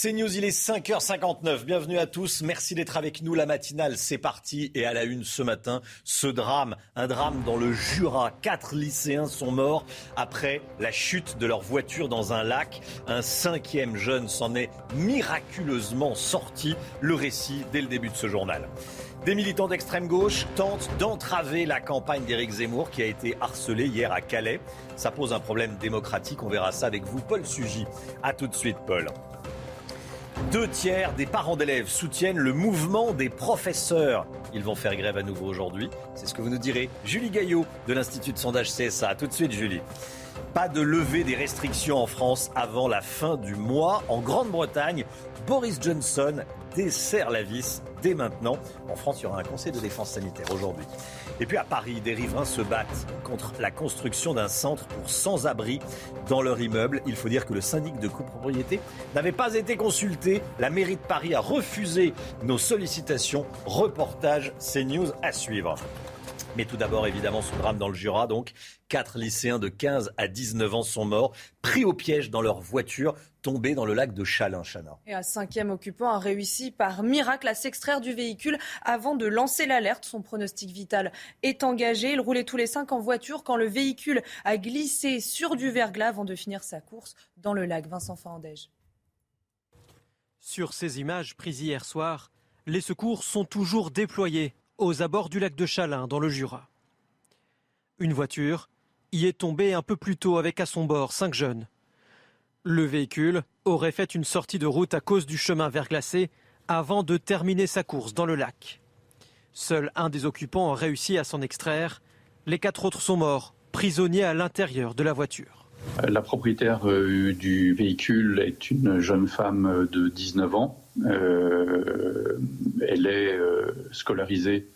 C'est News, il est 5h59. Bienvenue à tous. Merci d'être avec nous. La matinale, c'est parti. Et à la une ce matin, ce drame. Un drame dans le Jura. Quatre lycéens sont morts après la chute de leur voiture dans un lac. Un cinquième jeune s'en est miraculeusement sorti. Le récit dès le début de ce journal. Des militants d'extrême gauche tentent d'entraver la campagne d'Éric Zemmour qui a été harcelé hier à Calais. Ça pose un problème démocratique. On verra ça avec vous, Paul Sugy. A tout de suite, Paul. Deux tiers des parents d'élèves soutiennent le mouvement des professeurs. Ils vont faire grève à nouveau aujourd'hui. C'est ce que vous nous direz. Julie Gaillot de l'Institut de sondage CSA. tout de suite, Julie. Pas de levée des restrictions en France avant la fin du mois. En Grande-Bretagne, Boris Johnson dessert la vis dès maintenant. En France, il y aura un conseil de défense sanitaire aujourd'hui. Et puis à Paris, des riverains se battent contre la construction d'un centre pour sans-abri dans leur immeuble. Il faut dire que le syndic de copropriété n'avait pas été consulté. La mairie de Paris a refusé nos sollicitations. Reportage CNews à suivre. Mais tout d'abord, évidemment, ce drame dans le Jura. Donc, quatre lycéens de 15 à 19 ans sont morts, pris au piège dans leur voiture, tombés dans le lac de Chalin. Chana. Et un cinquième occupant a réussi par miracle à s'extraire du véhicule avant de lancer l'alerte. Son pronostic vital est engagé. Il roulait tous les cinq en voiture quand le véhicule a glissé sur du verglas avant de finir sa course dans le lac. Vincent Fandège. Sur ces images prises hier soir, les secours sont toujours déployés aux abords du lac de Chalin, dans le Jura. Une voiture y est tombée un peu plus tôt avec à son bord cinq jeunes. Le véhicule aurait fait une sortie de route à cause du chemin verglacé avant de terminer sa course dans le lac. Seul un des occupants a réussi à s'en extraire. Les quatre autres sont morts, prisonniers à l'intérieur de la voiture. La propriétaire euh, du véhicule est une jeune femme de 19 ans. Euh, elle est euh, scolarisée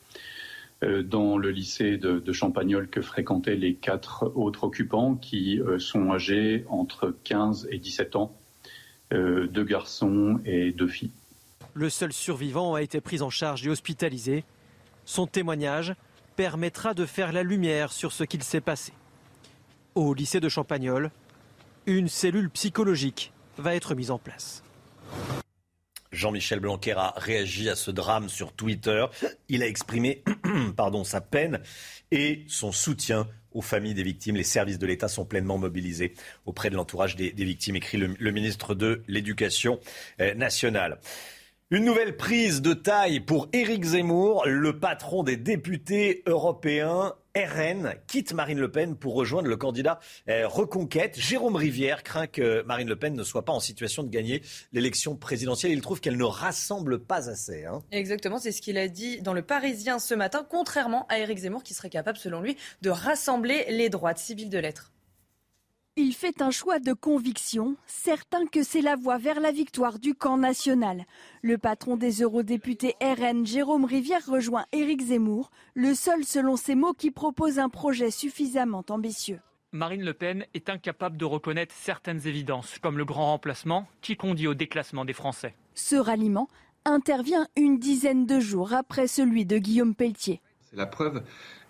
dans le lycée de, de, Champagnol que fréquentaient les quatre autres occupants qui sont âgés entre 15 et 17 ans, deux garçons et deux filles. Le seul survivant a été pris en charge et hospitalisé. Son témoignage permettra de faire la lumière sur ce qu'il s'est passé. Au lycée de Champagnol, une cellule psychologique va être mise en place. Jean-Michel Blanquer a réagi à ce drame sur Twitter. Il a exprimé pardon, sa peine et son soutien aux familles des victimes. Les services de l'État sont pleinement mobilisés auprès de l'entourage des, victimes, écrit le, ministre de l'Éducation euh, nationale. Une nouvelle prise de taille pour Éric Zemmour, le patron des députés européens. RN quitte Marine Le Pen pour rejoindre le candidat euh, Reconquête. Jérôme Rivière craint que Marine Le Pen ne soit pas en situation de gagner l'élection présidentielle. Il trouve qu'elle ne rassemble pas assez. Hein. Exactement, c'est ce qu'il a dit dans le Parisien ce matin, contrairement à Éric Zemmour qui serait capable, selon lui, de rassembler les droites. civiles de lettres. Il fait un choix de conviction, certain que c'est la voie vers la victoire du camp national. Le patron des eurodéputés RN, Jérôme Rivière, rejoint Éric Zemmour, le seul selon ses mots qui propose un projet suffisamment ambitieux. Marine Le Pen est incapable de reconnaître certaines évidences, comme le grand remplacement qui conduit au déclassement des Français. Ce ralliement intervient une dizaine de jours après celui de Guillaume Pelletier. C'est la preuve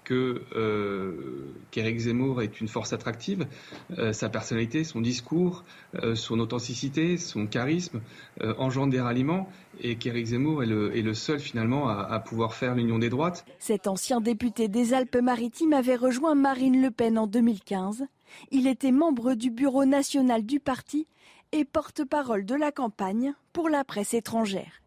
que euh, Zemmour est une force attractive. Euh, sa personnalité, son discours, euh, son authenticité, son charisme engendrent des ralliements et qu'Éric Zemmour est le, seul finalement à pouvoir faire l'union des droites. Cet ancien député des Alpes-Maritimes avait rejoint Marine Le Pen en 2015. Il était membre du bureau national du parti et porte-parole de la campagne pour la presse étrangère.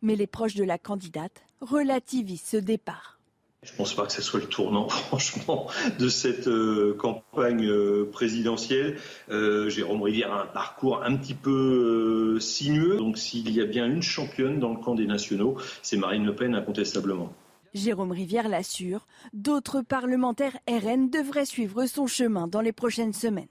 Mais les proches de la candidate relativisent ce départ. Je ne pense pas que ce soit le tournant, franchement, de cette euh, campagne euh, présidentielle. Euh, Jérôme Rivière a un parcours un petit peu sinueux. Donc, s'il y a bien une championne dans le camp des nationaux, c'est Marine Le Pen, incontestablement. Jérôme Rivière l'assure, d'autres parlementaires RN devraient suivre son chemin dans les prochaines semaines.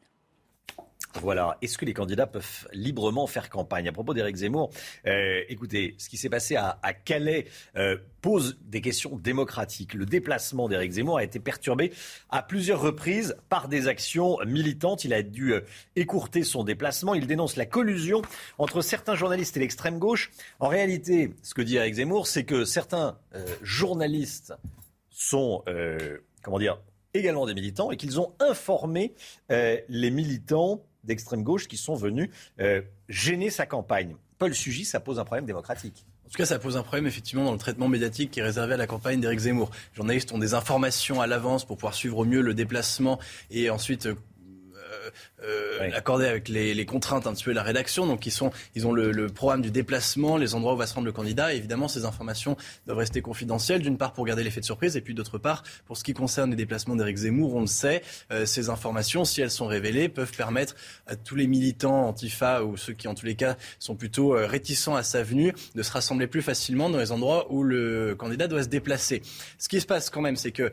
Voilà. Est-ce que les candidats peuvent librement faire campagne? À propos d'Éric Zemmour, euh, écoutez, ce qui s'est passé à, Calais euh, pose des questions démocratiques. Le déplacement d'Éric Zemmour a été perturbé à plusieurs reprises par des actions militantes. Il a dû euh, écourter son déplacement. Il dénonce la collusion entre certains journalistes et l'extrême gauche. En réalité, ce que dit Éric Zemmour, c'est que certains journalistes sont, comment dire, également des militants et qu'ils ont informé les militants d'extrême gauche qui sont venus euh, gêner sa campagne. Paul Sugis, ça pose un problème démocratique. En tout cas, ça pose un problème effectivement dans le traitement médiatique qui est réservé à la campagne d'Éric Zemmour. Les journalistes ont des informations à l'avance pour pouvoir suivre au mieux le déplacement et ensuite euh, euh, accordé avec les, contraintes un petit peu de la rédaction. Donc ils, sont, ils ont le, programme du déplacement, les endroits où va se rendre le candidat. Et évidemment, ces informations doivent rester confidentielles, d'une part pour garder l'effet de surprise, et puis d'autre part, pour ce qui concerne les déplacements d'Éric Zemmour, on le sait, euh, ces informations, si elles sont révélées, peuvent permettre à tous les militants antifa ou ceux qui, en tous les cas, sont plutôt réticents à sa venue, de se rassembler plus facilement dans les endroits où le candidat doit se déplacer. Ce qui se passe quand même, c'est que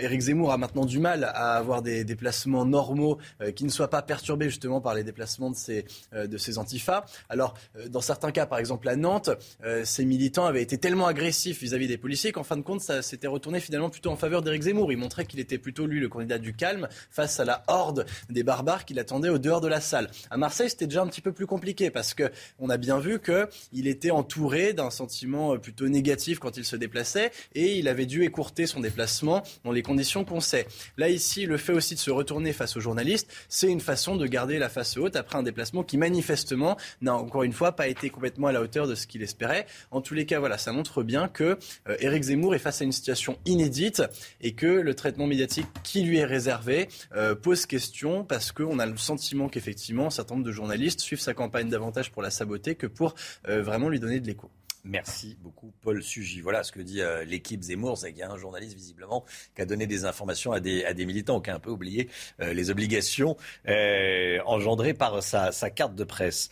Éric Zemmour a maintenant du mal à avoir des déplacements normaux qui ne soient pas perturbé justement par les déplacements de ces, euh, de ces antifas. Alors, euh, dans certains cas, par exemple à Nantes, euh, ces militants avaient été tellement agressifs vis-à-vis des policiers qu'en fin de compte, ça s'était retourné finalement plutôt en faveur d'Éric Zemmour. Il montrait qu'il était plutôt lui le candidat du calme face à la horde des barbares qui l'attendaient au dehors de la salle. À Marseille, c'était déjà un petit peu plus compliqué parce que on a bien vu qu'il était entouré d'un sentiment plutôt négatif quand il se déplaçait et il avait dû écourter son déplacement dans les conditions qu'on sait. Là, ici, le fait aussi de se retourner face aux journalistes, c'est une façon de garder la face haute après un déplacement qui manifestement n'a encore une fois pas été complètement à la hauteur de ce qu'il espérait. En tous les cas, voilà, ça montre bien que euh, Éric Zemmour est face à une situation inédite et que le traitement médiatique qui lui est réservé euh, pose question parce qu'on a le sentiment qu'effectivement, un certain nombre de journalistes suivent sa campagne davantage pour la saboter que pour euh, vraiment lui donner de l'écho. Merci beaucoup, Paul Sugy. Voilà ce que dit euh, l'équipe Zemmour. C'est qu'il y a un journaliste, visiblement, qui a donné des informations à des, militants, qui a un peu oublié euh, les obligations euh, engendrées par sa, carte de presse.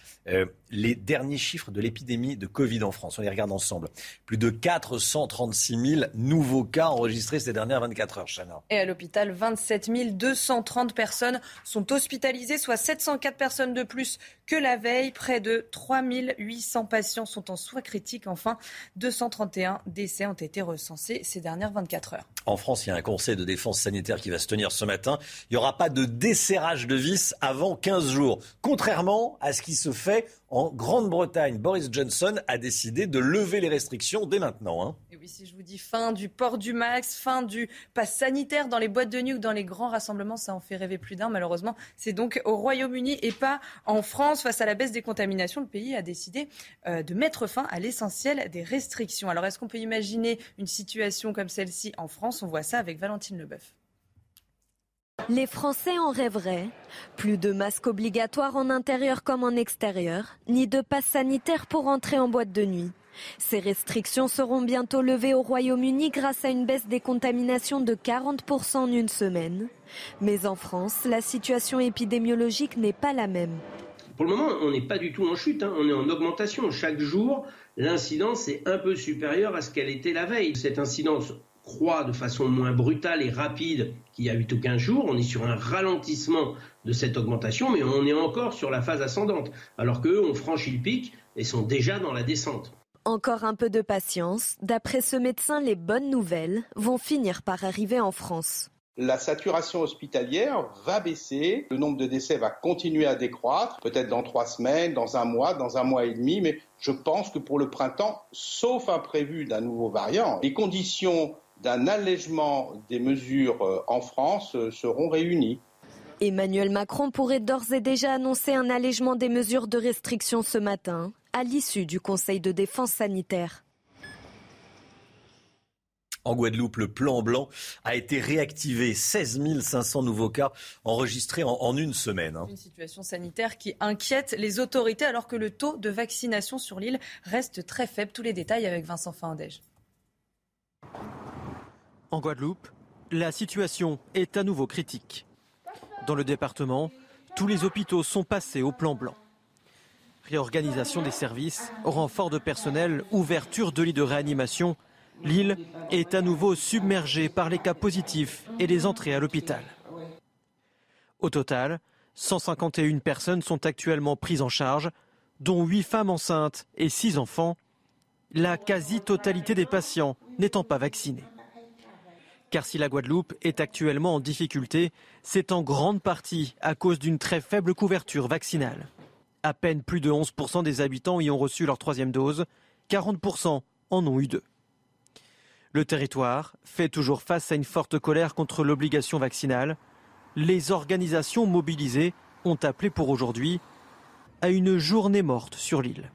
Les derniers chiffres de l'épidémie de Covid en France, on les regarde ensemble. Plus de 436 000 nouveaux cas enregistrés ces dernières 24 heures, Chana. Et à l'hôpital, 27 230 personnes sont hospitalisées, soit 704 personnes de plus que la veille. Près de 3 800 patients sont en soins critiques Enfin, 231 décès ont été recensés ces dernières 24 heures. En France, il y a un conseil de défense sanitaire qui va se tenir ce matin. Il n'y aura pas de desserrage de vis avant 15 jours. Contrairement à ce qui se fait en Grande-Bretagne, Boris Johnson a décidé de lever les restrictions dès maintenant. Hein. Et oui, si je vous dis fin du port du max, fin du pass sanitaire dans les boîtes de nuit ou dans les grands rassemblements, ça en fait rêver plus d'un malheureusement. C'est donc au Royaume-Uni et pas en France. Face à la baisse des contaminations, le pays a décidé euh, de mettre fin à l'essentiel des restrictions. Alors est-ce qu'on peut imaginer une situation comme celle-ci en France? On voit ça avec Valentine Leboeuf. Les Français en rêveraient. Plus de masques obligatoires en intérieur comme en extérieur, ni de passe sanitaire pour entrer en boîte de nuit. Ces restrictions seront bientôt levées au Royaume-Uni grâce à une baisse des contaminations de 40% en une semaine. Mais en France, la situation épidémiologique n'est pas la même. Pour le moment, on n'est pas du tout en chute, hein. on est en augmentation. Chaque jour, l'incidence est un peu supérieure à ce qu'elle était la veille. Cette incidence croît de façon moins brutale et rapide qu'il y a 8 ou 15 jours. On est sur un ralentissement de cette augmentation, mais on est encore sur la phase ascendante, alors qu'eux ont franchi le pic et sont déjà dans la descente. Encore un peu de patience. D'après ce médecin, les bonnes nouvelles vont finir par arriver en France. La saturation hospitalière va baisser, le nombre de décès va continuer à décroître, peut-être dans trois semaines, dans un mois, dans un mois et demi, mais je pense que pour le printemps, sauf imprévu d'un nouveau variant, les conditions d'un allègement des mesures euh, en France euh, seront réunies. Emmanuel Macron pourrait d'ores et déjà annoncer un allègement des mesures de restriction ce matin, à l'issue du Conseil de défense sanitaire. En Guadeloupe, le plan blanc a été réactivé. 16 500 nouveaux cas enregistrés en, une semaine. Hein. Une situation sanitaire qui inquiète les autorités alors que le taux de vaccination sur l'île reste très faible. Tous les détails avec Vincent Fandège. En Guadeloupe, la situation est à nouveau critique. Dans le département, tous les hôpitaux sont passés au plan blanc. Réorganisation des services, renfort de personnel, ouverture de lits de réanimation, L'île est à nouveau submergée par les cas positifs et les entrées à l'hôpital. Au total, 151 personnes sont actuellement prises en charge, dont 8 femmes enceintes et 6 enfants, la quasi-totalité des patients n'étant pas vaccinés. Car si la Guadeloupe est actuellement en difficulté, c'est en grande partie à cause d'une très faible couverture vaccinale. À peine plus de 11% des habitants y ont reçu leur troisième dose, 40% en ont eu deux. Le territoire fait toujours face à une forte colère contre l'obligation vaccinale. Les organisations mobilisées ont appelé pour aujourd'hui à une journée morte sur l'île.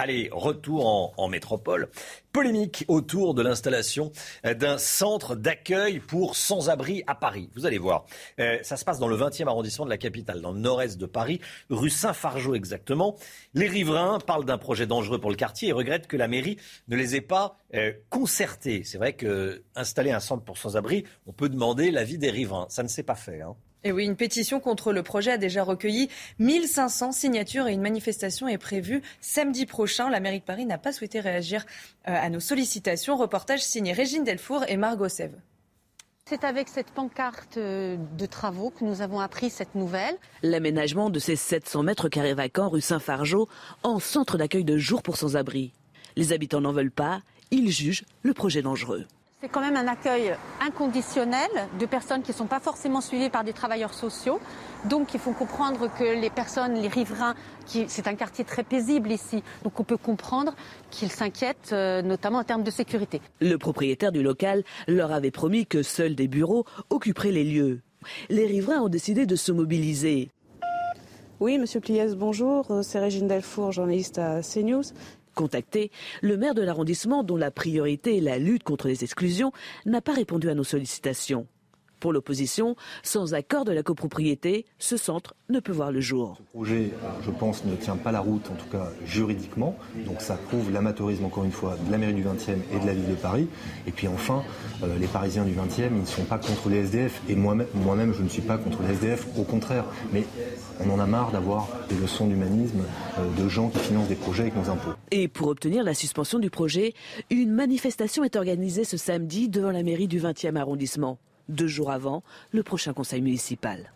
Allez, retour en, métropole. Polémique autour de l'installation d'un centre d'accueil pour sans-abri à Paris. Vous allez voir. Euh, ça se passe dans le 20e arrondissement de la capitale, dans le nord-est de Paris, rue Saint-Fargeau exactement. Les riverains parlent d'un projet dangereux pour le quartier et regrettent que la mairie ne les ait pas euh, concertés. C'est vrai qu'installer un centre pour sans-abri, on peut demander l'avis des riverains. Ça ne s'est pas fait. Hein. Et oui, une pétition contre le projet a déjà recueilli 1500 signatures et une manifestation est prévue samedi prochain. La mairie de Paris n'a pas souhaité réagir euh, à nos sollicitations. Reportage signé Régine Delfour et Margot Sève. C'est avec cette pancarte euh, de travaux que nous avons appris cette nouvelle. L'aménagement de ces 700 mètres carrés vacants rue Saint-Fargeau en centre d'accueil de jour pour sans-abri. Les habitants n'en veulent pas, ils jugent le projet dangereux. C'est quand même un accueil inconditionnel de personnes qui ne sont pas forcément suivies par des travailleurs sociaux. Donc il faut comprendre que les personnes, les riverains, c'est un quartier très paisible ici. Donc on peut comprendre qu'ils s'inquiètent, euh, notamment en termes de sécurité. Le propriétaire du local leur avait promis que seuls des bureaux occuperaient les lieux. Les riverains ont décidé de se mobiliser. Oui, Monsieur Pliès, bonjour. Euh, c'est Régine Delfour, journaliste à CNews. Contacté, le maire de l'arrondissement, dont la priorité est la lutte contre les exclusions, n'a pas répondu à nos sollicitations. Pour l'opposition, sans accord de la copropriété, ce centre ne peut voir le jour. Ce projet, je pense, ne tient pas la route, en tout cas juridiquement. Donc ça prouve l'amateurisme, encore une fois, de la mairie du 20e et de la ville de Paris. Et puis enfin, euh, les Parisiens du 20e, ils ne sont pas contre les SDF. Et moi-même, je ne suis pas contre les SDF, au contraire. Mais on en a marre d'avoir des leçons d'humanisme euh, de gens qui financent des projets avec nos impôts. Et pour obtenir la suspension du projet, une manifestation est organisée ce samedi devant la mairie du 20e arrondissement deux jours avant le prochain conseil municipal.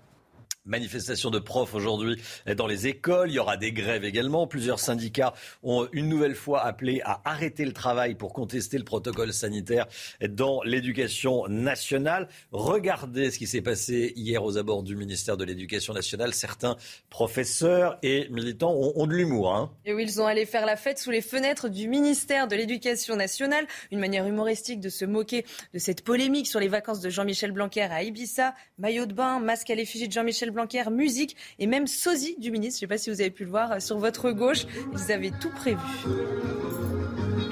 Manifestation de profs aujourd'hui dans les écoles. Il y aura des grèves également. Plusieurs syndicats ont une nouvelle fois appelé à arrêter le travail pour contester le protocole sanitaire dans l'éducation nationale. Regardez ce qui s'est passé hier aux abords du ministère de l'Éducation nationale. Certains professeurs et militants ont, de l'humour. Hein. Et oui, ils ont allé faire la fête sous les fenêtres du ministère de l'Éducation nationale. Une manière humoristique de se moquer de cette polémique sur les vacances de Jean-Michel Blanquer à Ibiza. Maillot de bain, masque à l'effigie de Jean-Michel Blanquer, musique et même sosie du ministre. Je ne sais pas si vous avez pu le voir euh, sur votre gauche. Ils avaient tout prévu.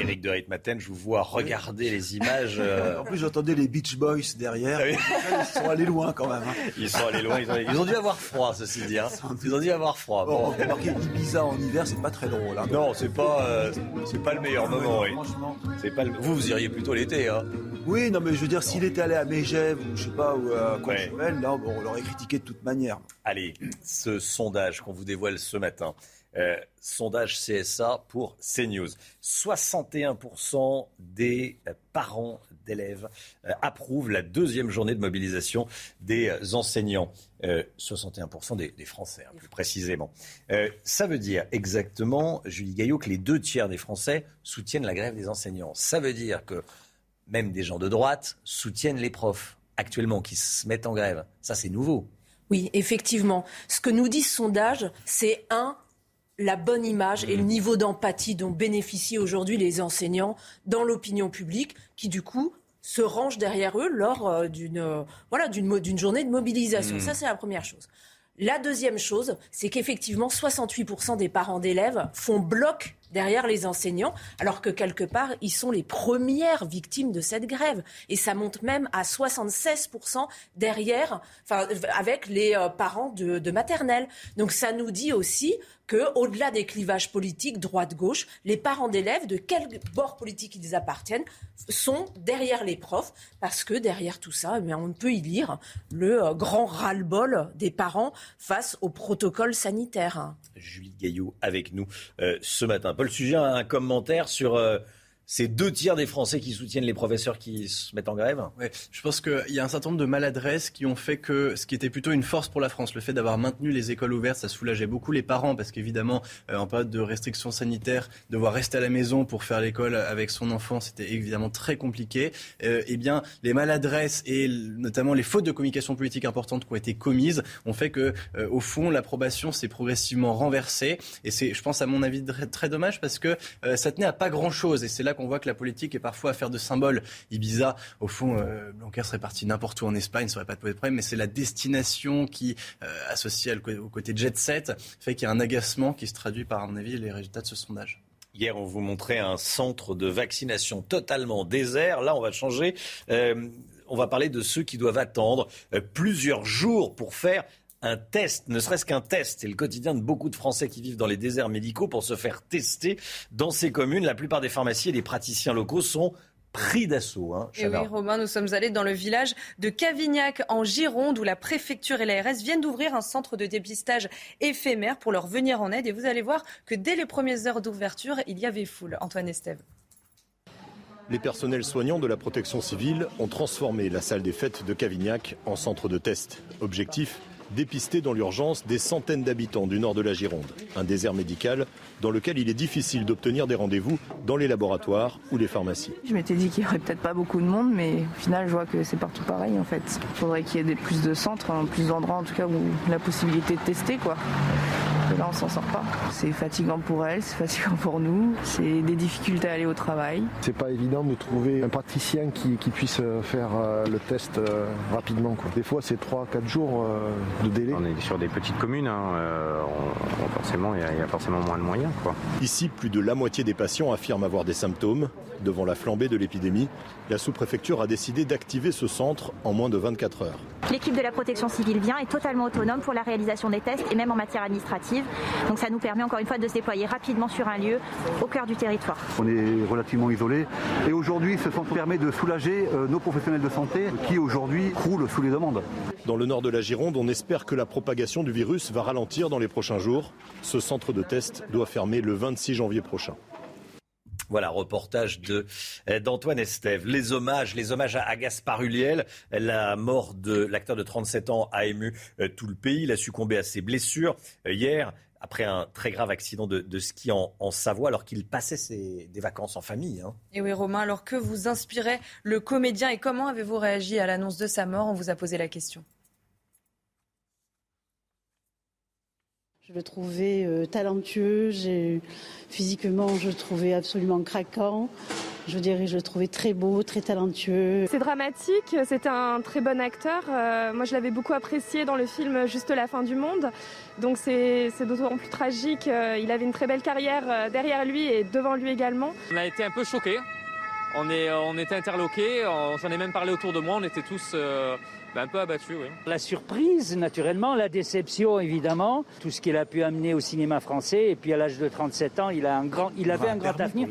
Éric de Ritmaten, je vous vois regarder les images. Euh. En plus, j'entendais les Beach Boys derrière. Ah ils sont allés loin quand même. Hein. Ils sont allés loin. Ils ont, dû avoir froid, ceci dit. Hein. Ils ont dû avoir froid. Bon, bon. marqué Ibiza en hiver, c'est pas très drôle. Hein. Non, c'est pas, euh, c'est pas le meilleur moment. Oui. C'est pas Vous, vous iriez plutôt l'été. Hein. Oui, non, mais je veux dire, s'il était allé à Megève ou je sais pas, ou à Courchevel, là, bon, on l'aurait critiqué de toute manière. Allez, ce sondage qu'on vous dévoile ce matin. Euh, sondage CSA pour CNews. 61% des parents d'élèves euh, approuvent la deuxième journée de mobilisation des enseignants. 61% euh, des, Français, hein, plus précisément. ça veut dire exactement, Julie Gaillot, que les deux tiers des Français soutiennent la grève des enseignants. Ça veut dire que même des gens de droite soutiennent les profs actuellement qui se mettent en grève. Ça, c'est nouveau. Oui, effectivement. Ce que nous dit ce sondage, c'est un, la bonne image et le niveau d'empathie dont bénéficient aujourd'hui les enseignants dans l'opinion publique, qui du coup se rangent derrière eux lors euh, d'une euh, voilà d'une journée de mobilisation. Mmh. Ça, c'est la première chose. La deuxième chose, c'est qu'effectivement, 68% des parents d'élèves font bloc derrière les enseignants, alors que quelque part, ils sont les premières victimes de cette grève. Et ça monte même à 76% derrière, enfin, avec les euh, parents de, de maternelle. Donc ça nous dit aussi qu'au-delà des clivages politiques, droite-gauche, les parents d'élèves, de quel bord politique ils appartiennent, sont derrière les profs, parce que derrière tout ça, eh on ne peut y lire le euh, grand ras-le-bol des parents face au protocole sanitaire. Julie Gaillot avec nous euh, ce matin. Paul Sujet, un commentaire sur... Euh, c'est deux tiers des Français qui soutiennent les professeurs qui se mettent en grève. Ouais, je pense qu'il y a un certain nombre de maladresses qui ont fait que ce qui était plutôt une force pour la France, le fait d'avoir maintenu les écoles ouvertes, ça soulageait beaucoup les parents parce qu'évidemment, euh, en période de restrictions sanitaires, devoir rester à la maison pour faire l'école avec son enfant, c'était évidemment très compliqué. Euh, eh bien, les maladresses et notamment les fautes de communication politique importantes qui ont été commises ont fait que, euh, au fond, l'approbation s'est progressivement renversée. Et c'est, je pense, à mon avis, très, très dommage parce que ça tenait à pas grand-chose. Et c'est là on voit que la politique est parfois affaire de symboles. Ibiza, au fond, euh, Blanquer serait parti n'importe où en Espagne, ça aurait pas de problème, mais c'est la destination qui, euh, associée au côté jet set, fait qu'il y a un agacement qui se traduit par, à mon avis, les résultats de ce sondage. Hier, on vous montrait un centre de vaccination totalement désert. Là, on va changer. Euh, on va parler de ceux qui doivent attendre plusieurs jours pour faire un test, ne serait-ce qu'un test. C'est le quotidien de beaucoup de Français qui vivent dans les déserts médicaux pour se faire tester dans ces communes. La plupart des pharmacies et des praticiens locaux sont pris d'assaut. Hein, et oui, Romain, nous sommes allés dans le village de Cavignac, en Gironde, où la préfecture et l'ARS viennent d'ouvrir un centre de dépistage éphémère pour leur venir en aide. Et vous allez voir que dès les premières heures d'ouverture, il y avait foule. Antoine Estève. Les personnels soignants de la protection civile ont transformé la salle des fêtes de Cavignac en centre de test. Objectif dépister dans l'urgence des centaines d'habitants du nord de la Gironde, un désert médical dans lequel il est difficile d'obtenir des rendez-vous dans les laboratoires ou les pharmacies. Je m'étais dit qu'il n'y aurait peut-être pas beaucoup de monde, mais au final, je vois que c'est partout pareil en fait. Il faudrait qu'il y ait des, plus de centres, plus d'endroits en tout cas où la possibilité de tester quoi là, on s'en sort pas. C'est fatigant pour elle, c'est fatigant pour nous, c'est des difficultés à aller au travail. C'est pas évident de trouver un praticien qui, puisse faire euh, le test euh, rapidement. Des fois, c'est 3-4 jours euh, de délai. On est sur des petites communes, hein, forcément, il y, a forcément moins de moyens. Ici, plus de la moitié des patients affirment avoir des symptômes. Devant la flambée de l'épidémie, la sous-préfecture a décidé d'activer ce centre en moins de 24 heures. L'équipe de la protection civile vient est totalement autonome pour la réalisation des tests et même en matière administrative. Donc ça nous permet encore une fois de se déployer rapidement sur un lieu au cœur du territoire. On est relativement isolé et aujourd'hui ce centre permet de soulager euh, nos professionnels de santé qui aujourd'hui croulent sous les demandes. Dans le nord de la Gironde, on espère que la propagation du virus va ralentir dans les prochains jours. Ce centre de test doit fermer le 26 janvier prochain. Voilà, reportage de euh, d'Antoine Estève. Les hommages, les hommages à, Gaspard Huliel. La mort de l'acteur de 37 ans a ému euh, tout le pays. Il a succombé à ses blessures euh, hier après un très grave accident de, ski en, Savoie alors qu'il passait des vacances en famille. Hein. Et oui Romain, alors que vous inspirait le comédien et comment avez-vous réagi à l'annonce de sa mort? On vous a posé la question. Je le trouvais euh, talentueux, physiquement je le trouvais absolument craquant. Je dirais, je le trouvais très beau, très talentueux. C'est dramatique, c'était un très bon acteur. Euh, moi, je l'avais beaucoup apprécié dans le film Juste la fin du monde. Donc, c'est d'autant plus tragique. Euh, il avait une très belle carrière derrière lui et devant lui également. On a été un peu choqués. On, est, on était interloqués. J'en ai même parlé autour de moi. On était tous ben, un peu abattu, oui. La surprise, naturellement, la déception, évidemment, tout ce qu'il a pu amener au cinéma français. Et puis à l'âge de 37 ans, il, a un grand, il avait un grand avenir.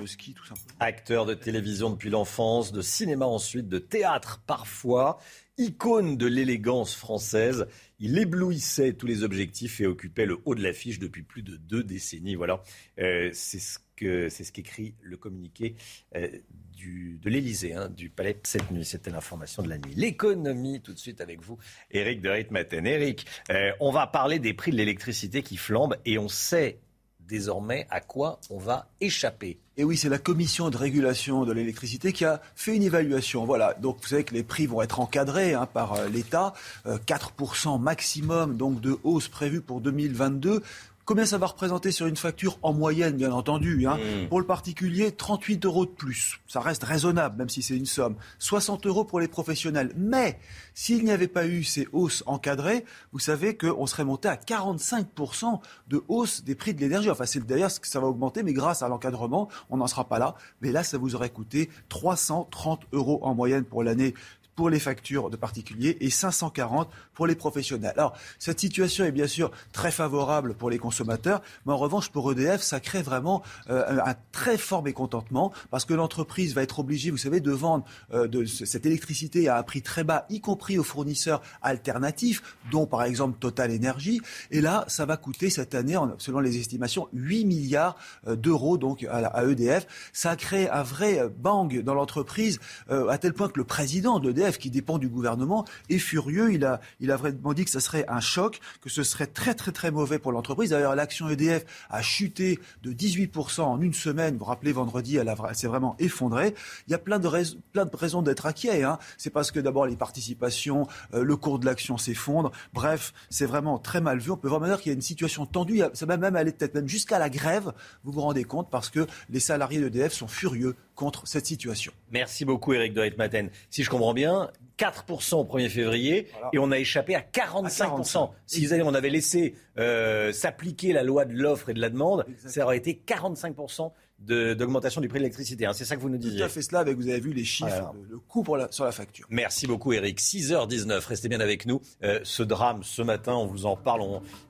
Acteur de télévision depuis l'enfance, de cinéma ensuite, de théâtre parfois, icône de l'élégance française. Il éblouissait tous les objectifs et occupait le haut de l'affiche depuis plus de deux décennies. Voilà, euh, c'est ce que c'est ce qu'écrit le communiqué euh, de l'Elysée, hein, du palais cette nuit. C'était l'information de la nuit. L'économie, tout de suite avec vous, Eric de Ritmaten. Eric, euh, on va parler des prix de l'électricité qui flambent et on sait désormais à quoi on va échapper. Et oui, c'est la commission de régulation de l'électricité qui a fait une évaluation. Voilà, donc vous savez que les prix vont être encadrés hein, par euh, l'État, 4% euh, maximum donc de hausse prévue pour 2022. Combien ça va représenter sur une facture en moyenne, bien entendu hein mmh. Pour le particulier, 38 euros de plus. Ça reste raisonnable, même si c'est une somme. 60 euros pour les professionnels. Mais s'il n'y avait pas eu ces hausses encadrées, vous savez qu'on serait monté à 45% de hausse des prix de l'énergie. Enfin, c'est d'ailleurs ce que ça va augmenter, mais grâce à l'encadrement, on n'en sera pas là. Mais là, ça vous aurait coûté 330 euros en moyenne pour l'année pour les factures de particuliers et 540 pour les professionnels. Alors, cette situation est bien sûr très favorable pour les consommateurs, mais en revanche, pour EDF, ça crée vraiment euh, un très fort mécontentement parce que l'entreprise va être obligée, vous savez, de vendre euh, de cette électricité à un prix très bas, y compris aux fournisseurs alternatifs, dont par exemple Total Energy. Et là, ça va coûter cette année, selon les estimations, 8 milliards euh, d'euros donc à, EDF. Ça a créé un vrai bang dans l'entreprise, à tel point que le président qui dépend du gouvernement, est furieux. Il a, il a vraiment dit que ce serait un choc, que ce serait très très très mauvais pour l'entreprise. D'ailleurs, l'action EDF a chuté de 18% en une semaine. Vous vous rappelez, vendredi, elle, s'est vraiment effondrée. Il y a plein de, plein de raisons d'être inquiet. Hein. C'est parce que d'abord les participations, euh, le cours de l'action s'effondre. Bref, c'est vraiment très mal vu. On peut vraiment dire qu'il y a une situation tendue. Ça va même aller peut-être même jusqu'à la grève. Vous vous rendez compte parce que les salariés d'EDF sont furieux contre cette situation. Merci beaucoup Eric de Maten. Si je comprends bien, 4% au 1er février et on a échappé à 45%. Si on avait laissé euh, s'appliquer la loi de l'offre et de la demande, ça aurait été 45% d'augmentation du prix de l'électricité. Hein. C'est ça que vous nous disiez. Tout à fait cela, avec, vous avez vu les chiffres, le coût pour la, sur la facture. Merci beaucoup Eric. 6h19, restez bien avec nous. Euh, ce drame, ce matin, on vous en parle.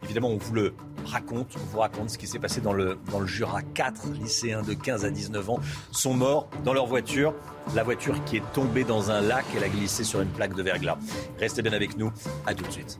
évidemment, on vous le raconte. On vous raconte ce qui s'est passé dans le, dans le Jura. Quatre lycéens de 15 à 19 ans sont morts dans leur voiture. La voiture qui est tombée dans un lac, elle a glissé sur une plaque de verglas. Restez bien avec nous. À tout de suite.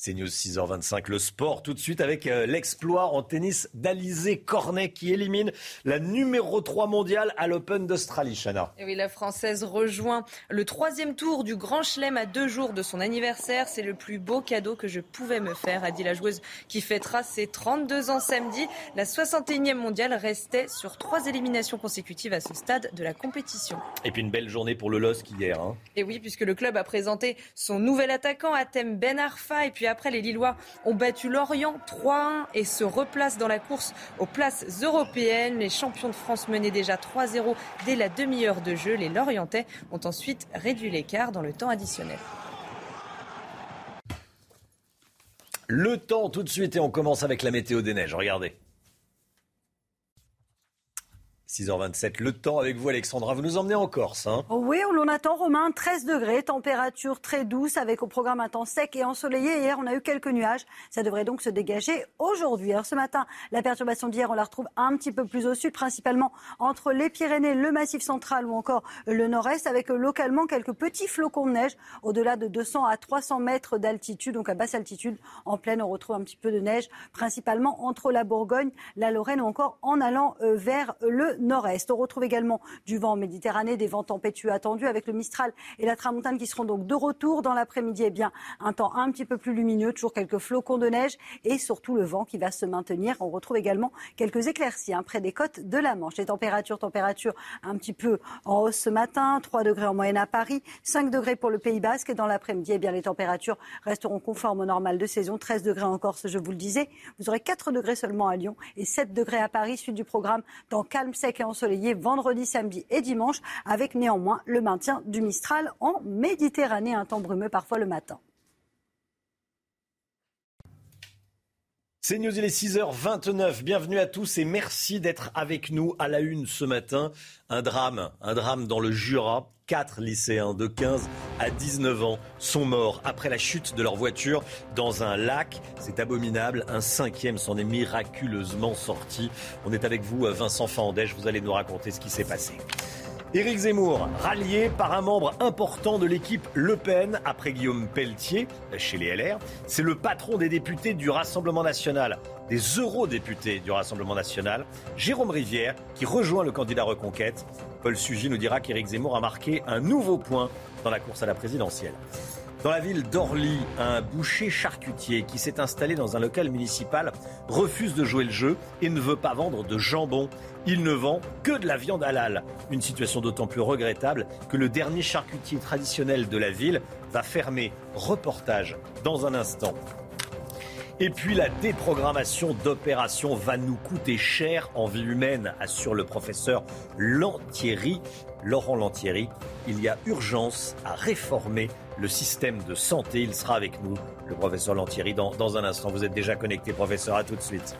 C'est News 6h25, le sport tout de suite avec euh, l'exploit en tennis d'Alizé Cornet qui élimine la numéro 3 mondiale à l'Open d'Australie, Chana. Et oui, la Française rejoint le troisième tour du Grand Chelem à deux jours de son anniversaire. C'est le plus beau cadeau que je pouvais me faire, a dit la joueuse qui fêtera ses 32 ans samedi. La 61e mondiale restait sur trois éliminations consécutives à ce stade de la compétition. Et puis une belle journée pour le LOSC hier. Hein. Et oui, puisque le club a présenté son nouvel attaquant, Atem Ben Arfa, et puis après, les Lillois ont battu Lorient 3-1 et se replacent dans la course aux places européennes. Les champions de France menaient déjà 3-0 dès la demi-heure de jeu. Les Lorientais ont ensuite réduit l'écart dans le temps additionnel. Le temps tout de suite et on commence avec la météo des neiges. Regardez. 6h27, le temps avec vous Alexandra, vous nous emmenez en Corse. Hein oui, où l'on attend Romain 13 degrés, température très douce avec au programme un temps sec et ensoleillé. Hier, on a eu quelques nuages, ça devrait donc se dégager aujourd'hui. Alors ce matin, la perturbation d'hier, on la retrouve un petit peu plus au sud, principalement entre les Pyrénées, le Massif central ou encore le nord-est, avec localement quelques petits flocons de neige au-delà de 200 à 300 mètres d'altitude, donc à basse altitude. En plaine, on retrouve un petit peu de neige, principalement entre la Bourgogne, la Lorraine ou encore en allant euh, vers le nord-est. On retrouve également du vent en Méditerranée, des vents tempétueux attendus avec le Mistral et la Tramontane qui seront donc de retour dans l'après-midi. Eh bien, un temps un petit peu plus lumineux, toujours quelques flocons de neige et surtout le vent qui va se maintenir. On retrouve également quelques éclaircies hein, près des côtes de la Manche. Les températures, températures un petit peu en hausse ce matin, 3 degrés en moyenne à Paris, 5 degrés pour le Pays Basque et dans l'après-midi, eh bien, les températures resteront conformes au normal de saison. 13 degrés en Corse, je vous le disais. Vous aurez 4 degrés seulement à Lyon et 7 degrés à Paris, suite du programme dans calme, et ensoleillé vendredi, samedi et dimanche, avec néanmoins le maintien du Mistral en Méditerranée, un temps brumeux parfois le matin. C'est News, il est 6h29. Bienvenue à tous et merci d'être avec nous à la une ce matin. Un drame, un drame dans le Jura. Quatre lycéens de 15 à 19 ans sont morts après la chute de leur voiture dans un lac. C'est abominable. Un cinquième s'en est miraculeusement sorti. On est avec vous, Vincent Fandèche. Vous allez nous raconter ce qui s'est passé. Éric Zemmour, rallié par un membre important de l'équipe Le Pen après Guillaume Pelletier chez les LR, c'est le patron des députés du Rassemblement national, des eurodéputés du Rassemblement national, Jérôme Rivière, qui rejoint le candidat Reconquête. Paul Sugy nous dira qu'Éric Zemmour a marqué un nouveau point dans la course à la présidentielle. Dans la ville d'Orly, un boucher charcutier qui s'est installé dans un local municipal refuse de jouer le jeu et ne veut pas vendre de jambon. Il ne vend que de la viande halal. Une situation d'autant plus regrettable que le dernier charcutier traditionnel de la ville va fermer. Reportage dans un instant. Et puis la déprogrammation d'opérations va nous coûter cher en vie humaine, assure le professeur Lantieri. Laurent Lantieri, il y a urgence à réformer le système de santé. Il sera avec nous, le professeur Lantieri, dans, un instant. Vous êtes déjà connecté, professeur, à tout de suite.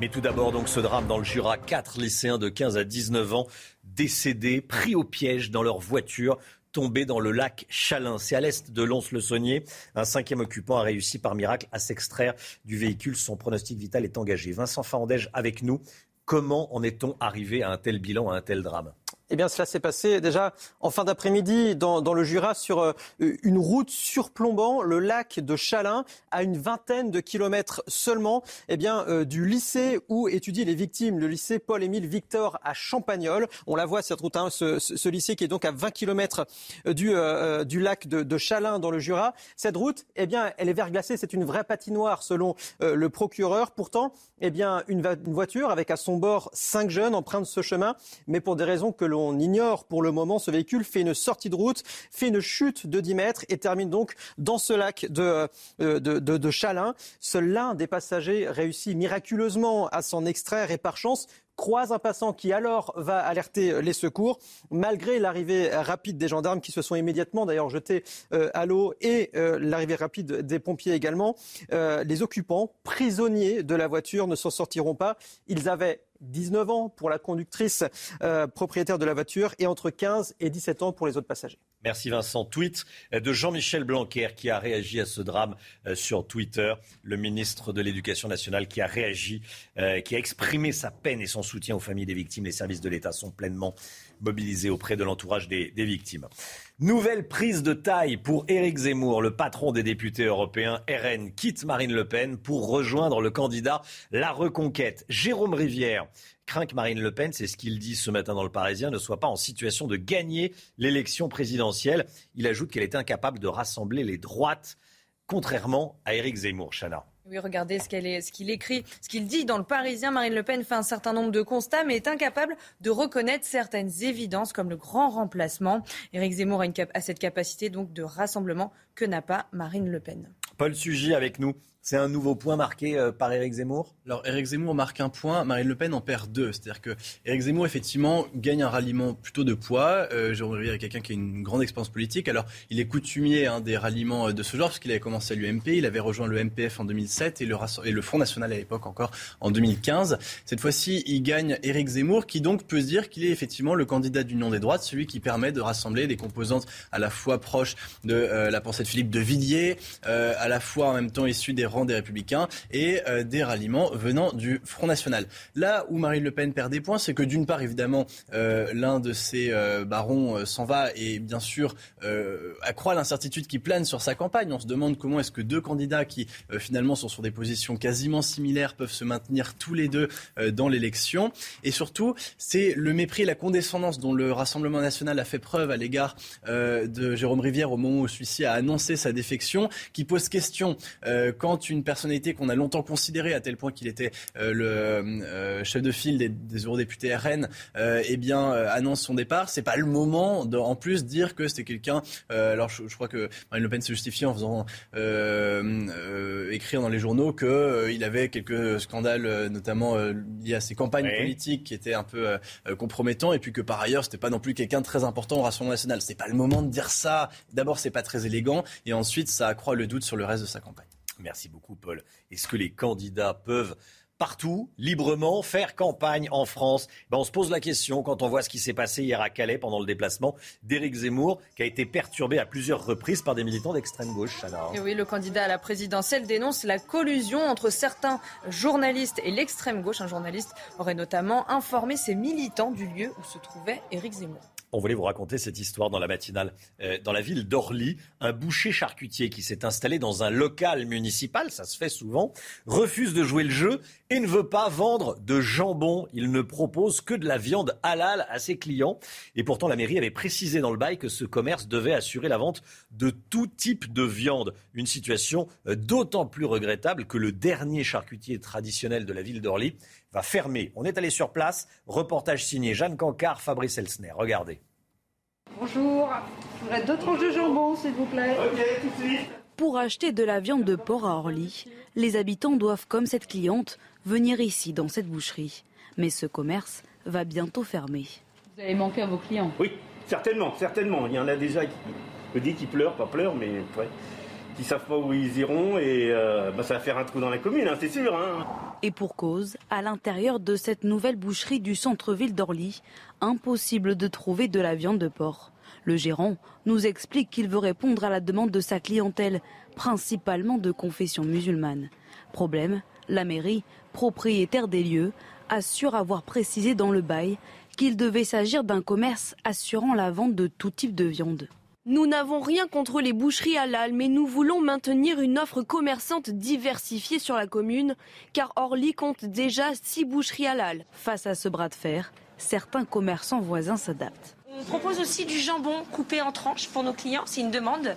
Mais tout d'abord, donc, ce drame dans le Jura. Quatre lycéens de 15 à 19 ans décédés, pris au piège dans leur voiture tombés dans le lac Chalin. C'est à l'est de Lons-le-Saunier. Un cinquième occupant a réussi par miracle à s'extraire du véhicule. Son pronostic vital est engagé. Vincent Farandège avec nous. Comment en est-on arrivé à un tel bilan, à un tel drame? Eh bien, cela s'est passé déjà en fin d'après-midi dans, le Jura sur euh, une route surplombant le lac de Chalin à une vingtaine de kilomètres seulement eh bien, euh, du lycée où étudient les victimes, le lycée Paul-Émile Victor à Champagnol. On la voit cette route, hein, ce, lycée qui est donc à 20 kilomètres euh, du, lac de, de, Chalin dans le Jura. Cette route, eh bien, elle est verglacée, c'est une vraie patinoire selon le procureur. Pourtant, eh bien, une, voiture avec à son bord cinq jeunes empruntent ce chemin, mais pour des raisons que on ignore pour le moment. Ce véhicule fait une sortie de route, fait une chute de 10 mètres et termine donc dans ce lac de, euh, de, de, Chalin. Seul l'un des passagers réussit miraculeusement à s'en extraire et par chance croise un passant qui alors va alerter les secours, malgré l'arrivée rapide des gendarmes qui se sont immédiatement d'ailleurs jetés euh, à l'eau et euh, l'arrivée rapide des pompiers également. les occupants, prisonniers de la voiture, ne s'en sortiront pas. Ils avaient 19 ans pour la conductrice euh, propriétaire de la voiture et entre 15 et 17 ans pour les autres passagers. Merci Vincent. Tweet de Jean-Michel Blanquer qui a réagi à ce drame euh, sur Twitter. Le ministre de l'Éducation nationale qui a réagi, euh, qui a exprimé sa peine et son soutien aux familles des victimes. Les services de l'État sont pleinement mobilisés auprès de l'entourage des, des, victimes. Nouvelle prise de taille pour Éric Zemmour, le patron des députés européens RN quitte Marine Le Pen pour rejoindre le candidat La Reconquête. Jérôme Rivière craint que Marine Le Pen, c'est ce qu'il dit ce matin dans le Parisien, ne soit pas en situation de gagner l'élection présidentielle. Il ajoute qu'elle est incapable de rassembler les droites, contrairement à Éric Zemmour. Chana. Oui, regardez ce qu'il ce qu'il écrit, ce qu'il dit dans le Parisien. Marine Le Pen fait un certain nombre de constats, mais est incapable de reconnaître certaines évidences comme le grand remplacement. Éric Zemmour a cette capacité donc de rassemblement que n'a pas Marine Le Pen. Paul Sugy avec nous. C'est un nouveau point marqué euh, par Éric Zemmour? Alors Éric Zemmour marque un point, Marine Le Pen en perd deux. C'est-à-dire que Éric Zemmour, effectivement, gagne un ralliement plutôt de poids. Euh, Jérôme Rivière est quelqu'un qui a une grande expérience politique. Alors il est coutumier hein, des ralliements euh, de ce genre, parce qu'il avait commencé à l'UMP, il avait rejoint le MPF en 2007 et le, et le Front National à l'époque encore en 2015. Cette fois-ci, il gagne Éric Zemmour, qui donc peut se dire qu'il est effectivement le candidat d'Union des droites, celui qui permet de rassembler des composantes à la fois proches de la pensée de Philippe de Villiers, à la fois en même temps issues des des Républicains et euh, des ralliements venant du Front National. Là où Marine Le Pen perd des points, c'est que d'une part, évidemment, euh, l'un de ses euh, barons s'en va et bien sûr accroît l'incertitude qui plane sur sa campagne. On se demande comment est-ce que deux candidats qui finalement sont sur des positions quasiment similaires peuvent se maintenir tous les deux dans l'élection. Et surtout, c'est le mépris la condescendance dont le Rassemblement national a fait preuve à l'égard de Jérôme Rivière au moment où celui-ci a annoncé sa défection, qui pose question quand une personnalité qu'on a longtemps considéré à tel point qu'il était euh, le euh, chef de file des, des eurodéputés RN, euh, eh bien annonce son départ. C'est pas le moment de, en plus dire que c'était quelqu'un. alors je, crois que Marine Le Pen se justifie en faisant écrire dans les journaux qu'il avait quelques scandales, notamment liés à ses campagnes politiques, qui étaient un peu compromettants, et puis que par ailleurs c'était pas non plus quelqu'un de très important au Rassemblement national. C'est pas le moment de dire ça. D'abord c'est pas très élégant, et ensuite ça accroît le doute sur le reste de sa campagne. Merci beaucoup, Paul. Est-ce que les candidats peuvent partout, librement, faire campagne en France? Ben, On se pose la question quand on voit ce qui s'est passé hier à Calais pendant le déplacement d'Éric Zemmour, qui a été perturbé à plusieurs reprises par des militants d'extrême gauche. Oui, le candidat à la présidentielle dénonce la collusion entre certains journalistes et l'extrême gauche. Un journaliste aurait notamment informé ses militants du lieu où se trouvait Éric Zemmour. On voulait vous raconter cette histoire dans la matinale. Euh, dans la ville d'Orly, un boucher charcutier qui s'est installé dans un local municipal, ça se fait souvent, refuse de jouer le jeu et ne veut pas vendre de jambon. Il ne propose que de la viande halal à ses clients. Et pourtant, la mairie avait précisé dans le bail que ce commerce devait assurer la vente de tout type de viande. Une situation euh, d'autant plus regrettable que le dernier charcutier traditionnel de la ville d'Orly va fermer. On est allé sur place. Reportage signé Jeanne Cancard, Fabrice Elsner. Regardez. Bonjour, je voudrais deux tranches de jambon, s'il vous plaît. Ok, tout de suite. Pour acheter de la viande de porc à Orly, les habitants doivent, comme cette cliente, venir ici, dans cette boucherie. Mais ce commerce va bientôt fermer. Vous allez manquer à vos clients Oui, certainement, certainement. Il y en a déjà qui, me dis qu'ils pleurent, pas pleurent, mais ouais, qui savent pas où ils iront et euh, bah, ça va faire un trou dans la commune, hein, c'est sûr. Hein. Et pour cause, à l'intérieur de cette nouvelle boucherie du centre-ville d'Orly, impossible de trouver de la viande de porc. Le gérant nous explique qu'il veut répondre à la demande de sa clientèle, principalement de confession musulmane. Problème, la mairie, propriétaire des lieux, assure avoir précisé dans le bail qu'il devait s'agir d'un commerce assurant la vente de tout type de viande. Nous n'avons rien contre les boucheries halal, mais nous voulons maintenir une offre commerçante diversifiée sur la commune, car Orly compte déjà six boucheries halal. Face à ce bras de fer, certains commerçants voisins s'adaptent. On propose aussi du jambon coupé en tranches pour nos clients. C'est une demande.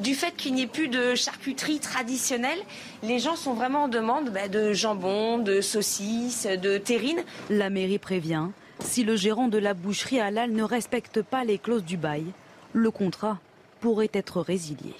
Du fait qu'il n'y ait plus de charcuterie traditionnelle, les gens sont vraiment en demande bah, de jambon, de saucisses, de terrine. La mairie prévient, si le gérant de la boucherie halal ne respecte pas les clauses du bail, le contrat pourrait être résilié.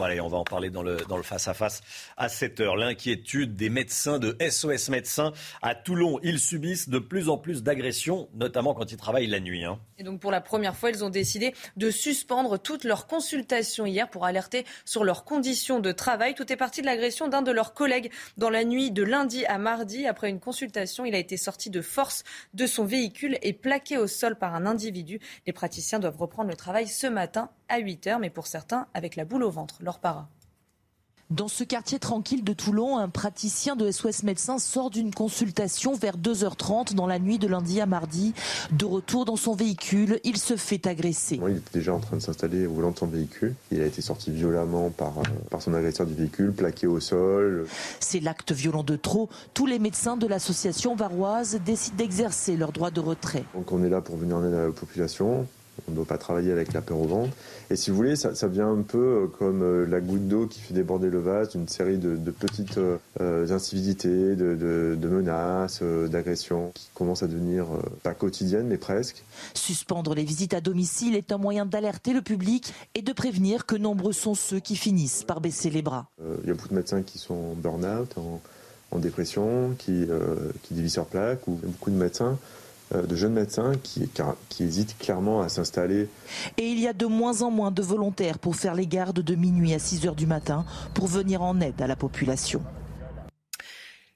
On va en parler dans le, dans le face-à-face à 7 heure. L'inquiétude des médecins de SOS Médecins à Toulon. Ils subissent de plus en plus d'agressions, notamment quand ils travaillent la nuit. Hein. Et donc, pour la première fois, ils ont décidé de suspendre toutes leurs consultations hier pour alerter sur leurs conditions de travail. Tout est parti de l'agression d'un de leurs collègues dans la nuit de lundi à mardi. Après une consultation, il a été sorti de force de son véhicule et plaqué au sol par un individu. Les praticiens doivent reprendre le travail ce matin à 8 heures, mais pour certains, avec la boule au ventre. Leur para. Dans ce quartier tranquille de Toulon, un praticien de SOS Médecins sort d'une consultation vers 2h30 dans la nuit de lundi à mardi. De retour dans son véhicule, il se fait agresser. il était déjà en train de s'installer au volant de son véhicule. Il a été sorti violemment par, euh, par son agresseur du véhicule, plaqué au sol. C'est l'acte violent de trop. Tous les médecins de l'association varoise décident d'exercer leur droit de retrait. Donc on est là pour venir en aide à la population. On ne doit pas travailler avec la peur au ventre. Et si vous voulez, ça, vient un peu euh, comme euh, la goutte d'eau qui fait déborder le vase d'une série de, petites euh, incivilités, de, menaces, d'agressions qui commencent à devenir pas quotidiennes, mais presque. Suspendre les visites à domicile est un moyen d'alerter le public et de prévenir que nombreux sont ceux qui finissent par baisser les bras. Il y a beaucoup de médecins qui sont en burn-out, en, dépression, qui, qui divisent leur plaque, ou beaucoup de médecins euh, de jeunes médecins qui, qui hésitent clairement à s'installer. Et il y a de moins en moins de volontaires pour faire les gardes de minuit à 6 heures du matin pour venir en aide à la population.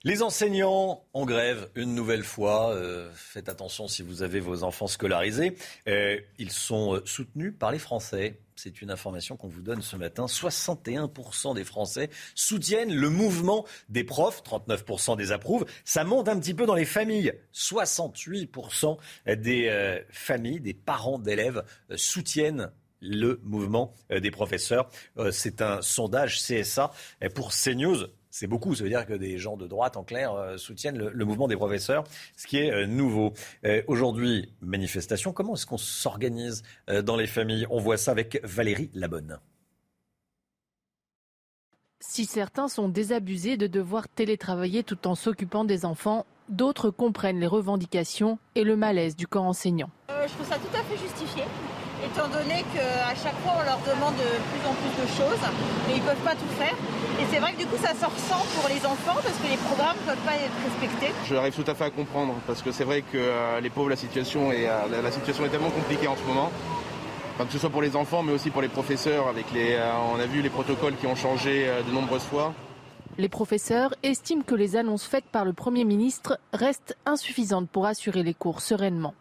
Les enseignants en grève une nouvelle fois. Euh, faites attention si vous avez vos enfants scolarisés. Euh, ils sont soutenus par les Français. C'est une information qu'on vous donne ce matin. 61% des Français soutiennent le mouvement des profs, 39% des approuvent. Ça monte un petit peu dans les familles. 68% des euh, familles, des parents d'élèves euh, soutiennent le mouvement euh, des professeurs. C'est un sondage CSA pour CNews c'est beaucoup. Ça veut dire que des gens de droite, en clair, euh, soutiennent le, mouvement des professeurs, ce qui est euh, nouveau. Euh, aujourd'hui, manifestation. Comment est-ce qu'on s'organise dans les familles? On voit ça avec Valérie Labonne. Si certains sont désabusés de devoir télétravailler tout en s'occupant des enfants, d'autres comprennent les revendications et le malaise du corps enseignant. je trouve ça tout à fait justifié étant donné qu'à chaque fois on leur demande de plus en plus de choses, mais ils ne peuvent pas tout faire. Et c'est vrai que du coup ça sort sans pour les enfants parce que les programmes ne peuvent pas être respectés. Je arrive tout à fait à comprendre parce que c'est vrai que euh, les pauvres, la situation, est, euh, la, situation est tellement compliquée en ce moment. que ce soit pour les enfants mais aussi pour les professeurs, avec les, euh, on a vu les protocoles qui ont changé de nombreuses fois. Les professeurs estiment que les annonces faites par le Premier ministre restent insuffisantes pour assurer les cours sereinement.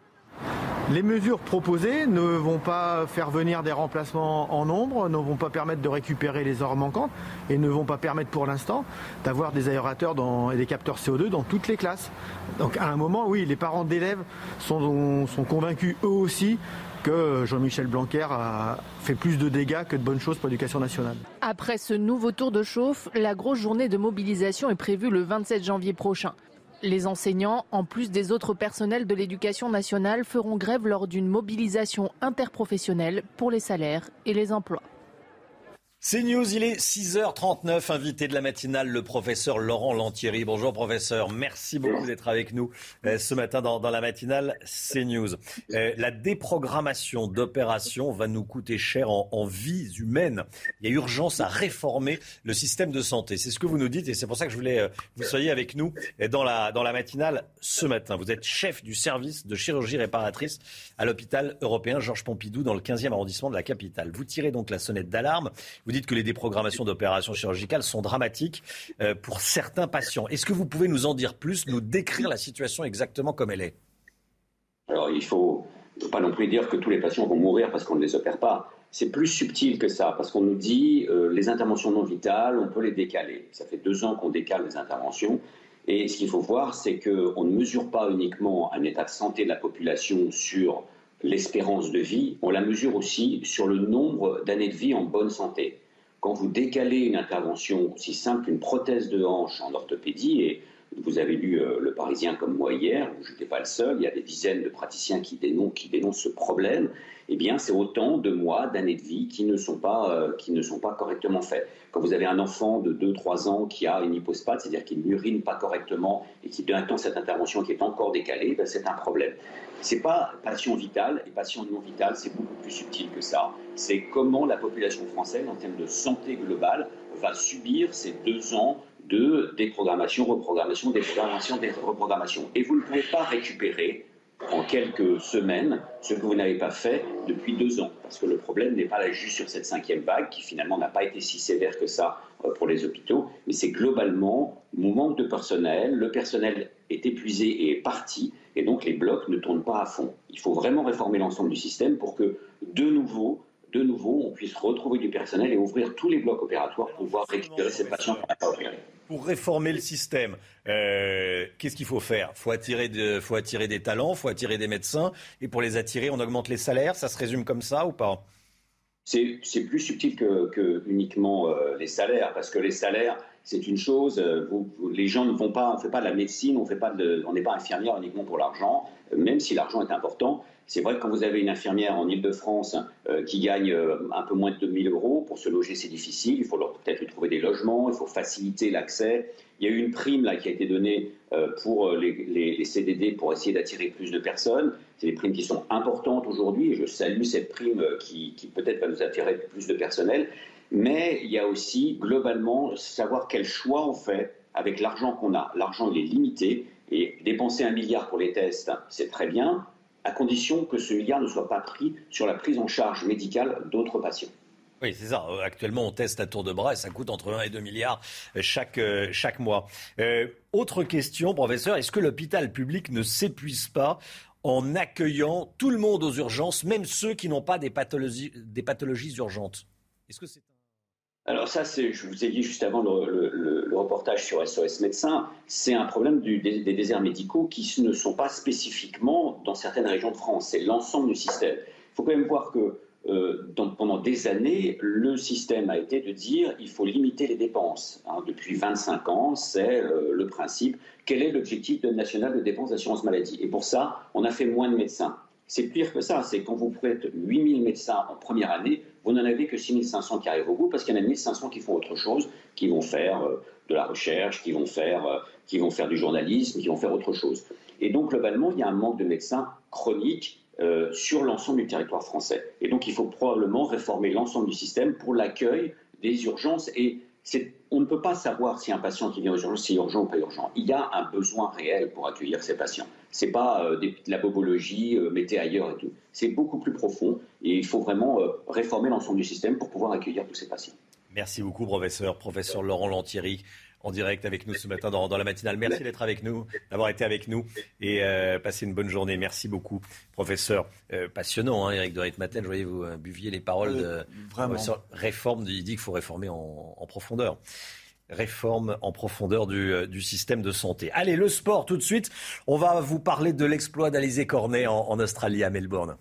Les mesures proposées ne vont pas faire venir des remplacements en nombre, ne vont pas permettre de récupérer les heures manquantes et ne vont pas permettre pour l'instant d'avoir des aérateurs et des capteurs CO2 dans toutes les classes. Donc à un moment, oui, les parents d'élèves sont, sont convaincus eux aussi que Jean-Michel Blanquer a fait plus de dégâts que de bonnes choses pour l'éducation nationale. Après ce nouveau tour de chauffe, la grosse journée de mobilisation est prévue le 27 janvier prochain. Les enseignants, en plus des autres personnels de l'éducation nationale, feront grève lors d'une mobilisation interprofessionnelle pour les salaires et les emplois. C'est News, il est 6h39, invité de la matinale, le professeur Laurent Lantieri. Bonjour professeur, merci beaucoup d'être avec nous euh, ce matin dans, la matinale CNews. Euh, la déprogrammation d'opérations va nous coûter cher en, en, vies humaines. Il y a urgence à réformer le système de santé. C'est ce que vous nous dites et c'est pour ça que je voulais euh, que vous soyez avec nous dans la, dans la matinale ce matin. Vous êtes chef du service de chirurgie réparatrice à l'hôpital européen Georges Pompidou dans le 15e arrondissement de la capitale. Vous tirez donc la sonnette d'alarme. Vous dites que les déprogrammations d'opérations chirurgicales sont dramatiques euh, pour certains patients. Est-ce que vous pouvez nous en dire plus, nous décrire la situation exactement comme elle est? Alors, il ne faut, pas non plus dire que tous les patients vont mourir parce qu'on ne les opère pas. C'est plus subtil que ça, parce qu'on nous dit euh, les interventions non vitales, on peut les décaler. Ça fait deux ans qu'on décale les interventions. Et ce qu'il faut voir, c'est qu'on ne mesure pas uniquement un état de santé de la population sur l'espérance de vie, on la mesure aussi sur le nombre d'années de vie en bonne santé. Quand vous décalez une intervention aussi simple qu'une prothèse de hanche en orthopédie, et vous avez lu euh, Le Parisien comme moi hier, je n'étais pas le seul, il y a des dizaines de praticiens qui dénoncent, qui ce problème, eh bien c'est autant de mois, d'années de vie qui ne, sont pas, euh, qui ne sont pas correctement faits. Quand vous avez un enfant de 2-3 ans qui a une hypospate, c'est-à-dire qu'il n'urine pas correctement et qui temps cette intervention qui est encore décalée, ben, c'est un problème. C'est pas passion vitale et passion non vitale, c'est beaucoup plus subtil que ça. C'est comment la population française, en termes de santé globale, va subir ces deux ans de déprogrammation, reprogrammation, déprogrammation, reprogrammation. Et vous ne pouvez pas récupérer en quelques semaines ce que vous n'avez pas fait depuis deux ans. Parce que le problème n'est pas là juste sur cette cinquième vague, qui finalement n'a pas été si sévère que ça euh, pour les hôpitaux, mais c'est globalement mon manque de personnel, le personnel est épuisé et est parti, et donc les blocs ne tournent pas à fond. Il faut vraiment réformer l'ensemble du système pour que, de nouveau, de nouveau, on puisse retrouver du personnel et ouvrir tous les blocs opératoires pour pouvoir récupérer ces patients Pour réformer le système, euh, qu'est-ce qu'il faut faire? Il faut attirer, faut attirer des talents, il faut attirer des médecins, et pour les attirer, on augmente les salaires? Ça se résume comme ça ou pas? C'est plus subtil que, uniquement euh, les salaires, parce que les salaires, c'est une chose. Euh, les gens ne vont pas, on ne fait pas de la médecine, on n'est pas infirmière uniquement pour l'argent, même si l'argent est important. C'est vrai que quand vous avez une infirmière en Ile-de-France euh, qui gagne euh, un peu moins de 2000 euros, pour se loger, c'est difficile. Il faut peut-être lui trouver des logements, il faut faciliter l'accès. Il y a eu une prime là, qui a été donnée euh, pour les, CDD pour essayer d'attirer plus de personnes. C'est des primes qui sont importantes aujourd'hui et je salue cette prime qui, qui peut-être va nous attirer plus de personnel. Mais il y a aussi globalement savoir quel choix on fait avec l'argent qu'on a. L'argent, il est limité. Et dépenser un milliard pour les tests, c'est très bien à condition que ce milliard ne soit pas pris sur la prise en charge médicale d'autres patients. Oui, c'est ça. Actuellement, on teste à tour de bras et ça coûte entre 1 et 2 milliards chaque, euh, chaque mois. Euh, autre question, professeur, est-ce que l'hôpital public ne s'épuise pas en accueillant tout le monde aux urgences, même ceux qui n'ont pas des pathologies, des pathologies urgentes? Est-ce que c'est alors ça, je vous ai dit juste avant le, reportage sur SOS Médecins, c'est un problème des, déserts médicaux qui ne sont pas spécifiquement dans certaines régions de France, c'est l'ensemble du système. Il faut quand même voir que euh, pendant des années, le système a été de dire il faut limiter les dépenses. Hein. depuis 25 ans, c'est euh, le principe. Quel est l'objectif national de dépenses d'assurance maladie? Et pour ça, on a fait moins de médecins. C'est pire que ça, c'est quand vous prêtez 8000 médecins en première année, vous n'en avez que 6500 qui arrivent au bout parce qu'il y en a 1500 qui font autre chose, qui vont faire euh, de la recherche, qui vont, faire, euh, qui vont faire du journalisme, qui vont faire autre chose. Et donc, globalement, il y a un manque de médecins chronique euh, sur l'ensemble du territoire français. Et donc, il faut probablement réformer l'ensemble du système pour l'accueil des urgences et on ne peut pas savoir si un patient qui vient aux urgences, c'est urgent ou pas urgent. Il y a un besoin réel pour accueillir ces patients. Ce n'est pas euh, de la bobologie, mettez ailleurs et tout. C'est beaucoup plus profond et il faut vraiment réformer l'ensemble du système pour pouvoir accueillir tous ces patients. Merci beaucoup, professeur. Professeur Laurent Lantieri, en direct avec nous ce matin dans, la matinale. Merci d'être avec nous, d'avoir été avec nous et euh, passer une bonne journée. Merci beaucoup, professeur. Euh, passionnant, hein, Eric de Ritmaten. Je voyais vous euh, buviez les paroles de professeur. Réforme, il dit qu'il faut réformer en, profondeur réforme en profondeur du, système de santé. Allez, le sport tout de suite. On va vous parler de l'exploit d'Alizé Cornet en Australie, à Melbourne.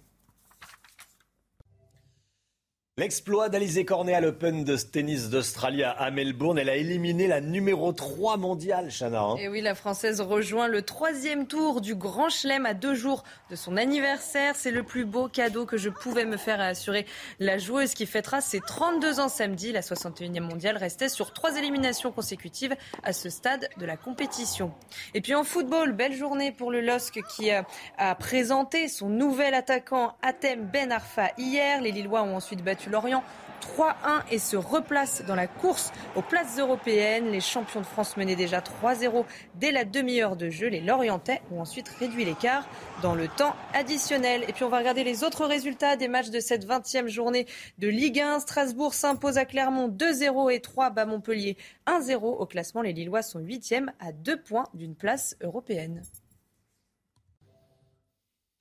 L'exploit d'Alizé Cornet à l'Open de tennis d'Australie à Melbourne. Elle a éliminé la numéro 3 mondiale, Chana. Hein. Et oui, la Française rejoint le troisième tour du Grand Chelem à deux jours de son anniversaire. C'est le plus beau cadeau que je pouvais me faire, à assurer la joueuse qui fêtera ses 32 ans samedi. La 61e mondiale restait sur trois éliminations consécutives à ce stade de la compétition. Et puis en football, belle journée pour le LOSC qui a, a présenté son nouvel attaquant Atem Ben Arfa hier. Les Lillois ont ensuite battu Lorient 3-1 et se replace dans la course aux places européennes. Les champions de France menaient déjà 3-0 dès la demi-heure de jeu. Les Lorientais ont ensuite réduit l'écart dans le temps additionnel. Et puis on va regarder les autres résultats des matchs de cette 20e journée de Ligue 1. Strasbourg s'impose à Clermont 2-0 et 3 bas Montpellier 1-0. Au classement, les Lillois sont 8e à 2 points d'une place européenne.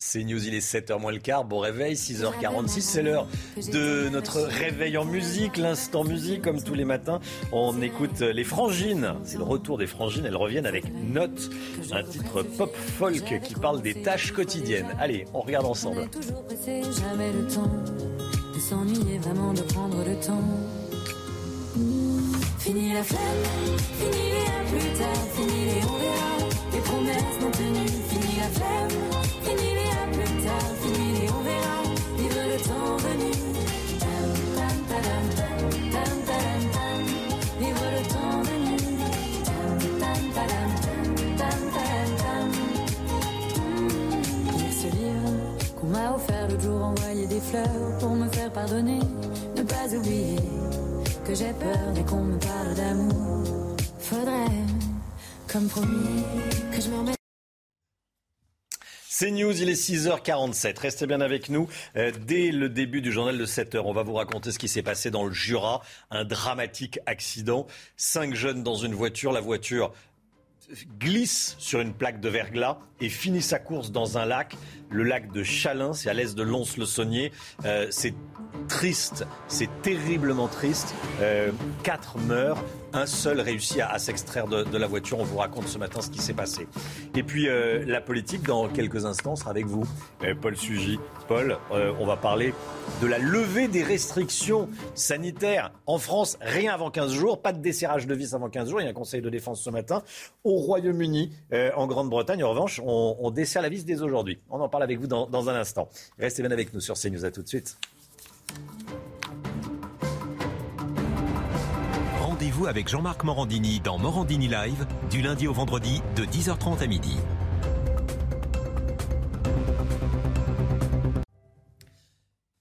C'est News, il est 7h moins le quart, bon réveil, 6h46, c'est l'heure de notre réveil en musique, l'instant musique, comme tous les matins. On écoute les frangines, c'est le retour des frangines, elles reviennent avec Note, un titre pop folk qui parle des tâches quotidiennes. Allez, on regarde ensemble. toujours pressé, jamais le temps de s'ennuyer, vraiment de prendre le temps. Fini la flemme, fini les à plus tard, fini les on verra, les promesses non tenues, fini la flemme, fini les à plus tard, fini les on verra, vive le temps venu. Tam, le temps venu. Livre qu'on m'a offert l'autre jour, envoyer des fleurs pour me faire pardonner, ne pas oublier que j'ai peur dès qu'on me parle d'amour. Faudrait, comme promis, que je me remette. C'est News, il est 6h47. Restez bien avec nous. Euh, dès le début du journal de 7h, on va vous raconter ce qui s'est passé dans le Jura. Un dramatique accident. Cinq jeunes dans une voiture. La voiture glisse sur une plaque de verglas et finit sa course dans un lac, le lac de Chalin, c'est à l'est de Lons-le-Saunier. Euh, c'est triste, c'est terriblement triste. Euh, quatre meurent, un seul réussit à, s'extraire de, la voiture. On vous raconte ce matin ce qui s'est passé. Et puis euh, la politique, dans quelques instants, sera avec vous, Euh, Paul Sugy. Paul, euh, on va parler de la levée des restrictions sanitaires en France. Rien avant 15 jours, pas de desserrage de vis avant 15 jours. Il y a un conseil de défense ce matin. Au Royaume-Uni, en Grande-Bretagne, en revanche, on, on dessert la vis dès aujourd'hui. On en parle avec vous dans, dans un instant. Restez bien avec nous sur CNews. À tout de suite. Rendez-vous avec Jean-Marc Morandini dans Morandini Live du lundi au vendredi de 10h30 à midi.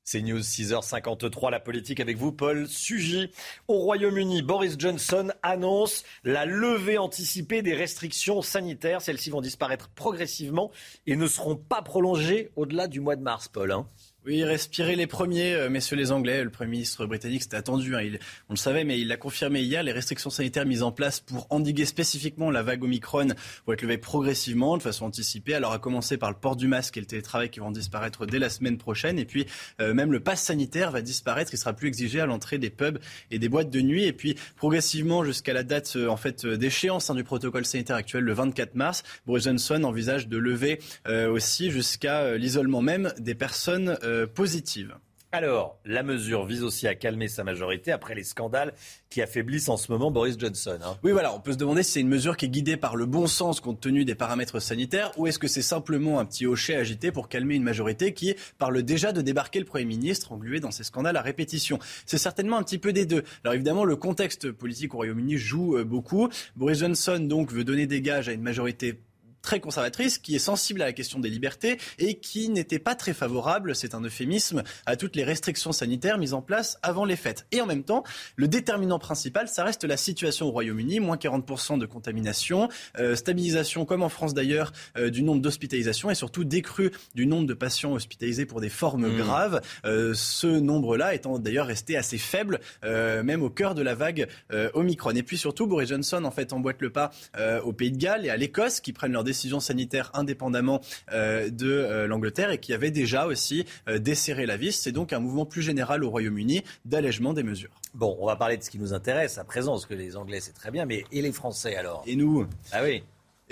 C'est News 6h53, la politique avec vous, Paul Sugy. Au Royaume-Uni, Boris Johnson annonce la levée anticipée des restrictions sanitaires. Celles-ci vont disparaître progressivement et ne seront pas prolongées au-delà du mois de mars, Paul. hein. Oui, respirez les premiers, euh, messieurs les Anglais. Le Premier ministre britannique, c'était attendu, hein, on le savait, mais il l'a confirmé hier. Les restrictions sanitaires mises en place pour endiguer spécifiquement la vague Omicron vont être levées progressivement, de façon anticipée. Alors, à commencer par le port du masque et le télétravail qui vont disparaître dès la semaine prochaine. Et puis, euh, même le pass sanitaire va disparaître. Il sera plus exigé à l'entrée des pubs et des boîtes de nuit. Et puis, progressivement, jusqu'à la date euh, en fait d'échéance hein, du protocole sanitaire actuel, le 24 mars, Boris Johnson envisage de lever aussi jusqu'à l'isolement même des personnes euh, positives. Alors, la mesure vise aussi à calmer sa majorité après les scandales qui affaiblissent en ce moment Boris Johnson. hein. Oui, voilà, on peut se demander si c'est une mesure qui est guidée par le bon sens compte tenu des paramètres sanitaires ou est-ce que c'est simplement un petit hochet agité pour calmer une majorité qui parle déjà de débarquer le Premier ministre englué dans ces scandales à répétition? C'est certainement un petit peu des deux. Alors évidemment, le contexte politique au Royaume-Uni joue euh, beaucoup. Boris Johnson donc veut donner des gages à une majorité très conservatrice, qui est sensible à la question des libertés et qui n'était pas très favorable, c'est un euphémisme, à toutes les restrictions sanitaires mises en place avant les fêtes. Et en même temps, le déterminant principal, ça reste la situation au Royaume-Uni, moins 40% de contamination, euh, stabilisation, comme en France d'ailleurs, euh, du nombre d'hospitalisations et surtout décrue du nombre de patients hospitalisés pour des formes Mmh. graves. Euh, ce nombre-là étant d'ailleurs resté assez faible, même au cœur de la vague Omicron. Et puis surtout, Boris Johnson en fait emboîte le pas au Pays de Galles et à l'Écosse qui prennent leurs décisions sanitaires indépendamment euh, de euh, l'Angleterre et qui avaient déjà aussi euh, desserré la vis. C'est donc un mouvement plus général au Royaume-Uni d'allègement des mesures. Bon, on va parler de ce qui nous intéresse à présent, parce que les Anglais, c'est très bien, mais et les Français alors? Et nous? Ah oui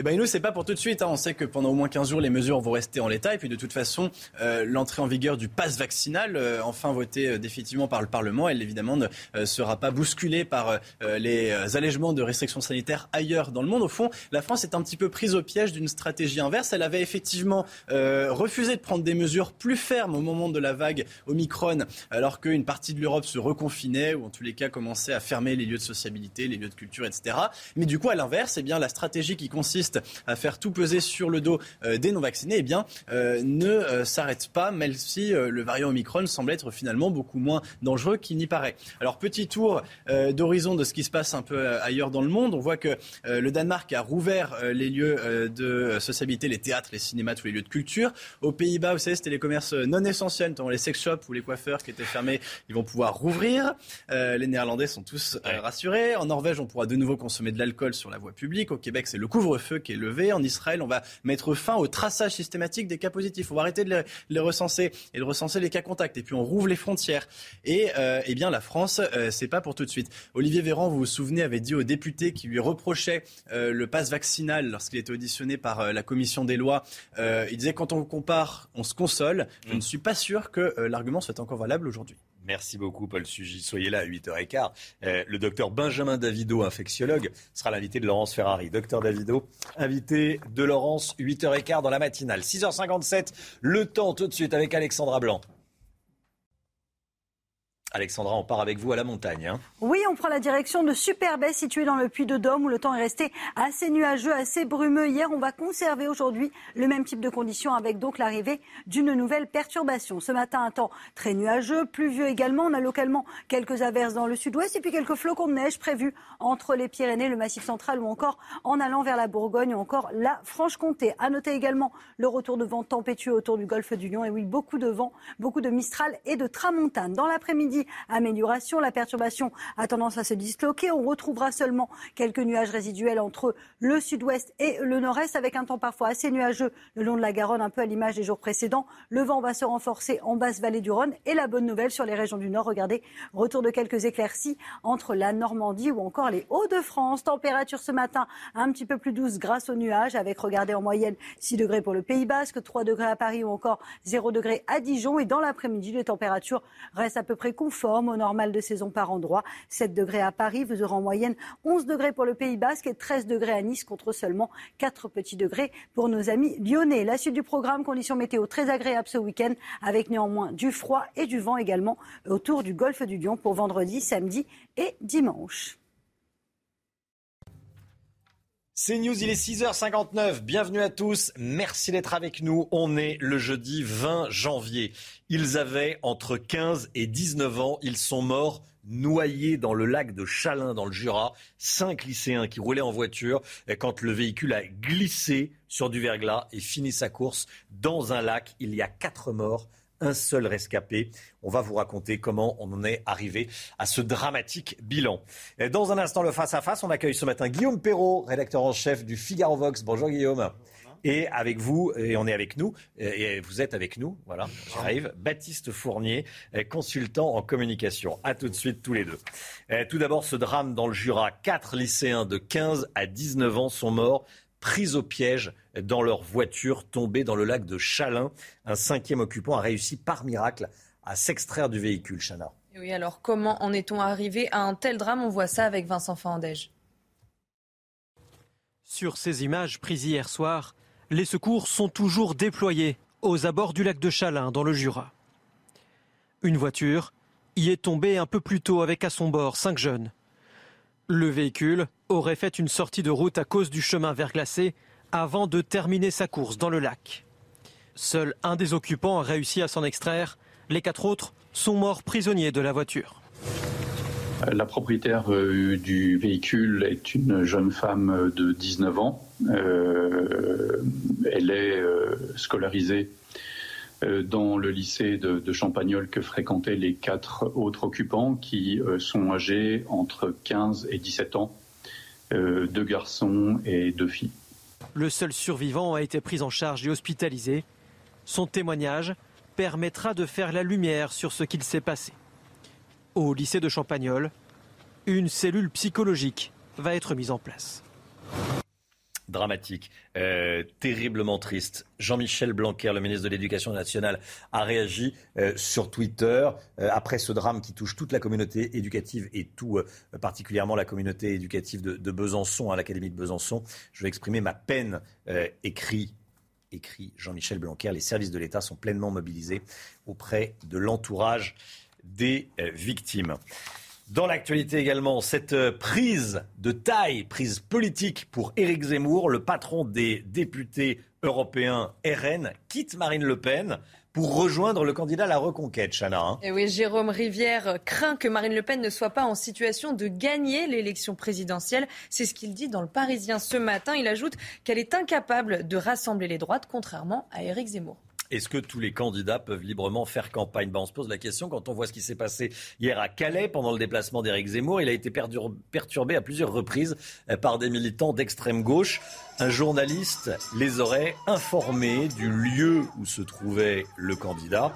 eh ben, nous, c'est pas pour tout de suite. Hein. On sait que pendant au moins 15 jours, les mesures vont rester en l'état. Et puis, de toute façon, euh, l'entrée en vigueur du pass vaccinal, euh, enfin voté euh, définitivement par le Parlement, elle, évidemment, ne sera pas bousculée par les allègements de restrictions sanitaires ailleurs dans le monde. Au fond, la France est un petit peu prise au piège d'une stratégie inverse. Elle avait effectivement refusé de prendre des mesures plus fermes au moment de la vague Omicron, alors qu'une partie de l'Europe se reconfinait, ou en tous les cas commençait à fermer les lieux de sociabilité, les lieux de culture, etc. Mais du coup, à l'inverse, eh bien, la stratégie qui consiste à faire tout peser sur le dos euh, des non-vaccinés, eh bien, euh, ne euh, s'arrête pas, même si le variant Omicron semble être finalement beaucoup moins dangereux qu'il n'y paraît. Alors, petit tour d'horizon de ce qui se passe un peu ailleurs dans le monde. On voit que le Danemark a rouvert les lieux de sociabilité, les théâtres, les cinémas, tous les lieux de culture. Aux Pays-Bas, vous savez, c'était les commerces non essentiels, notamment les sex shops ou les coiffeurs qui étaient fermés. Ils vont pouvoir rouvrir. les Néerlandais sont tous rassurés. En Norvège, on pourra de nouveau consommer de l'alcool sur la voie publique. Au Québec, c'est le couvre-feu qui est levé. En Israël, on va mettre fin au traçage systématique des cas positifs. On va arrêter de les, recenser et de recenser les cas contacts. Et puis on rouvre les frontières. Et euh, eh bien la France, euh, c'est pas pour tout de suite. Olivier Véran, vous vous souvenez, avait dit aux députés qui lui reprochaient euh, le pass vaccinal lorsqu'il était auditionné par la commission des lois. il disait quand on compare, on se console. Je ne suis pas sûr que l'argument soit encore valable aujourd'hui. Merci beaucoup, Paul Sugy. Soyez là à 8h15. Euh, le docteur Benjamin Davido, infectiologue, sera l'invité de Laurence Ferrari. Docteur Davido, invité de Laurence, 8h15 dans la matinale. 6h57, le temps tout de suite avec Alexandra Blanc. Alexandra, on part avec vous à la montagne. Hein. oui, on prend la direction de Superbet, située dans le Puy-de-Dôme, où le temps est resté assez nuageux, assez brumeux hier. On va conserver aujourd'hui le même type de conditions, avec donc l'arrivée d'une nouvelle perturbation. Ce matin, un temps très nuageux, pluvieux également. On a localement quelques averses dans le sud-ouest et puis quelques flocons de neige prévus entre les Pyrénées, le Massif central ou encore en allant vers la Bourgogne ou encore la Franche-Comté. À noter également le retour de vent tempétueux autour du golfe du Lion. Et oui, beaucoup de vent, beaucoup de Mistral et de Tramontane. Dans l'après-midi, amélioration. La perturbation a tendance à se disloquer. On retrouvera seulement quelques nuages résiduels entre le sud-ouest et le nord-est avec un temps parfois assez nuageux le long de la Garonne, un peu à l'image des jours précédents. Le vent va se renforcer en basse vallée du Rhône et la bonne nouvelle sur les régions du nord. Regardez, retour de quelques éclaircies entre la Normandie ou encore les Hauts-de-France. Température ce matin un petit peu plus douce grâce aux nuages avec, regardez, en moyenne 6 degrés pour le Pays Basque, 3 degrés à Paris ou encore 0 degrés à Dijon. Et dans l'après-midi, les températures restent à peu près conforme au normal de saison par endroit. 7 degrés à Paris, vous aurez en moyenne 11 degrés pour le Pays Basque et 13 degrés à Nice contre seulement 4 petits degrés pour nos amis lyonnais. La suite du programme, conditions météo très agréables ce week-end avec néanmoins du froid et du vent également autour du golfe du Lion pour vendredi, samedi et dimanche. C'est News, il est 6h59. Bienvenue à tous. Merci d'être avec nous. On est le jeudi 20 janvier. Ils avaient entre 15 et 19 ans. Ils sont morts noyés dans le lac de Chalin dans le Jura. Cinq lycéens qui roulaient en voiture quand le véhicule a glissé sur du verglas et fini sa course dans un lac. Il y a quatre morts un seul rescapé. On va vous raconter comment on en est arrivé à ce dramatique bilan. Dans un instant, le face-à-face, on accueille ce matin Guillaume Perrault, rédacteur en chef du Figaro Vox. Bonjour Guillaume. Et avec vous, et on est avec nous, et vous êtes avec nous, voilà, j'arrive, Baptiste Fournier, consultant en communication. À tout de suite tous les deux. Tout d'abord, ce drame dans le Jura. Quatre lycéens de 15 à 19 ans sont morts pris au piège dans leur voiture tombée dans le lac de Chalin. Un cinquième occupant a réussi par miracle à s'extraire du véhicule, Chana. Oui, alors comment en est-on arrivé à un tel drame? On voit ça avec Vincent Fandège. Sur ces images prises hier soir, les secours sont toujours déployés aux abords du lac de Chalin, dans le Jura. Une voiture y est tombée un peu plus tôt avec à son bord cinq jeunes. Le véhicule aurait fait une sortie de route à cause du chemin verglacé avant de terminer sa course dans le lac. Seul un des occupants a réussi à s'en extraire. Les quatre autres sont morts prisonniers de la voiture. La propriétaire euh, du véhicule est une jeune femme de 19 ans. Euh, elle est euh, scolarisée dans le lycée de, de, Champagnol que fréquentaient les quatre autres occupants qui euh, sont âgés entre 15 et 17 ans, euh, deux garçons et deux filles. Le seul survivant a été pris en charge et hospitalisé. Son témoignage permettra de faire la lumière sur ce qu'il s'est passé. Au lycée de Champagnol, une cellule psychologique va être mise en place. Dramatique, euh, terriblement triste. Jean-Michel Blanquer, le ministre de l'Éducation nationale, a réagi euh, sur Twitter euh, après ce drame qui touche toute la communauté éducative et tout particulièrement la communauté éducative de, Besançon, à l'Académie de Besançon. Je vais exprimer ma peine, écrit écrit Jean-Michel Blanquer. Les services de l'État sont pleinement mobilisés auprès de l'entourage des victimes. Dans l'actualité également, cette euh, prise de taille, prise politique pour Éric Zemmour, le patron des députés européens RN, quitte Marine Le Pen pour rejoindre le candidat à la reconquête, Chana. Hein. Et oui, Jérôme Rivière craint que Marine Le Pen ne soit pas en situation de gagner l'élection présidentielle. C'est ce qu'il dit dans le Parisien ce matin. Il ajoute qu'elle est incapable de rassembler les droites, contrairement à Éric Zemmour. Est-ce que tous les candidats peuvent librement faire campagne? Ben, On se pose la question quand on voit ce qui s'est passé hier à Calais pendant le déplacement d'Éric Zemmour. Il a été perturbé à plusieurs reprises euh, par des militants d'extrême gauche. Un journaliste les aurait informés du lieu où se trouvait le candidat.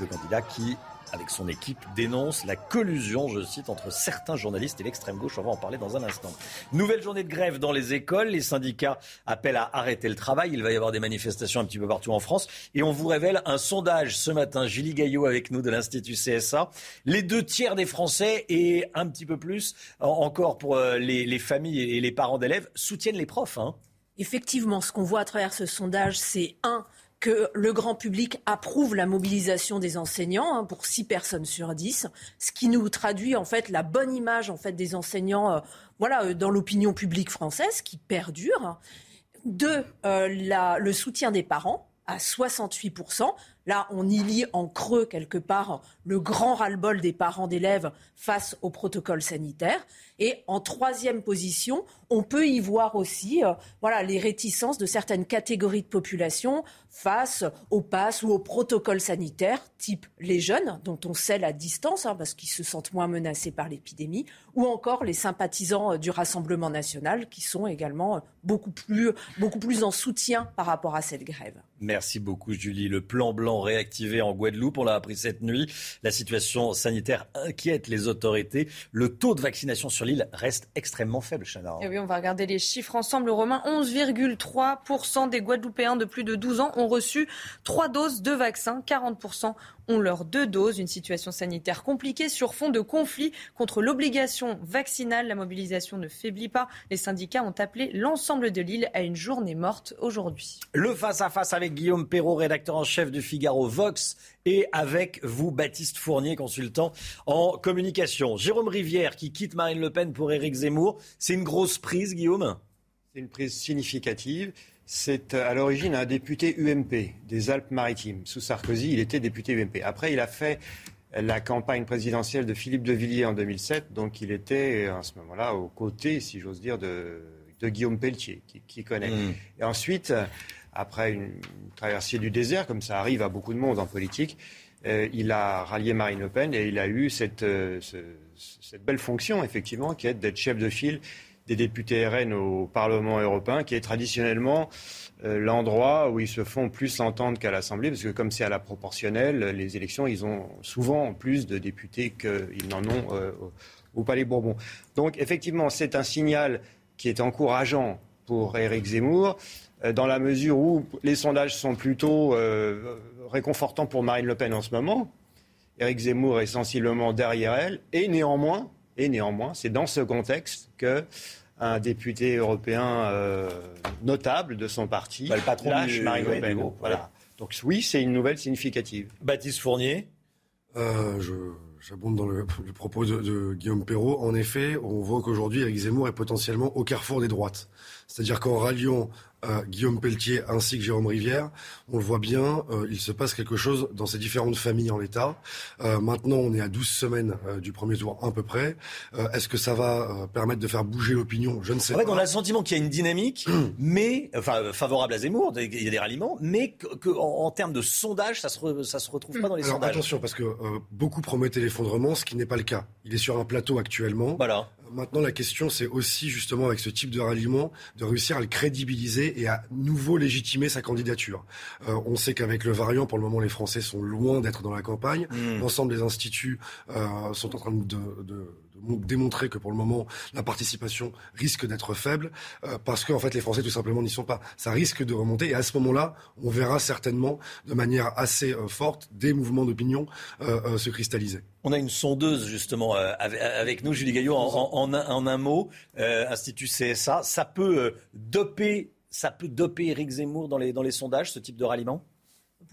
Le candidat qui avec son équipe, dénonce la collusion, je cite, entre certains journalistes et l'extrême gauche. On va en parler dans un instant. Nouvelle journée de grève dans les écoles. Les syndicats appellent à arrêter le travail. Il va y avoir des manifestations un petit peu partout en France. Et on vous révèle un sondage ce matin. Julie Gaillot avec nous de l'Institut CSA. Les deux tiers des Français et un petit peu plus encore pour euh, les, familles et les parents d'élèves soutiennent les profs. Hein. Effectivement, ce qu'on voit à travers ce sondage, c'est un que le grand public approuve la mobilisation des enseignants hein, pour 6 personnes sur 10, ce qui nous traduit en fait la bonne image en fait des enseignants euh, voilà, euh, dans l'opinion publique française qui perdure. Deux, euh, le soutien des parents à 68%. Là, on y lit en creux quelque part le grand ras-le-bol des parents d'élèves face au protocole sanitaire. Et en troisième position, on peut y voir aussi euh, voilà, les réticences de certaines catégories de population face au pass ou au protocole sanitaire, type les jeunes, dont on sait la distance, hein, parce qu'ils se sentent moins menacés par l'épidémie, ou encore les sympathisants euh, du Rassemblement national, qui sont également euh, beaucoup plus, beaucoup plus en soutien par rapport à cette grève. Merci beaucoup, Julie. Le plan blanc réactivé en Guadeloupe, on l'a appris cette nuit. La situation sanitaire inquiète les autorités. Le taux de vaccination sur l'île reste extrêmement faible, Chana. On va regarder les chiffres ensemble. Romain, 11,3% des Guadeloupéens de plus de 12 ans ont reçu trois doses de vaccin. 40% ont leurs deux doses. Une situation sanitaire compliquée sur fond de conflit contre l'obligation vaccinale. La mobilisation ne faiblit pas. Les syndicats ont appelé l'ensemble de l'île à une journée morte aujourd'hui. Le face-à-face avec Guillaume Perrault, rédacteur en chef du Figaro Vox, et avec vous, Baptiste Fournier, consultant en communication. Jérôme Rivière qui quitte Marine Le Pen pour Éric Zemmour. C'est une grosse prise, Guillaume? C'est une prise significative. C'est euh, à l'origine un député UMP des Alpes-Maritimes. Sous Sarkozy, il était député UMP. Après, il a fait la campagne présidentielle de Philippe de Villiers en 2007, donc il était à ce moment-là aux côtés, si j'ose dire, de, Guillaume Pelletier, qui, connaît. Mmh. Et ensuite, après une traversée du désert, comme ça arrive à beaucoup de monde en politique, euh, il a rallié Marine Le Pen et il a eu cette, euh, cette belle fonction, effectivement, qui est d'être chef de file des députés RN au Parlement européen, qui est traditionnellement euh, l'endroit où ils se font plus entendre qu'à l'Assemblée, parce que comme c'est à la proportionnelle, les élections, ils ont souvent plus de députés qu'ils n'en ont euh, au Palais Bourbon. Donc effectivement, c'est un signal qui est encourageant pour Éric Zemmour, euh, dans la mesure où les sondages sont plutôt réconfortants pour Marine Le Pen en ce moment. Éric Zemmour est sensiblement derrière elle, et néanmoins, et néanmoins, c'est dans ce contexte que un député européen euh, notable de son parti bah, le patron lâche Marine Le Pen. Voilà. Donc oui, c'est une nouvelle significative. Baptiste Fournier? Euh, J'abonde dans le, propos de, de, Guillaume Perrault. En effet, on voit qu'aujourd'hui, Eric Zemmour est potentiellement au carrefour des droites. C'est-à-dire qu'en ralliant Guillaume Pelletier ainsi que Jérôme Rivière, on le voit bien, euh, il se passe quelque chose dans ces différentes familles en l'état. Euh, maintenant, on est à 12 semaines euh, du premier tour à peu près. Est-ce que ça va permettre de faire bouger l'opinion? Je ne sais en fait, pas. On a le sentiment qu'il y a une dynamique, mais enfin favorable à Zemmour, il y a des ralliements, mais qu'en en, termes de sondage, ça se ça se retrouve pas dans les Alors, sondages. Attention, parce que beaucoup promettaient l'effondrement, ce qui n'est pas le cas. Il est sur un plateau actuellement. Voilà. Maintenant, la question, c'est aussi justement avec ce type de ralliement, de réussir à le crédibiliser et à nouveau légitimer sa candidature. Euh, on sait qu'avec le variant, pour le moment, les Français sont loin d'être dans la campagne. Hmm. L'ensemble des instituts euh, sont en train de, de de démontrer que pour le moment, la participation risque d'être faible, euh, parce qu'en fait, les Français, tout simplement, n'y sont pas. Ça risque de remonter, et à ce moment-là, on verra certainement, de manière assez euh, forte, des mouvements d'opinion euh, se cristalliser. On a une sondeuse justement avec nous, Julie Gaillot, en, un, mot, Institut CSA. Ça peut doper, ça peut doper Zemmour dans les sondages, ce type de ralliement?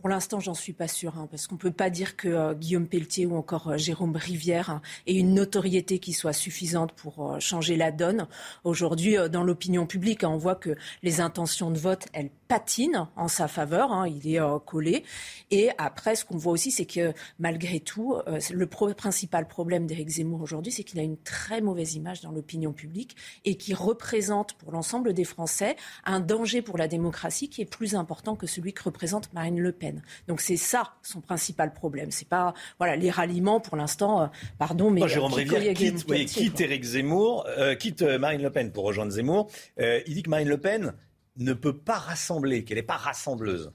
Pour l'instant, j'en suis pas sûre, hein, parce qu'on ne peut pas dire que euh, Guillaume Pelletier ou encore euh, Jérôme Rivière hein, aient une notoriété qui soit suffisante pour euh, changer la donne. Aujourd'hui, dans l'opinion publique, hein, on voit que les intentions de vote, elles patine en sa faveur, hein, il est collé. Et après, ce qu'on voit aussi, c'est que malgré tout, le principal problème d'Éric Zemmour aujourd'hui, c'est qu'il a une très mauvaise image dans l'opinion publique et qui représente pour l'ensemble des Français un danger pour la démocratie qui est plus important que celui que représente Marine Le Pen. Donc c'est ça son principal problème. C'est pas voilà les ralliements pour l'instant. Euh, pardon, mais Jérôme Rivière quitte, quitte Éric Zemmour, quitte Marine Le Pen pour rejoindre Zemmour. il dit que Marine Le Pen ne peut pas rassembler, qu'elle n'est pas rassembleuse.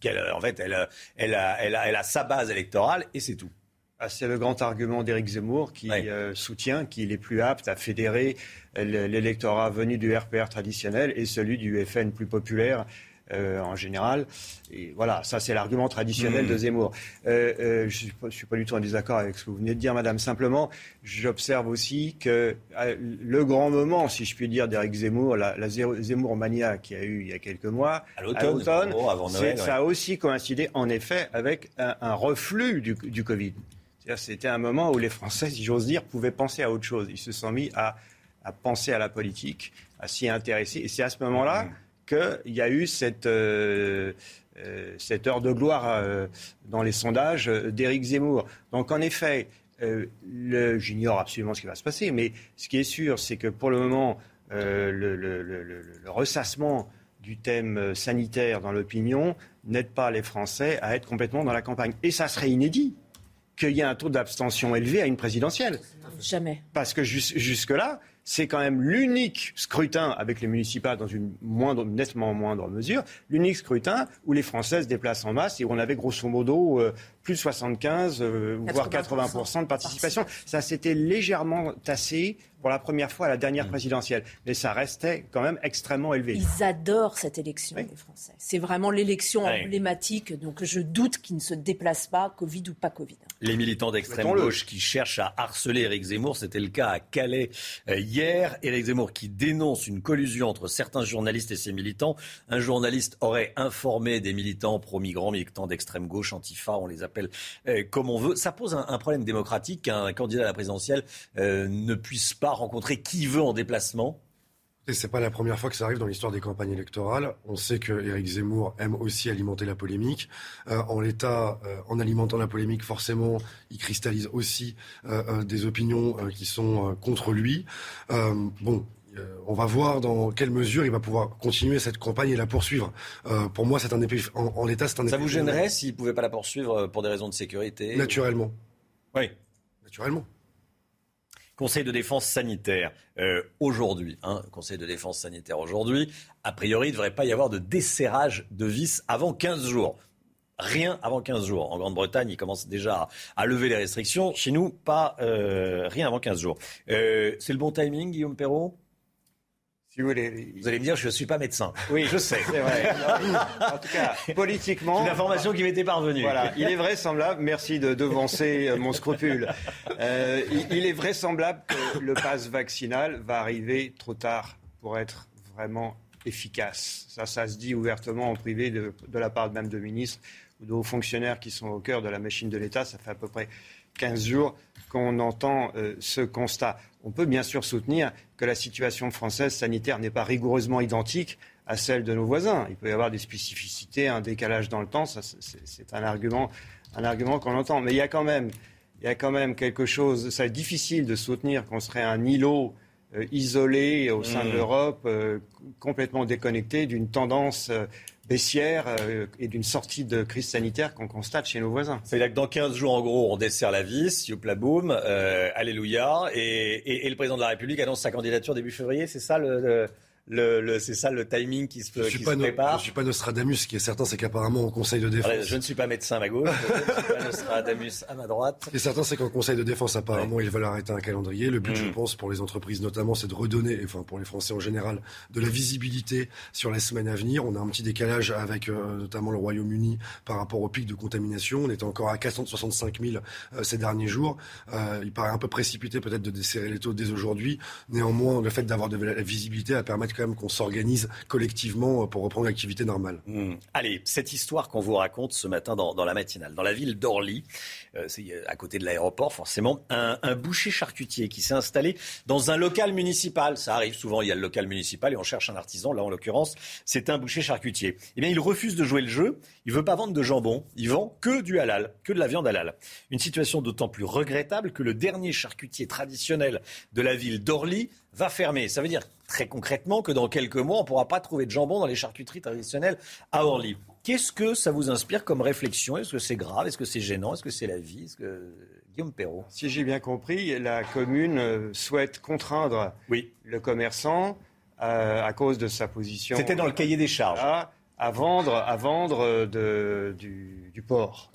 Qu'elle, euh, en fait, elle, euh, elle, a, elle, a, elle a sa base électorale et c'est tout. Ah, c'est le grand argument d'Éric Zemmour qui euh, soutient qu'il est plus apte à fédérer l'électorat venu du RPR traditionnel et celui du FN plus populaire euh, en général. Et voilà, ça c'est l'argument traditionnel de mmh. Zemmour. Euh, euh, je ne suis, pas du tout en désaccord avec ce que vous venez de dire, Madame. Simplement, j'observe aussi que le grand moment, si je puis dire, d'Éric Zemmour, la, Zemmour mania qui a eu il y a quelques mois, à l'automne, ça a aussi coïncidé en effet avec un, reflux du, du Covid. C'était un moment où les Français, si j'ose dire, pouvaient penser à autre chose. Ils se sont mis à, à penser à la politique, à s'y intéresser. Et c'est à ce moment-là mmh qu'il y a eu cette, euh, euh, cette heure de gloire euh, dans les sondages d'Éric Zemmour. Donc en effet, j'ignore absolument ce qui va se passer, mais ce qui est sûr, c'est que pour le moment, le, le, ressassement du thème sanitaire dans l'opinion n'aide pas les Français à être complètement dans la campagne. Et ça serait inédit qu'il y ait un taux d'abstention élevé à une présidentielle. Jamais. Parce que jusque-là, c'est quand même l'unique scrutin, avec les municipales dans une moindre, nettement moindre mesure, l'unique scrutin où les Français se déplacent en masse et où on avait grosso modo euh, plus de 75, euh, voire 80% de participation. Ça s'était légèrement tassé pour la première fois à la dernière mm. présidentielle. Mais ça restait quand même extrêmement élevé. Ils adorent cette élection, les Français. C'est vraiment l'élection emblématique. Donc je doute qu'ils ne se déplacent pas, Covid ou pas Covid. Les militants d'extrême gauche qui cherchent à harceler Éric Zemmour, c'était le cas à Calais euh, hier. Éric Zemmour qui dénonce une collusion entre certains journalistes et ses militants. Un journaliste aurait informé des militants pro-migrants, militants d'extrême gauche, antifa, on les euh, comme on veut. Ça pose un, problème démocratique qu'un candidat à la présidentielle euh, ne puisse pas rencontrer qui veut en déplacement? C'est pas la première fois que ça arrive dans l'histoire des campagnes électorales. On sait que Éric Zemmour aime aussi alimenter la polémique. Euh, en l'état, en alimentant la polémique, forcément, il cristallise aussi des opinions qui sont contre lui. bon, on va voir dans quelle mesure il va pouvoir continuer cette campagne et la poursuivre. pour moi, c'est un épée. En, l'état, c'est un. Ça vous gênerait s'il pouvait pas la poursuivre pour des raisons de sécurité Naturellement. Oui. Naturellement. Conseil de défense sanitaire euh, aujourd'hui. Hein, Conseil de défense sanitaire aujourd'hui. A priori, il ne devrait pas y avoir de desserrage de vis avant 15 jours. Rien avant 15 jours. En Grande-Bretagne, ils commencent déjà à, lever les restrictions. Chez nous, pas euh, rien avant 15 jours. Euh, c'est le bon timing, Guillaume Perrault? Si vous, voulez, vous allez me dire, je ne suis pas médecin. Oui, je sais. C'est vrai. en tout cas, politiquement. C'est une information qui m'était parvenue. Voilà. Il est vraisemblable, merci de devancer euh, mon scrupule. Euh, il, est vraisemblable que le pass vaccinal va arriver trop tard pour être vraiment efficace. Ça, ça se dit ouvertement en privé de, de la part même de ministres ou de hauts fonctionnaires qui sont au cœur de la machine de l'État. Ça fait à peu près 15 jours qu'on entend euh, ce constat. On peut bien sûr soutenir que la situation française sanitaire n'est pas rigoureusement identique à celle de nos voisins. Il peut y avoir des spécificités, un décalage dans le temps, c'est un argument, un argument qu'on entend. Mais il y a quand même, il y a quand même quelque chose. Ça est difficile de soutenir qu'on serait un îlot euh, isolé au sein de mmh. l'Europe, euh, complètement déconnecté d'une tendance baissière euh, et d'une sortie de crise sanitaire qu'on constate chez nos voisins. C'est-à-dire que dans 15 jours, en gros, on dessert la vis, youpla boum, euh, alléluia, et, et, le président de la République annonce sa candidature début février, c'est ça le, le, le- c'est ça le timing qui se, Je qui suis se pas, no- prépare. je suis pas Nostradamus. Ce qui est certain, c'est qu'apparemment au Conseil de défense. Je ne suis pas médecin à ma gauche, je ne suis pas Nostradamus à ma droite. Ce qui est certain, c'est qu'en Conseil de défense, apparemment, ils veulent arrêter un calendrier. Le but, Mm. je pense, pour les entreprises notamment, c'est de redonner, enfin pour les Français en général, de la visibilité sur les semaines à venir. On a un petit décalage avec euh, notamment le Royaume-Uni par rapport au pic de contamination. On était encore à 465 000 euh, ces derniers jours. Euh, il paraît un peu précipité peut-être de desserrer les taux dès aujourd'hui. Néanmoins, le fait d'avoir de la visibilité va permettre quand même qu'on s'organise collectivement euh, pour reprendre l'activité normale. Hmm. Allez, cette histoire qu'on vous raconte ce matin dans, la matinale, dans la ville d'Orly, euh, euh, à côté de l'aéroport forcément, un, boucher charcutier qui s'est installé dans un local municipal. Ça arrive souvent, il y a le local municipal et on cherche un artisan. Là, en l'occurrence, c'est un boucher charcutier. Eh bien, il refuse de jouer le jeu. Il veut pas vendre de jambon. Il vend que du halal, que de la viande halal. Une situation d'autant plus regrettable que le dernier charcutier traditionnel de la ville d'Orly va fermer. Ça veut dire très concrètement que dans quelques mois, on ne pourra pas trouver de jambon dans les charcuteries traditionnelles à Orly. Qu'est-ce que ça vous inspire comme réflexion? Est-ce que c'est grave? Est-ce que c'est gênant? Est-ce que c'est la vie? Que... Guillaume Perrault. Si j'ai bien compris, la commune euh, souhaite contraindre le commerçant euh, à cause de sa position. C'était dans le cahier des charges. à, à vendre, à vendre euh, de- du, du porc.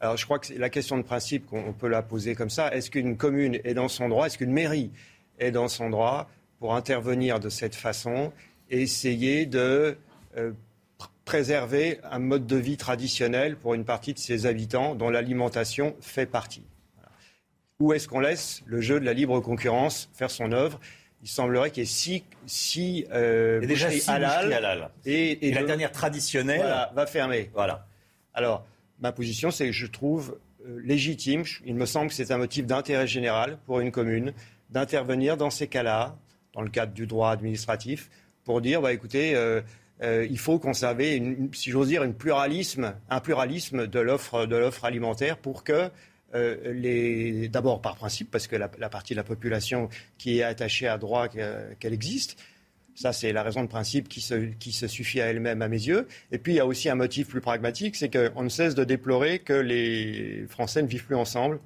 Alors je crois que la question de principe qu'on on peut la poser comme ça. Est-ce qu'une commune est dans son droit? Est-ce qu'une mairie est dans son droit? Pour intervenir de cette façon et essayer de euh, pr- préserver un mode de vie traditionnel pour une partie de ses habitants dont l'alimentation fait partie Voilà. Ou est-ce qu'on laisse le jeu de la libre concurrence faire son œuvre? Il semblerait qu'il y ait six, six euh, a déjà six halal. Et, Et la dernière traditionnelle voilà, va fermer. Voilà. Alors, ma position, c'est que je trouve euh, légitime, il me semble que c'est un motif d'intérêt général pour une commune, d'intervenir dans ces cas-là, dans le cadre du droit administratif, pour dire, bah, écoutez, euh, euh, il faut conserver, si j'ose dire, un pluralisme de l'offre alimentaire pour que euh, d'abord par principe, parce que la, partie de la population qui est attachée à droit que- qu'elle existe, ça, c'est la raison de principe qui se suffit à elle-même à mes yeux. Et puis, il y a aussi un motif plus pragmatique, c'est qu'on ne cesse de déplorer que les Français ne vivent plus ensemble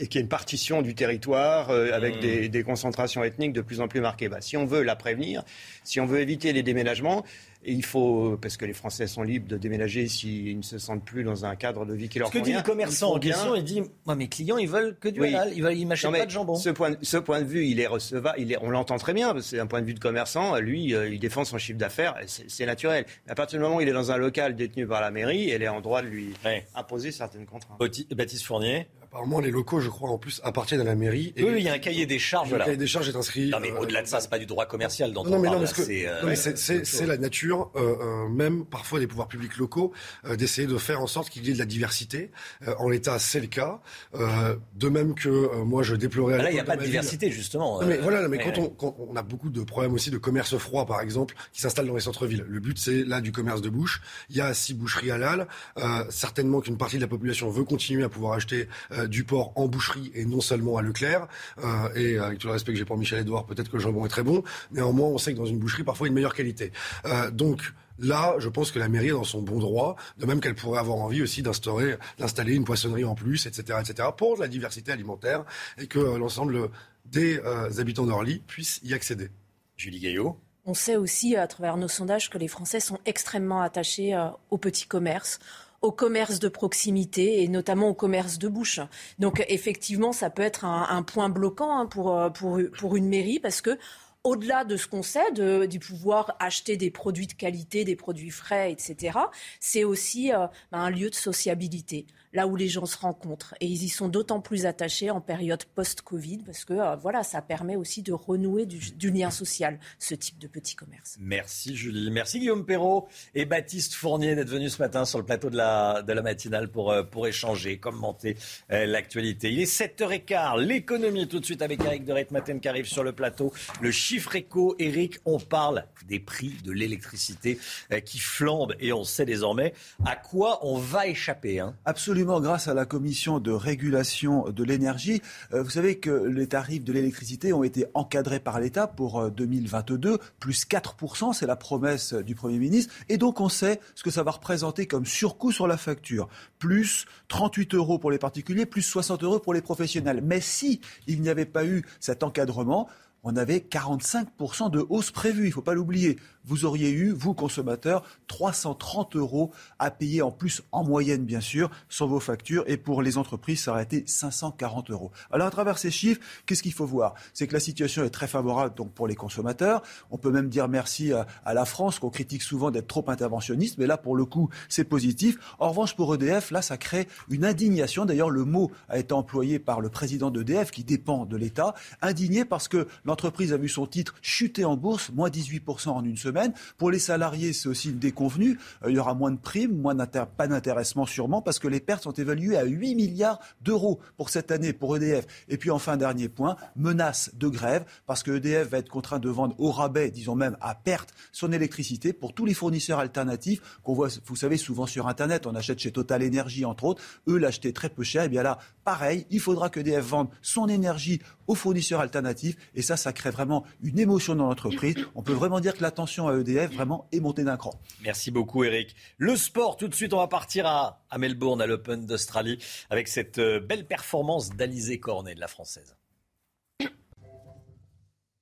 et qu'il y a une partition du territoire euh, avec Mmh. des, des concentrations ethniques de plus en plus marquées. Bah, si on veut la prévenir, si on veut éviter les déménagements, et il faut, parce que les Français sont libres de déménager s'ils ne se sentent plus dans un cadre de vie qui leur Ce que dit convient. le commerçant en question, il dit Moi, mes clients, ils veulent que du Oui. halal. Ils veulent, ils m'achètent pas de jambon. Ce point, ce point de vue, il est recevable. Il est, on l'entend très bien, parce que c'est un point de vue de commerçant. Lui, euh, il défend son chiffre d'affaires. C'est c'est naturel. Mais à partir du moment où il est dans un local détenu par la mairie, elle est en droit de lui imposer certaines contraintes. Baptiste Fournier. Apparemment, les locaux, je crois, en plus, appartiennent à la mairie. Oui, oui, il y a un cahier des charges. Le là. cahier des charges est inscrit. Non, mais euh, au-delà de ça, c'est pas du droit commercial dont Non, on mais non, parce que c'est, euh, non, la nature, euh, euh, même parfois des pouvoirs publics locaux, euh, d'essayer de faire en sorte qu'il y ait de la diversité. Euh, en l'état, c'est le cas. Euh, de même que euh, moi, je déplorais. Ah, Là, il n'y a pas dans de diversité, justement. Non, mais euh, voilà, mais quand, on, quand on a beaucoup de problèmes aussi de commerce froid, par exemple, qui s'installent dans les centres-villes. Le but, c'est là du commerce de bouche. Il y a six boucheries halal. Euh, certainement qu'une partie de la population veut continuer à pouvoir acheter euh, du porc en boucherie et non seulement à Leclerc. Euh, et avec tout le respect que j'ai pour Michel Edouard, peut-être que le jambon est très bon. Néanmoins, on sait que dans une boucherie, parfois, il y a une meilleure qualité. Euh, donc, Là, je pense que la mairie est dans son bon droit, de même qu'elle pourrait avoir envie aussi d'instaurer, d'installer une poissonnerie en plus, etc., etc., pour la diversité alimentaire et que l'ensemble des euh, habitants d'Orly puissent y accéder. Julie Gaillot. On sait aussi à travers nos sondages que les Français sont extrêmement attachés euh, au petit commerce au commerce de proximité et notamment au commerce de bouche. Donc effectivement, ça peut être un, point bloquant hein, pour, euh, pour, pour une mairie parce que au-delà de ce qu'on sait, de, du pouvoir acheter des produits de qualité, des produits frais, etc., c'est aussi euh, un lieu de sociabilité, là où les gens se rencontrent. Et ils y sont d'autant plus attachés en période post-Covid, parce que euh, voilà, ça permet aussi de renouer du, du lien social, ce type de petit commerce. Merci Julie, merci Guillaume Perrault et Baptiste Fournier d'être venus ce matin sur le plateau de la, de la matinale pour, euh, pour échanger, commenter euh, l'actualité. Il est 7h15, l'économie tout de suite avec Eric de Reitmaten qui arrive sur le plateau. Le chiffre éco, Eric, on parle des prix de l'électricité euh, qui flambent et on sait désormais à quoi on va échapper. Hein. Absolument, grâce à la commission de régulation de l'énergie. Euh, vous savez que les tarifs de l'électricité ont été encadrés par l'État pour euh, 2022, plus 4%, c'est la promesse du Premier ministre. Et donc on sait ce que ça va représenter comme surcoût sur la facture. Plus 38 euros pour les particuliers, plus 60 euros pour les professionnels. Mais si il n'y avait pas eu cet encadrement, on avait 45% de hausse prévue, il ne faut pas l'oublier. Vous auriez eu, vous consommateurs, 330 euros à payer en plus, en moyenne bien sûr, sur vos factures. Et pour les entreprises, ça aurait été 540 euros. Alors à travers ces chiffres, qu'est-ce qu'il faut voir? C'est que la situation est très favorable donc pour les consommateurs. On peut même dire merci à, à la France, qu'on critique souvent d'être trop interventionniste, mais là pour le coup, c'est positif. En revanche, pour EDF, là, ça crée une indignation. D'ailleurs, le mot a été employé par le président d'EDF, qui dépend de l'État, indigné parce que l'entreprise a vu son titre chuter en bourse, moins 18% en une semaine. Pour les salariés, c'est aussi une déconvenue. Euh, il y aura moins de primes, moins pas d'intéressement sûrement, parce que les pertes sont évaluées à 8 milliards d'euros pour cette année pour EDF. Et puis enfin, dernier point, menace de grève, parce que EDF va être contraint de vendre au rabais, disons même à perte, son électricité pour tous les fournisseurs alternatifs qu'on voit, vous savez, souvent sur Internet. On achète chez Total Energy, entre autres. Eux l'achetaient très peu cher. Et bien là, pareil, il faudra que EDF vende son énergie aux fournisseurs alternatifs. Et ça, ça crée vraiment une émotion dans l'entreprise. On peut vraiment dire que l'attention à EDF vraiment est montée d'un cran. Merci beaucoup, Eric. Le sport, tout de suite, on va partir à, Melbourne, à l'Open d'Australie, avec cette euh, belle performance d'Alizé Cornet, de la Française.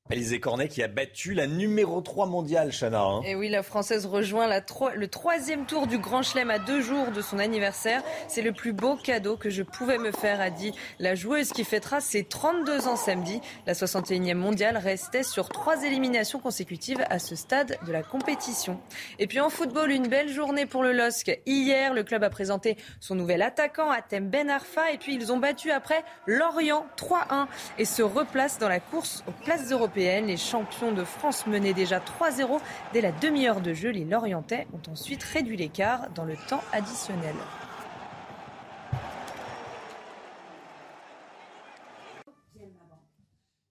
Alizé Cornet qui a battu la numéro 3 mondiale, Chana. Hein. Et oui, la Française rejoint le troisième tour du Grand Chelem à deux jours de son anniversaire. C'est le plus beau cadeau que je pouvais me faire, a dit la joueuse qui fêtera ses 32 ans samedi. La 61e mondiale restait sur trois éliminations consécutives à ce stade de la compétition. Et puis en football, une belle journée pour le LOSC. Hier, le club a présenté son nouvel attaquant, Atem Ben Arfa, et puis ils ont battu après Lorient 3-1 et se replacent dans la course aux places européennes. Les champions de France menaient déjà 3-0 dès la demi-heure de jeu. Les Lorientais ont ensuite réduit l'écart dans le temps additionnel.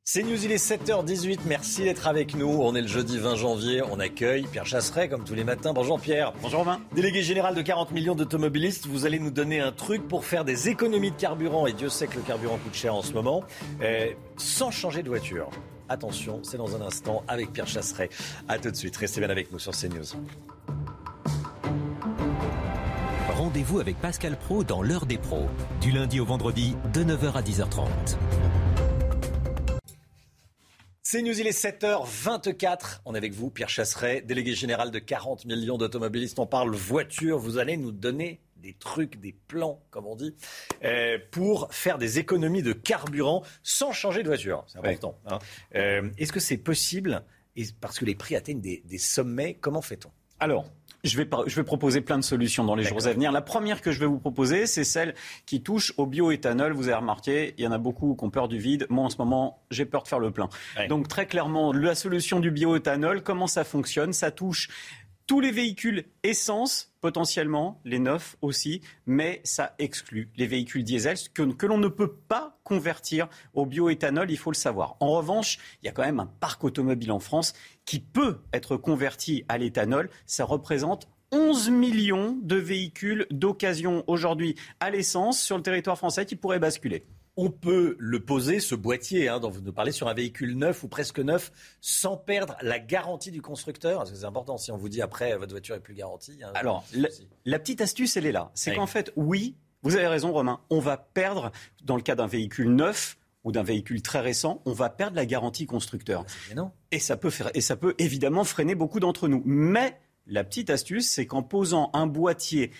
C'est News, il est 7h18. Merci d'être avec nous. On est le jeudi 20 janvier. On accueille Pierre Chasseret, comme tous les matins. Bonjour Pierre. Bonjour Romain. Délégué général de 40 millions d'automobilistes, vous allez nous donner un truc pour faire des économies de carburant. Et Dieu sait que le carburant coûte cher en ce moment. euh, sans changer de voiture. Attention, c'est dans un instant avec Pierre Chasseret. A tout de suite. Restez bien avec nous sur CNews. Rendez-vous avec Pascal Pro dans l'heure des pros, du lundi au vendredi de 9h à 10h30. C'est News, il est 7h24. On est avec vous, Pierre Chasseret, délégué général de 40 millions d'automobilistes. On parle voiture. Vous allez nous donner des trucs, des plans, comme on dit, euh, pour faire des économies de carburant sans changer de voiture. C'est important. hein. Euh, Est-ce que c'est possible Et Parce que les prix atteignent des, des sommets. Comment fait-on? Alors, je vais, je vais proposer plein de solutions dans les jours à venir. La première que je vais vous proposer, c'est celle qui touche au bioéthanol. Vous avez remarqué, il y en a beaucoup qui ont peur du vide. Moi, en ce moment, j'ai peur de faire le plein. Donc, très clairement, la solution du bioéthanol, comment ça fonctionne? Ça touche tous les véhicules essence, potentiellement, les neufs aussi, mais ça exclut les véhicules diesel que, l'on ne peut pas convertir au bioéthanol, il faut le savoir. En revanche, il y a quand même un parc automobile en France qui peut être converti à l'éthanol. Ça représente 11 millions de véhicules d'occasion aujourd'hui à l'essence sur le territoire français qui pourraient basculer. On peut le poser, ce boîtier hein, dont vous nous parlez, sur un véhicule neuf ou presque neuf, sans perdre la garantie du constructeur. Parce que c'est important, si on vous dit après, votre voiture est plus garantie. un- Alors, la, la petite astuce, elle est là. C'est Oui. qu'en fait, oui, vous avez raison, Romain, on va perdre, dans le cas d'un véhicule neuf ou d'un véhicule très récent, on va perdre la garantie constructeur. non. Et ça peut faire, et ça peut évidemment freiner beaucoup d'entre nous. Mais la petite astuce, c'est qu'en posant un boîtier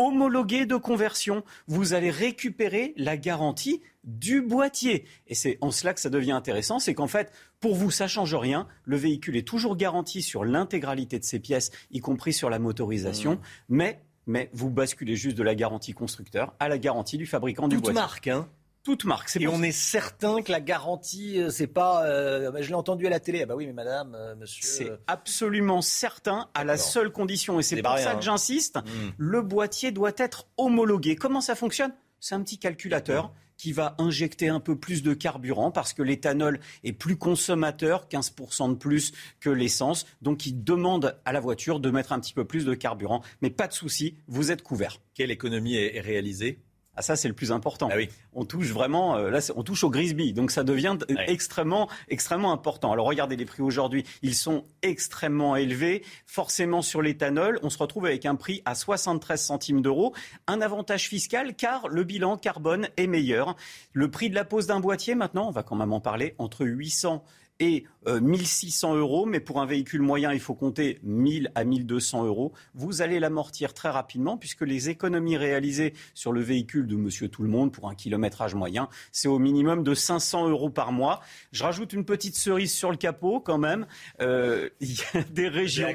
homologué de conversion, vous allez récupérer la garantie du boîtier. Et c'est en cela que ça devient intéressant, c'est qu'en fait, pour vous, ça change rien. Le véhicule est toujours garanti sur l'intégralité de ses pièces, y compris sur la motorisation, Mmh. mais, mais vous basculez juste de la garantie constructeur à la garantie du fabricant du Toute boîtier. marque, hein Toute marque. c'est Et on est certain que la garantie, euh, c'est pas. euh, bah, je l'ai entendu à la télé. Ah bah oui, mais madame, euh, monsieur. C'est absolument certain à la seule condition, et c'est pour ça rien, que hein. j'insiste, Mm. le boîtier doit être homologué. Comment ça fonctionne? C'est un petit calculateur qui va injecter un peu plus de carburant parce que l'éthanol est plus consommateur, 15% de plus que l'essence, donc il demande à la voiture de mettre un petit peu plus de carburant. Mais pas de souci, vous êtes couvert. Quelle économie est réalisée? Ah ça c'est le plus important. Ah oui. On touche vraiment, euh, là on touche au Grisby, donc ça devient euh, extrêmement, extrêmement important. Alors regardez les prix aujourd'hui, ils sont extrêmement élevés. Forcément sur l'éthanol, on se retrouve avec un prix à 73 centimes d'euros, un avantage fiscal car le bilan carbone est meilleur. Le prix de la pose d'un boîtier maintenant, on va quand même en parler, entre 800 et 1600 euros, mais pour un véhicule moyen, il faut compter 1000 à 1200 euros. Vous allez l'amortir très rapidement puisque les économies réalisées sur le véhicule de Monsieur Tout le Monde pour un kilométrage moyen, c'est au minimum de 500 euros par mois. Je rajoute une petite cerise sur le capot quand même. Euh, il y a des régions.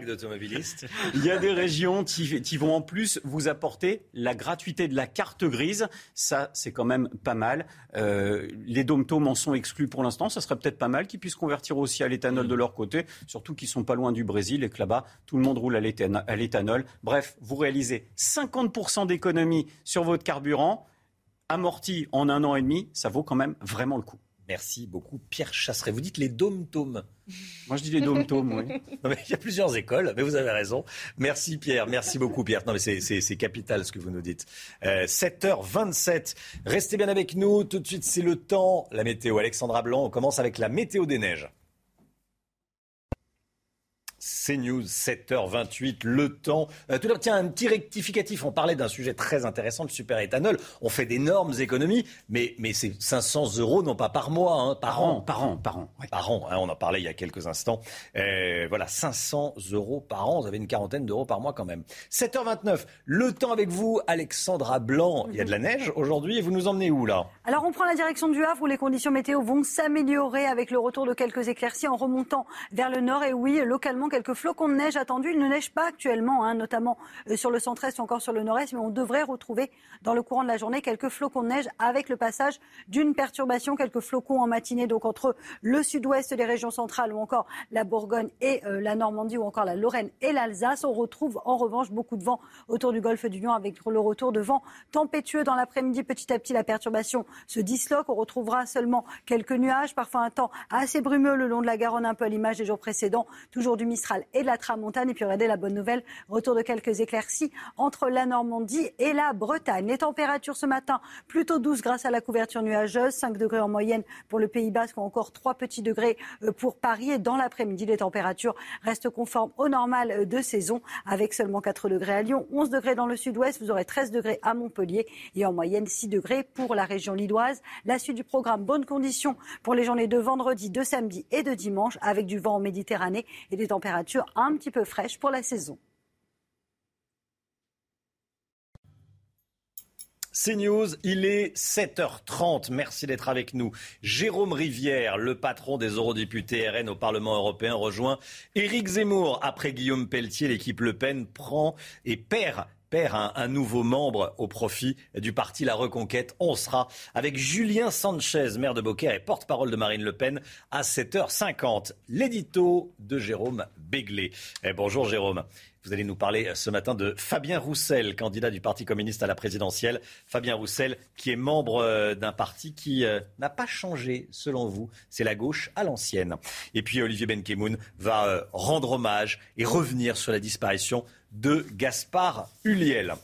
Il y a des régions qui, qui, vont en plus vous apporter la gratuité de la carte grise. Ça, c'est quand même pas mal. Euh, les dom en sont exclus pour l'instant. Ça serait peut-être pas mal qu'ils puissent convertir aussi à l'éthanol de leur côté, surtout qu'ils sont pas loin du Brésil et que là-bas, tout le monde roule à l'éthanol. Bref, vous réalisez 50% d'économie sur votre carburant, amorti en un an et demi, ça vaut quand même vraiment le coup. Merci beaucoup, Pierre Chasseret. Vous dites les dômes-tomes. Moi, je dis les dômes-tomes, oui. il y a plusieurs écoles, mais vous avez raison. Merci, Pierre. Merci beaucoup, Pierre. Non, mais c'est capital ce que vous nous dites. 7h27. Euh, Restez bien avec nous. Tout de suite, c'est le temps. La météo. Alexandra Blanc, on commence avec la météo des neiges. CNews, 7h28, le temps. Euh, tout tiens, un petit rectificatif. On parlait d'un sujet très intéressant, le super-éthanol. On fait d'énormes économies, mais, mais c'est 500 euros, non pas par mois, hein, par, an. Par an, par an. Par an, hein, on en parlait il y a quelques instants. Euh, voilà, 500 euros par an. Vous avez une quarantaine d'euros par mois quand même. 7h29, le temps avec vous, Alexandra Blanc. Il y a de la neige aujourd'hui et vous nous emmenez où là? Alors on prend la direction du Havre où les conditions météo vont s'améliorer avec le retour de quelques éclaircies en remontant vers le nord. Et oui, localement, quelques flocons de neige attendus. Il ne neige pas actuellement, hein, notamment euh, sur le centre-est ou encore sur le nord-est, mais on devrait retrouver dans le courant de la journée quelques flocons de neige avec le passage d'une perturbation, quelques flocons en matinée, donc entre le sud-ouest des régions centrales ou encore la Bourgogne et euh, la Normandie ou encore la Lorraine et l'Alsace. On retrouve en revanche beaucoup de vent autour du golfe du Lion avec le retour de vent tempétueux dans l'après-midi. Petit à petit, la perturbation se disloque. On retrouvera seulement quelques nuages, parfois un temps assez brumeux le long de la Garonne, un peu à l'image des jours précédents. Toujours du Et de la tramontane. Et puis regardez la bonne nouvelle, retour de quelques éclaircies entre la Normandie et la Bretagne. Les températures ce matin, plutôt douces grâce à la couverture nuageuse, 5 degrés en moyenne pour le Pays Basque ou encore 3 petits degrés euh, pour Paris. Et dans l'après-midi, les températures restent conformes au normal euh, de saison avec seulement 4 degrés à Lyon, 11 degrés dans le sud-ouest, vous aurez 13 degrés à Montpellier et en moyenne 6 degrés pour la région lilloise. La suite du programme, bonnes conditions pour les journées de vendredi, de samedi et de dimanche avec du vent en Méditerranée et des températures un petit peu fraîche pour la saison. CNews, il est 7h30. Merci d'être avec nous. Jérôme Rivière, le patron des eurodéputés RN au Parlement européen, rejoint Éric Zemmour. Après Guillaume Pelletier, l'équipe Le Pen prend et perd un, nouveau membre au profit du parti La Reconquête. On sera avec Julien Sanchez, maire de Beaucaire et porte-parole de Marine Le Pen à 7h50. L'édito de Jérôme Béglé. Eh, bonjour Jérôme. Vous allez nous parler ce matin de Fabien Roussel, candidat du Parti communiste à la présidentielle. Fabien Roussel, qui est membre euh, d'un parti qui euh, n'a pas changé, selon vous. C'est la gauche à l'ancienne. Et puis Olivier Benkemoun va euh, rendre hommage et revenir sur la disparition de Gaspard Huliel.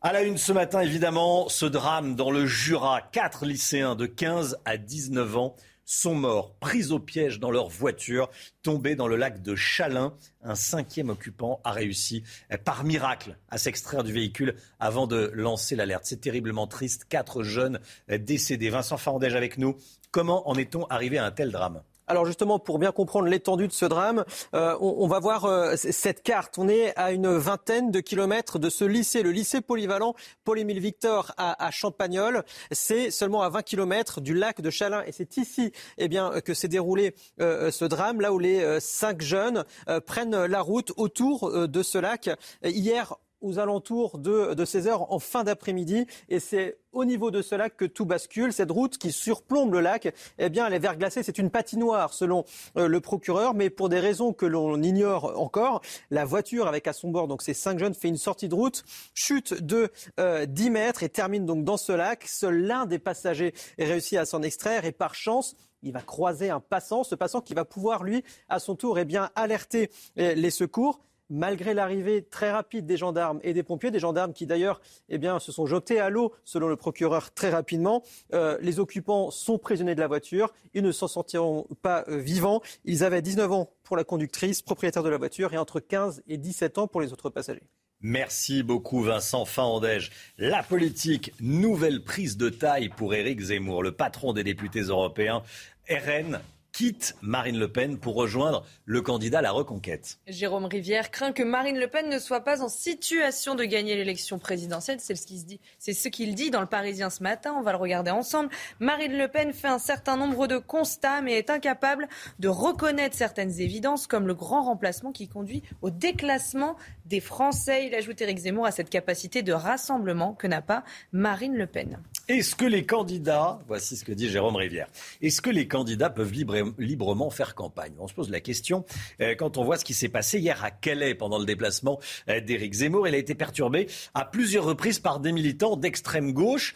À la une ce matin, évidemment, ce drame dans le Jura. Quatre lycéens de 15 à 19 ans sont morts, pris au piège dans leur voiture, tombés dans le lac de Chalin. Un cinquième occupant a réussi, par miracle, à s'extraire du véhicule avant de lancer l'alerte. C'est terriblement triste. Quatre jeunes décédés. Vincent Farandège avec nous. Comment en est-on arrivé à un tel drame? Alors justement, pour bien comprendre l'étendue de ce drame, euh, on, va voir euh, cette carte. On est à une vingtaine de kilomètres de ce lycée, le lycée polyvalent Paul-Émile Victor à, Champagnol. C'est seulement à 20 kilomètres du lac de Chalin. Et c'est ici eh bien, que s'est déroulé euh, ce drame, là où les cinq jeunes prennent la route autour de ce lac. Hier, aux alentours de, de 16 heures en fin d'après-midi. Et c'est au niveau de ce lac que tout bascule. Cette route qui surplombe le lac, eh bien, elle est verglacée. C'est une patinoire, selon euh, le procureur. Mais pour des raisons que l'on ignore encore, la voiture avec à son bord donc ces cinq jeunes fait une sortie de route, chute de 10 euh, mètres et termine donc dans ce lac. Seul l'un des passagers réussit à s'en extraire et par chance, il va croiser un passant, ce passant qui va pouvoir, lui, à son tour, eh bien, alerter euh, les secours malgré l'arrivée très rapide des gendarmes et des pompiers, des gendarmes qui d'ailleurs eh se sont jetés à l'eau, selon le procureur, très rapidement. Euh, les occupants sont prisonniers de la voiture. Ils ne s'en sortiront pas euh, vivants. Ils avaient 19 ans pour la conductrice, propriétaire de la voiture, et entre 15 et 17 ans pour les autres passagers. Merci beaucoup Vincent Faandège. La politique, nouvelle prise de taille pour Éric Zemmour, le patron des députés européens. RN quitte Marine Le Pen pour rejoindre le candidat à la reconquête. Jérôme Rivière craint que Marine Le Pen ne soit pas en situation de gagner l'élection présidentielle. C'est ce qu'il dit. Dans le Parisien ce matin. On va le regarder ensemble. Marine Le Pen fait un certain nombre de constats, mais est incapable de reconnaître certaines évidences, comme le grand remplacement qui conduit au déclassement des Français. Il ajoute Éric Zemmour à cette capacité de rassemblement que n'a pas Marine Le Pen. Est-ce que les candidats, voici ce que dit Jérôme Rivière, est-ce que les candidats peuvent librement faire campagne? On se pose la question euh, quand on voit ce qui s'est passé hier à Calais pendant le déplacement euh, d'Éric Zemmour. Il a été perturbé à plusieurs reprises par des militants d'extrême gauche.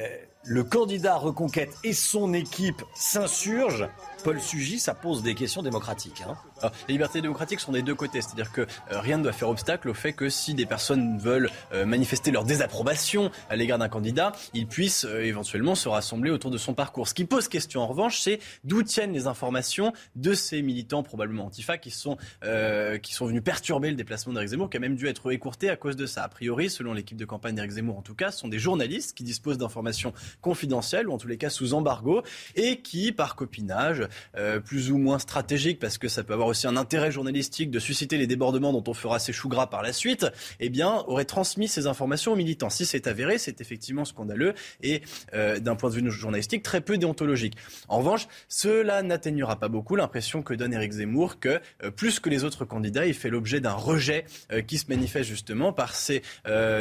Euh, le candidat Reconquête et son équipe s'insurgent. Paul Sugy, ça pose des questions démocratiques. Hein. Les libertés démocratiques sont des deux côtés, c'est-à-dire que euh, rien ne doit faire obstacle au fait que si des personnes veulent euh, manifester leur désapprobation à l'égard d'un candidat, ils puissent euh, éventuellement se rassembler autour de son parcours. Ce qui pose question en revanche, c'est d'où tiennent les informations de ces militants probablement antifa qui sont, qui sont venus perturber le déplacement d'Éric Zemmour, qui a même dû être écourté à cause de ça. A priori, selon l'équipe de campagne d'Éric Zemmour en tout cas, ce sont des journalistes qui disposent d'informations confidentielles ou en tous les cas sous embargo et qui, par copinage, plus ou moins stratégique, parce que ça peut avoir aussi un intérêt journalistique de susciter les débordements dont on fera ses choux gras par la suite, eh bien, aurait transmis ces informations aux militants. Si c'est avéré, c'est effectivement scandaleux et, euh, d'un point de vue journalistique, très peu déontologique. En revanche, cela n'atténuera pas beaucoup l'impression que donne Éric Zemmour que, euh, plus que les autres candidats, il fait l'objet d'un rejet euh, qui se manifeste justement par ces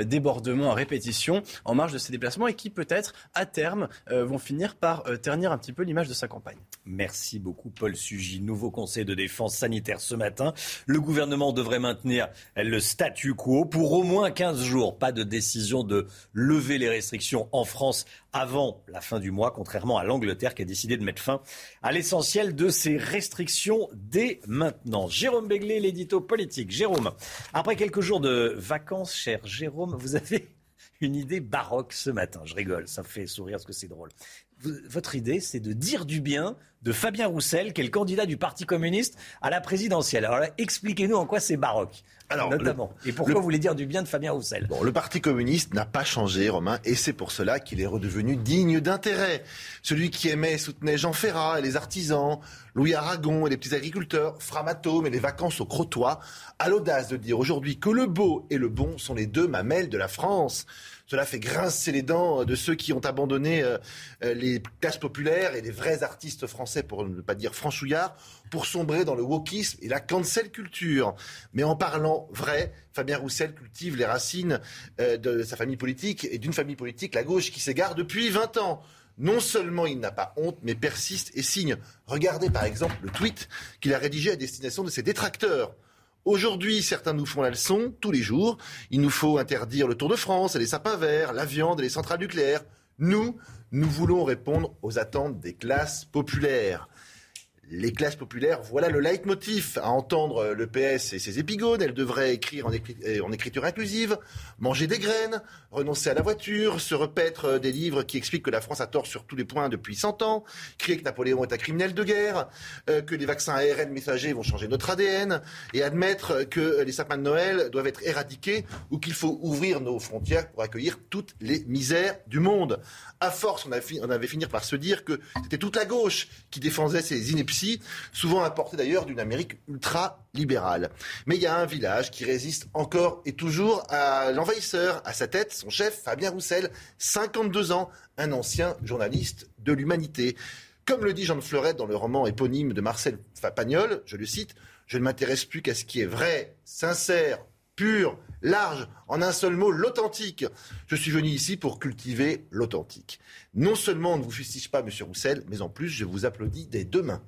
débordements à répétition en marge de ses déplacements et qui, peut-être, à terme, vont finir par ternir un petit peu l'image de sa campagne. Merci beaucoup, Paul Sugy. Nouveau conseil de défense sanitaire ce matin. Le gouvernement devrait maintenir le statu quo pour au moins 15 jours. Pas de décision de lever les restrictions en France avant la fin du mois, contrairement à l'Angleterre qui a décidé de mettre fin à l'essentiel de ces restrictions dès maintenant. Jérôme Béglé, l'édito politique. Jérôme, après quelques jours de vacances, cher Jérôme, vous avez une idée baroque ce matin. Je rigole, ça fait sourire parce que c'est drôle. Votre idée, c'est de dire du bien de Fabien Roussel, qui est le candidat du Parti communiste à la présidentielle. Alors expliquez-nous en quoi c'est baroque. Alors, notamment. et pourquoi vous voulez dire du bien de Fabien Roussel? Bon, le Parti communiste n'a pas changé, Romain, et c'est pour cela qu'il est redevenu digne d'intérêt. Celui qui aimait et soutenait Jean Ferrat et les artisans, Louis Aragon et les petits agriculteurs, Framatome et les vacances au Crotoy, a l'audace de dire aujourd'hui que le beau et le bon sont les deux mamelles de la France. Cela fait grincer les dents de ceux qui ont abandonné euh, euh, les classes populaires et les vrais artistes français, pour ne pas dire franchouillards, pour sombrer dans le wokisme et la cancel culture. Mais en parlant vrai, Fabien Roussel cultive les racines euh, de sa famille politique et d'une famille politique, la gauche, qui s'égare depuis 20 ans. Non seulement il n'a pas honte, mais persiste et signe. Regardez par exemple le tweet qu'il a rédigé à destination de ses détracteurs. Aujourd'hui, certains nous font la leçon tous les jours. Il nous faut interdire le Tour de France les sapins verts, la viande et les centrales nucléaires. Nous, nous voulons répondre aux attentes des classes populaires les classes populaires, voilà le leitmotiv à entendre le PS et ses épigones. Elles devraient écrire en, écriture inclusive, manger des graines, renoncer à la voiture, se repaître des livres qui expliquent que la France a tort sur tous les points depuis 100 ans, crier que Napoléon est un criminel de guerre, euh, que les vaccins ARN messagers vont changer notre ADN, et admettre que les sapins de Noël doivent être éradiqués ou qu'il faut ouvrir nos frontières pour accueillir toutes les misères du monde. À force, on, avait fini par se dire que c'était toute la gauche qui défendait ces inepties, souvent importées d'ailleurs d'une Amérique ultra-libérale. Mais il y a un village qui résiste encore et toujours à l'envahisseur, à sa tête, son chef, Fabien Roussel, 52 ans, un ancien journaliste de l'humanité. Comme le dit Jean de Fleuret dans le roman éponyme de Marcel Pagnol, je le cite, je ne m'intéresse plus qu'à ce qui est vrai, sincère, pur, large, en un seul mot, l'authentique. Je suis venu ici pour cultiver l'authentique. Non seulement on ne vous fustige pas, Monsieur Roussel, mais en plus, je vous applaudis des deux mains.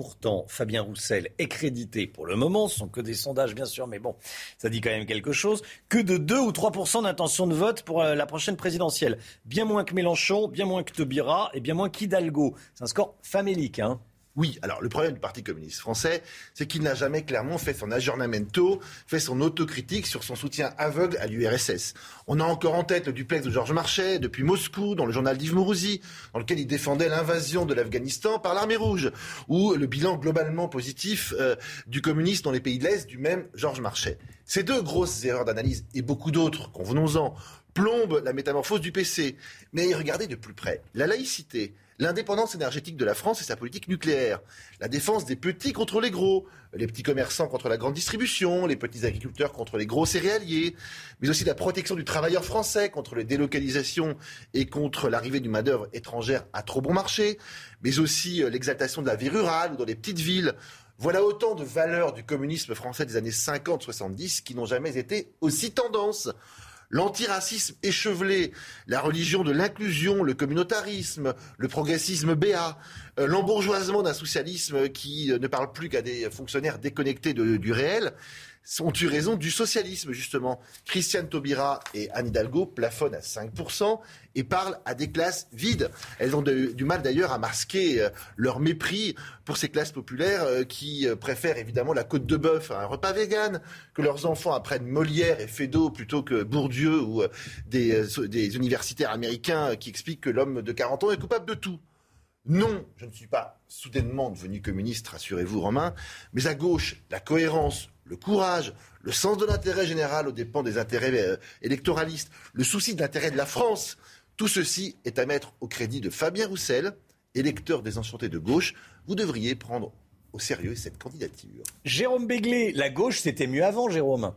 Pourtant, Fabien Roussel est crédité pour le moment, ce sont que des sondages bien sûr, mais bon, ça dit quand même quelque chose, que de 2 ou 3% d'intention de vote pour euh, la prochaine présidentielle. Bien moins que Mélenchon, bien moins que Taubira et bien moins qu'Hidalgo. C'est un score famélique, hein oui, alors le problème du Parti communiste français, c'est qu'il n'a jamais clairement fait son aggiornamento, fait son autocritique sur son soutien aveugle à l'URSS. On a encore en tête le duplex de Georges Marchais depuis Moscou, dans le journal d'Yves Mourouzi, dans lequel il défendait l'invasion de l'Afghanistan par l'armée rouge, ou le bilan globalement positif euh, du communisme dans les pays de l'Est du même Georges Marchais. Ces deux grosses erreurs d'analyse, et beaucoup d'autres, convenons-en, plombent la métamorphose du PC. Mais regardez de plus près. La laïcité, l'indépendance énergétique de la France et sa politique nucléaire, la défense des petits contre les gros, les petits commerçants contre la grande distribution, les petits agriculteurs contre les gros céréaliers, mais aussi la protection du travailleur français contre les délocalisations et contre l'arrivée du main-d'œuvre étrangère à trop bon marché, mais aussi euh, l'exaltation de la vie rurale ou dans les petites villes. Voilà autant de valeurs du communisme français des années 50-70 qui n'ont jamais été aussi tendance l'antiracisme échevelé, la religion de l'inclusion, le communautarisme, le progressisme béat, euh, l'embourgeoisement d'un socialisme qui euh, ne parle plus qu'à des fonctionnaires déconnectés du réel, ont eu raison du socialisme, justement. Christiane Taubira et Anne Hidalgo plafonnent à 5% et parlent à des classes vides. Elles ont du mal d'ailleurs à masquer euh, leur mépris pour ces classes populaires euh, qui euh, préfèrent évidemment la côte de bœuf à un repas vegan, que leurs enfants apprennent Molière et Feydeau plutôt que Bourdieu ou des, des universitaires américains qui expliquent que l'homme de 40 ans est coupable de tout. Non, je ne suis pas soudainement devenu communiste, rassurez-vous, Romain, mais à gauche, la cohérence, le courage, le sens de l'intérêt général aux dépens des intérêts euh, électoralistes, le souci de l'intérêt de la France, tout ceci est à mettre au crédit de Fabien Roussel, électeur désenchanté de gauche. Vous devriez prendre au sérieux cette candidature. Jérôme Béglé, la gauche, c'était mieux avant, Jérôme.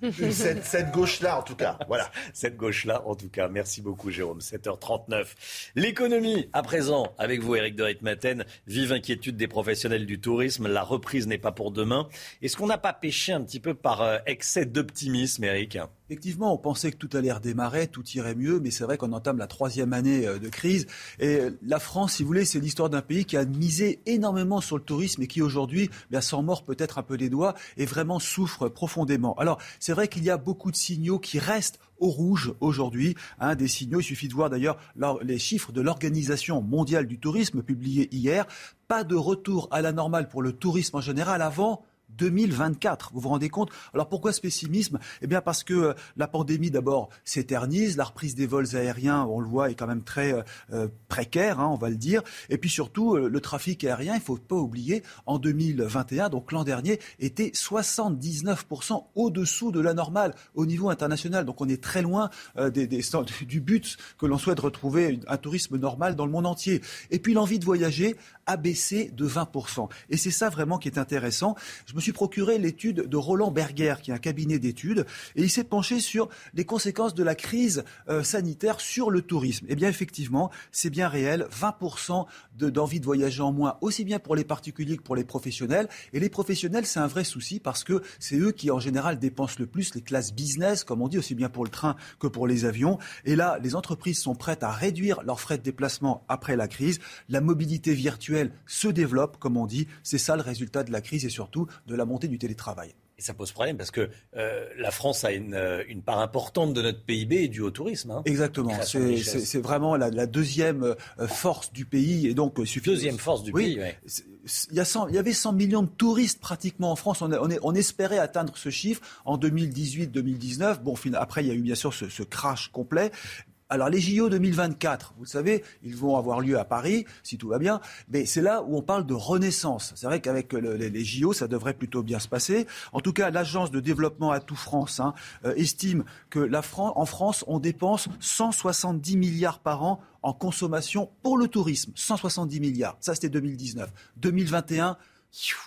cette, cette gauche-là, en tout cas. Voilà. Cette gauche-là, en tout cas. Merci beaucoup, Jérôme. 7h39. L'économie, à présent, avec vous, Eric de Ritmaten. Vive inquiétude des professionnels du tourisme. La reprise n'est pas pour demain. Est-ce qu'on n'a pas péché un petit peu par euh, excès d'optimisme, Eric Effectivement, on pensait que tout allait redémarrer, tout irait mieux, mais c'est vrai qu'on entame la troisième année euh, de crise. Et euh, la France, si vous voulez, c'est l'histoire d'un pays qui a misé énormément sur le tourisme et qui aujourd'hui, bien, s'en mord peut-être un peu les doigts et vraiment souffre profondément. Alors, c'est vrai qu'il y a beaucoup de signaux qui restent au rouge aujourd'hui. Hein, des signaux, il suffit de voir d'ailleurs leur- les chiffres de l'Organisation mondiale du tourisme publiés hier. Pas de retour à la normale pour le tourisme en général avant 2024. Vous vous rendez compte? Alors pourquoi ce pessimisme? Eh bien parce que euh, la pandémie d'abord s'éternise, la reprise des vols aériens, on le voit, est quand même très euh, euh, précaire, hein, on va le dire. Et puis surtout, le trafic aérien, il faut pas oublier, en 2021, donc l'an dernier, était 79% au-dessous de la normale au niveau international. Donc on est très loin du but que l'on souhaite retrouver un tourisme normal dans le monde entier. Et puis l'envie de voyager a baissé de 20%. Et c'est ça vraiment qui est intéressant. Je me suis procuré l'étude de Roland Berger, qui est un cabinet d'études, et il s'est penché sur les conséquences de la crise euh, sanitaire sur le tourisme. Eh bien, effectivement, c'est bien réel. 20% de- d'envie de voyager en moins, aussi bien pour les particuliers que pour les professionnels. Et les professionnels, c'est un vrai souci parce que c'est eux qui, en général, dépensent le plus, les classes business, comme on dit, aussi bien pour le train que pour les avions. Et là, les entreprises sont prêtes à réduire leurs frais de déplacement après la crise. La mobilité virtuelle se développe, comme on dit. C'est ça le résultat de la crise et surtout de la montée du télétravail. Et ça pose problème parce que euh, la France a une, euh, une part importante de notre PIB due au tourisme. hein. Exactement. C'est- vraiment la, la deuxième euh, force du pays. Et donc, suffit Deuxième force du Oui. pays, ouais. Il y, a 100 il y avait 100 millions de touristes pratiquement en France. On, a- on est- on espérait atteindre ce chiffre en 2018-2019. Bon, après, il y a eu bien sûr ce, ce crash complet. Alors les JO 2024, vous le savez, ils vont avoir lieu à Paris, si tout va bien, mais c'est là où on parle de renaissance. C'est vrai qu'avec le- les, JO, ça devrait plutôt bien se passer. En tout cas, l'agence de développement Atout France hein, euh, estime que en France, on dépense 170 milliards par an en consommation pour le tourisme. 170 milliards. Ça, c'était 2019. 2021,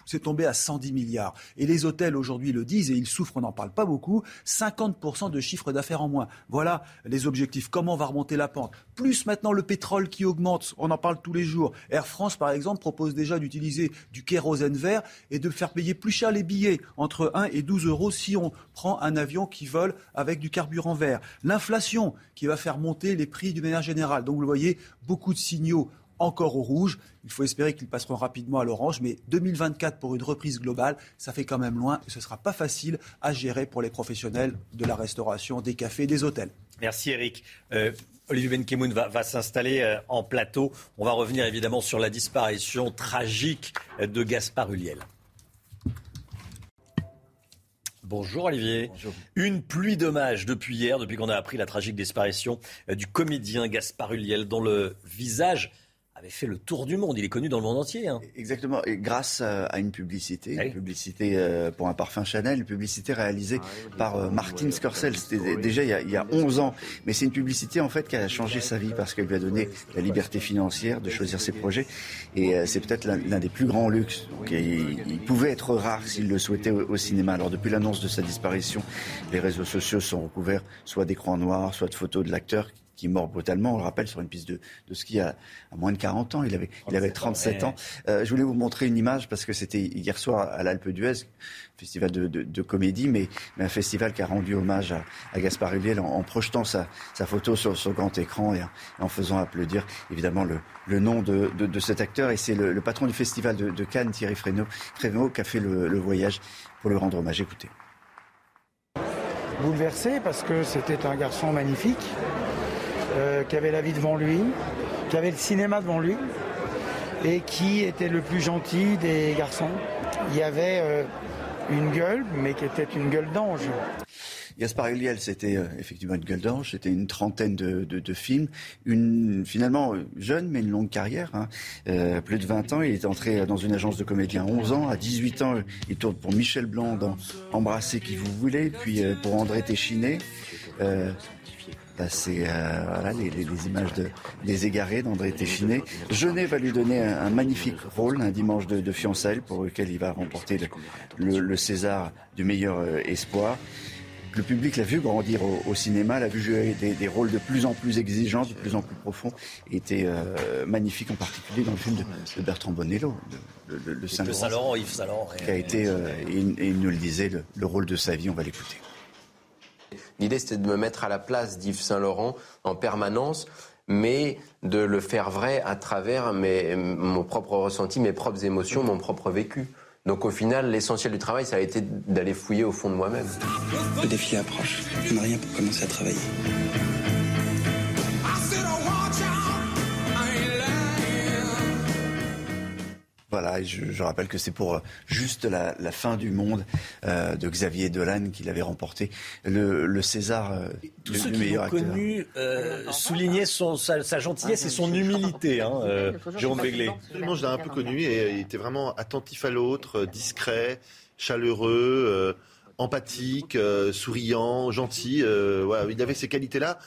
c'est tombé à 110 milliards. Et les hôtels aujourd'hui le disent et ils souffrent, on n'en parle pas beaucoup, 50% de chiffre d'affaires en moins. Voilà les objectifs. Comment va remonter la pente? Plus maintenant le pétrole qui augmente, on en parle tous les jours. Air France, par exemple, propose déjà d'utiliser du kérosène vert et de faire payer plus cher les billets, entre 1 et 12 euros si on prend un avion qui vole avec du carburant vert. L'inflation qui va faire monter les prix d'une manière générale. Donc vous le voyez, beaucoup de signaux encore au rouge. Il faut espérer qu'ils passeront rapidement à l'orange, mais 2024 pour une reprise globale, ça fait quand même loin et ce ne sera pas facile à gérer pour les professionnels de la restauration, des cafés, des hôtels. Merci Eric. Euh, Olivier Benkemoun va, va s'installer euh, en plateau. On va revenir évidemment sur la disparition tragique de Gaspard Huliel. Bonjour Olivier. Une pluie d'hommages depuis hier, depuis qu'on a appris la tragique disparition euh, du comédien Gaspard Huliel, dont le visage avait fait le tour du monde. Il est connu dans le monde entier. Hein. Exactement. Et grâce à une publicité, une publicité euh, pour un parfum Chanel, une publicité réalisée Ah par euh, Martin Scorsese. C'était déjà il y, a, il y a 11 ans. Mais c'est une publicité en fait qui a changé sa vie parce qu'elle lui a donné la liberté financière de choisir ses projets. Et euh, c'est peut-être l'un l'un des plus grands luxes. Donc, il, il pouvait être rare s'il le souhaitait au, au cinéma. Alors depuis l'annonce de sa disparition, les réseaux sociaux sont recouverts soit d'écrans noirs, soit de photos de l'acteur qui est mort brutalement, on le rappelle, sur une piste de, de ski à, à moins de 40 ans. Il avait, il avait 37 ans. Euh, je voulais vous montrer une image parce que c'était hier soir à l'Alpe d'Huez, festival de, de, de comédie, mais, mais, un festival qui a rendu hommage à, à Gaspard Ulliel en, en projetant sa, sa, photo sur, sur grand écran et en, en, faisant applaudir évidemment le, le nom de, de, de, cet acteur. Et c'est le, le, patron du festival de, de Cannes, Thierry Frénaud, Frénaud qui a fait le, le voyage pour le rendre hommage. Écoutez. Bouleversé parce que c'était un garçon magnifique euh, qui avait la vie devant lui, qui avait le cinéma devant lui et qui était le plus gentil des garçons. Il y avait euh, une gueule, mais qui était une gueule d'ange. Gaspard Ulliel, c'était euh, effectivement une gueule d'ange, c'était une trentaine de, films, une finalement jeune mais une longue carrière, hein. plus de 20 ans, il est entré dans une agence de comédiens 11 ans, à 18 ans, il tourne pour Michel Blanc dans Embrasser qui vous voulez, puis pour André Téchiné. Bah, c'est euh, voilà, les, les, les, images de, des égarés d'André Téchiné. Jeunet va lui donner un, un magnifique rôle, un dimanche de, de, fiançailles, pour lequel il va remporter le, le, le César du meilleur euh, espoir. Le public l'a vu grandir au, au cinéma, l'a vu jouer des, des, rôles de plus en plus exigeants, de plus en plus profonds, et était euh, magnifique en particulier dans le film de, de Bertrand Bonello, le, le, le Saint-Laurent, Saint Yves Saint -Laurent, qui a été, euh, et, et, il nous le disait, le, le rôle de sa vie. On va l'écouter. L'idée, c'était de me mettre à la place d'Yves Saint-Laurent en permanence, mais de le faire vrai à travers mes, mon propre ressenti, mes propres émotions, mon propre vécu. Donc au final, l'essentiel du travail, ça a été d'aller fouiller au fond de moi-même. Le défi approche. On n'a rien pour commencer à travailler. Voilà, et je, je, rappelle que c'est pour juste la, la, fin du monde euh, de Xavier Dolan qu'il avait remporté le, le César euh, Tous ceux qui meilleur acteur. connu euh, soulignaient son, sa, sa, gentillesse et son humilité, hein, euh, Jérôme Béglé. Moi, je l'ai un peu connu et il était vraiment attentif à l'autre, discret, chaleureux, empathique, souriant, gentil. voilà, il avait ces qualités-là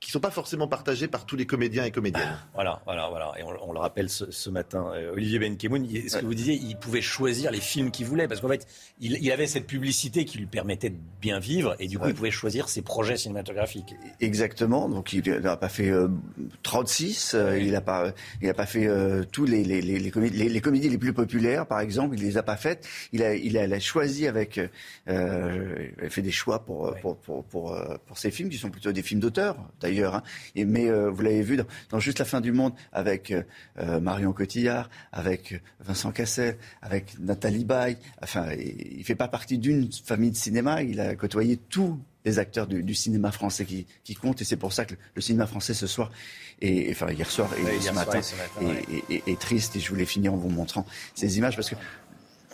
qui ne sont pas forcément partagés par tous les comédiens et comédiennes. Voilà, voilà, voilà. Et on, on le rappelle ce, ce matin, euh, Olivier Benkemoun, ce que vous disiez, il pouvait choisir les films qu'il voulait, parce qu'en fait, il, il, avait cette publicité qui lui permettait de bien vivre, et du coup, ouais. il pouvait choisir ses projets cinématographiques. Exactement. Donc, il n'a pas fait euh, 36, euh, il n'a pas, il a pas fait euh, tous les les, les, les, comédies, les, les, comédies les plus populaires, par exemple, il les a pas faites. Il a, il a, il a choisi avec, euh, il a fait des choix pour, ouais. pour, pour, pour, pour, ces films qui sont plutôt des films d'auteur d'ailleurs. Hein. Et, mais euh, vous l'avez vu dans, dans, Juste la fin du monde avec euh, Marion Cotillard, avec Vincent Cassel, avec Nathalie Baye. Enfin, il fait pas partie d'une famille de cinéma. Il a côtoyé tous les acteurs du, du cinéma français qui, qui, comptent. Et c'est pour ça que le, le, cinéma français ce soir, et, enfin hier soir et ouais, ce, matin, ce matin, est, triste. Et je voulais finir en vous montrant ces images parce que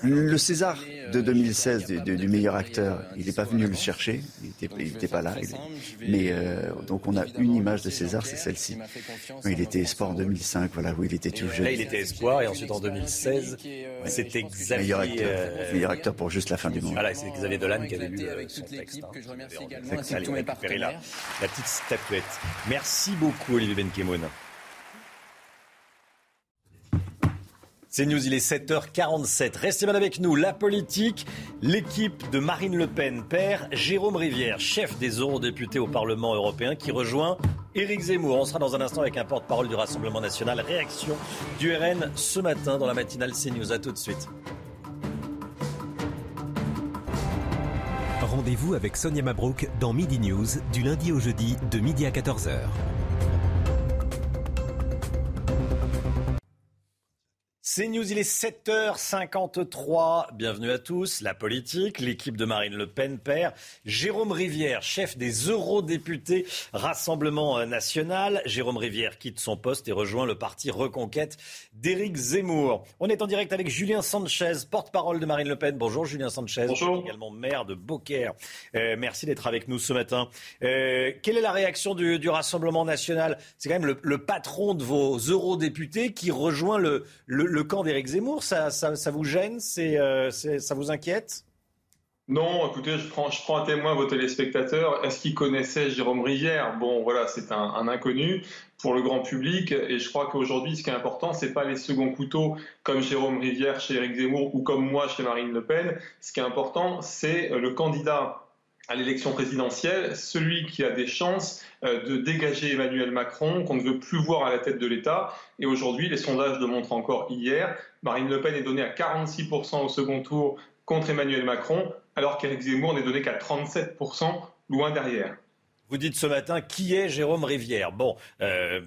le César de 2016 du, du, du meilleur acteur, il n'est pas venu le chercher, il n'était pas là. Il, mais euh, donc on a une image de César, c'est celle-ci. Il était espoir en 2005, voilà où il était tout jeune. Là, il était espoir et ensuite en 2016, ouais. c'était Xavier meilleur acteur, euh... meilleur acteur pour juste la fin du monde. Voilà, c'est Xavier Dolan qui avait lu avec son texte. Hein. Allez, récupérer la, la petite statuette. Merci beaucoup Olivier Benkemoun. C'est News, il est 7h47. Restez bien avec nous. La politique, l'équipe de Marine Le Pen, père Jérôme Rivière, chef des eurodéputés au Parlement européen, qui rejoint Éric Zemmour. On sera dans un instant avec un porte-parole du Rassemblement national. Réaction du RN ce matin dans la matinale CNews. A tout de suite. Rendez-vous avec Sonia Mabrouk dans Midi News du lundi au jeudi de midi à 14h. C'est News, il est 7h53. Bienvenue à tous. La politique, l'équipe de Marine Le Pen perd. Jérôme Rivière, chef des eurodéputés Rassemblement national. Jérôme Rivière quitte son poste et rejoint le parti Reconquête d'Éric Zemmour. On est en direct avec Julien Sanchez, porte-parole de Marine Le Pen. Bonjour Julien Sanchez. Bonjour. Également maire de Beaucaire. Euh, merci d'être avec nous ce matin. Euh, quelle est la réaction du, du Rassemblement national? C'est quand même le, le patron de vos eurodéputés qui rejoint le, le, le camp d'Éric Zemmour. Ça, ça, vous gêne euh, Ça vous inquiète? Non, écoutez, je prends, je prends à témoin vos téléspectateurs. Est-ce qu'ils connaissaient Jérôme Rivière? Bon, voilà, c'est un, un inconnu pour le grand public. Et je crois qu'aujourd'hui, ce qui est important, c'est pas les seconds couteaux comme Jérôme Rivière chez Éric Zemmour ou comme moi chez Marine Le Pen. Ce qui est important, c'est le candidat à l'élection présidentielle, celui qui a des chances euh, de dégager Emmanuel Macron, qu'on ne veut plus voir à la tête de l'État. Et aujourd'hui, les sondages le montrent encore hier. Marine Le Pen est donnée à 46% au second tour contre Emmanuel Macron, alors qu'Éric Zemmour n'est donné qu'à 37%, loin derrière. Vous dites ce matin qui est Jérôme Rivière? Bon, euh,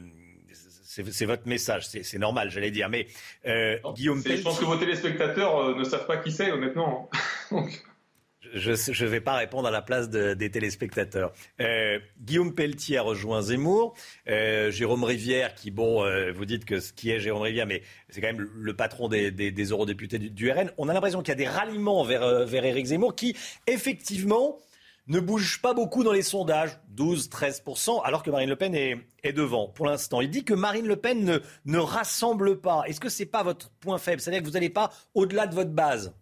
c'est votre message, c'est normal, j'allais dire. Mais euh, Guillaume C'est- Je pense que vos téléspectateurs ne savent pas qui c'est, honnêtement. Je ne vais pas répondre à la place de- des téléspectateurs. Euh, Guillaume Pelletier a rejoint Zemmour. Euh, Jérôme Rivière, qui, bon, euh, vous dites que ce qui est Jérôme Rivière, mais c'est quand même le patron des, eurodéputés du, RN. On a l'impression qu'il y a des ralliements vers, vers Éric Zemmour qui, effectivement, ne bouge pas beaucoup dans les sondages, 12-13%, alors que Marine Le Pen est, devant pour l'instant. Il dit que Marine Le Pen ne, ne rassemble pas. Est-ce que c'est pas votre point faible? C'est-à-dire que vous n'allez pas au-delà de votre base?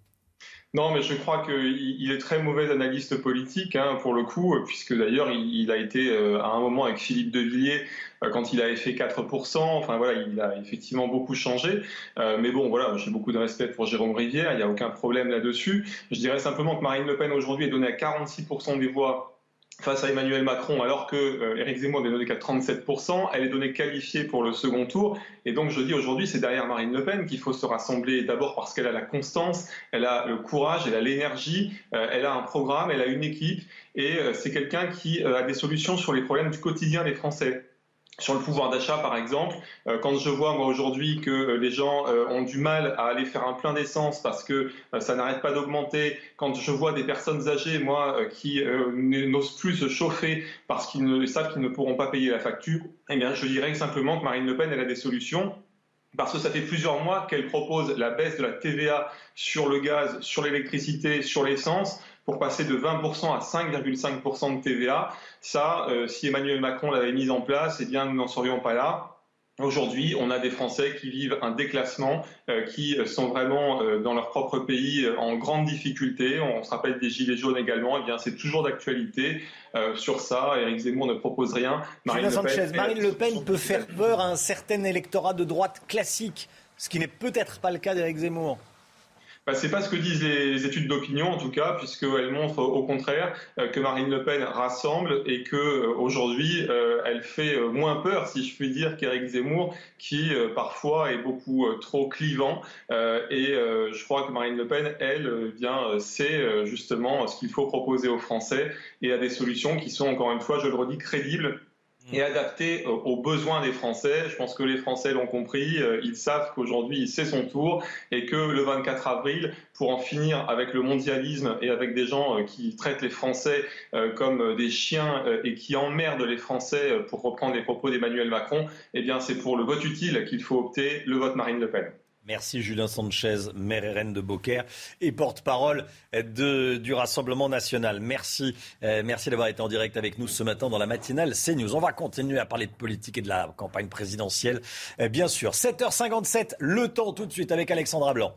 Non, mais je crois qu'il il est très mauvais analyste politique, hein, pour le coup, puisque d'ailleurs, il, a été euh, à un moment avec Philippe de Villiers euh, quand il avait fait 4%. Enfin voilà, il a effectivement beaucoup changé. Euh, mais bon, voilà, j'ai beaucoup de respect pour Jérôme Rivière, il n'y a aucun problème là-dessus. Je dirais simplement que Marine Le Pen aujourd'hui est donnée à 46% des voix face à Emmanuel Macron, alors que euh, Éric Zemmour n'est donné qu'à 37%, elle est donnée qualifiée pour le second tour. Et donc je dis aujourd'hui, c'est derrière Marine Le Pen qu'il faut se rassembler, d'abord parce qu'elle a la constance, elle a le courage, elle a l'énergie, euh, elle a un programme, elle a une équipe, et euh, c'est quelqu'un qui a des solutions sur les problèmes du quotidien des Français. Sur le pouvoir d'achat, par exemple, euh, quand je vois moi aujourd'hui que euh, les gens euh, ont du mal à aller faire un plein d'essence parce que ça n'arrête pas d'augmenter, quand je vois des personnes âgées, moi, qui n'osent plus se chauffer parce qu'ils savent qu'ils ne pourront pas payer la facture, eh bien, je dirais simplement que Marine Le Pen, elle a des solutions. Parce que ça fait plusieurs mois qu'elle propose la baisse de la TVA sur le gaz, sur l'électricité, sur l'essence, pour passer de 20% à 5,5% de TVA. Ça, euh, si Emmanuel Macron l'avait mise en place, eh bien, nous n'en serions pas là. Aujourd'hui, on a des Français qui vivent un déclassement, euh, qui sont vraiment euh, dans leur propre pays euh, en grande difficulté. On se rappelle des gilets jaunes également. Eh bien, c'est toujours d'actualité sur ça. Éric Zemmour ne propose rien. Julien Le Pen, Sanchez, Marine Le Pen peut faire peur à un certain électorat de droite classique, ce qui n'est peut-être pas le cas d'Éric Zemmour. Bah, c'est pas ce que disent les, études d'opinion en tout cas, puisqu'elles montrent au contraire euh, que Marine Le Pen rassemble et que euh, aujourd'hui euh, elle fait euh, moins peur, si je puis dire, qu'Éric Zemmour, qui euh, parfois est beaucoup euh, trop clivant. Euh, et euh, je crois que Marine Le Pen, elle, euh, bien, euh, sait euh, justement ce qu'il faut proposer aux Français et a des solutions qui sont encore une fois, je le redis, crédibles et adaptées euh, aux besoins des Français. Je pense que les Français l'ont compris. Euh, Ils savent qu'aujourd'hui, c'est son tour et que le 24 avril, pour en finir avec le mondialisme et avec des gens euh, qui traitent les Français comme des chiens et qui emmerdent les Français, pour reprendre les propos d'Emmanuel Macron, eh bien, c'est pour le vote utile qu'il faut opter, le vote Marine Le Pen. Merci Julien Sanchez, maire et reine de Beaucaire et porte-parole du Rassemblement national. Merci, euh, merci d'avoir été en direct avec nous ce matin dans la matinale CNews. On va continuer à parler de politique et de la campagne présidentielle, euh, bien sûr. 7h57, le temps tout de suite avec Alexandra Blanc.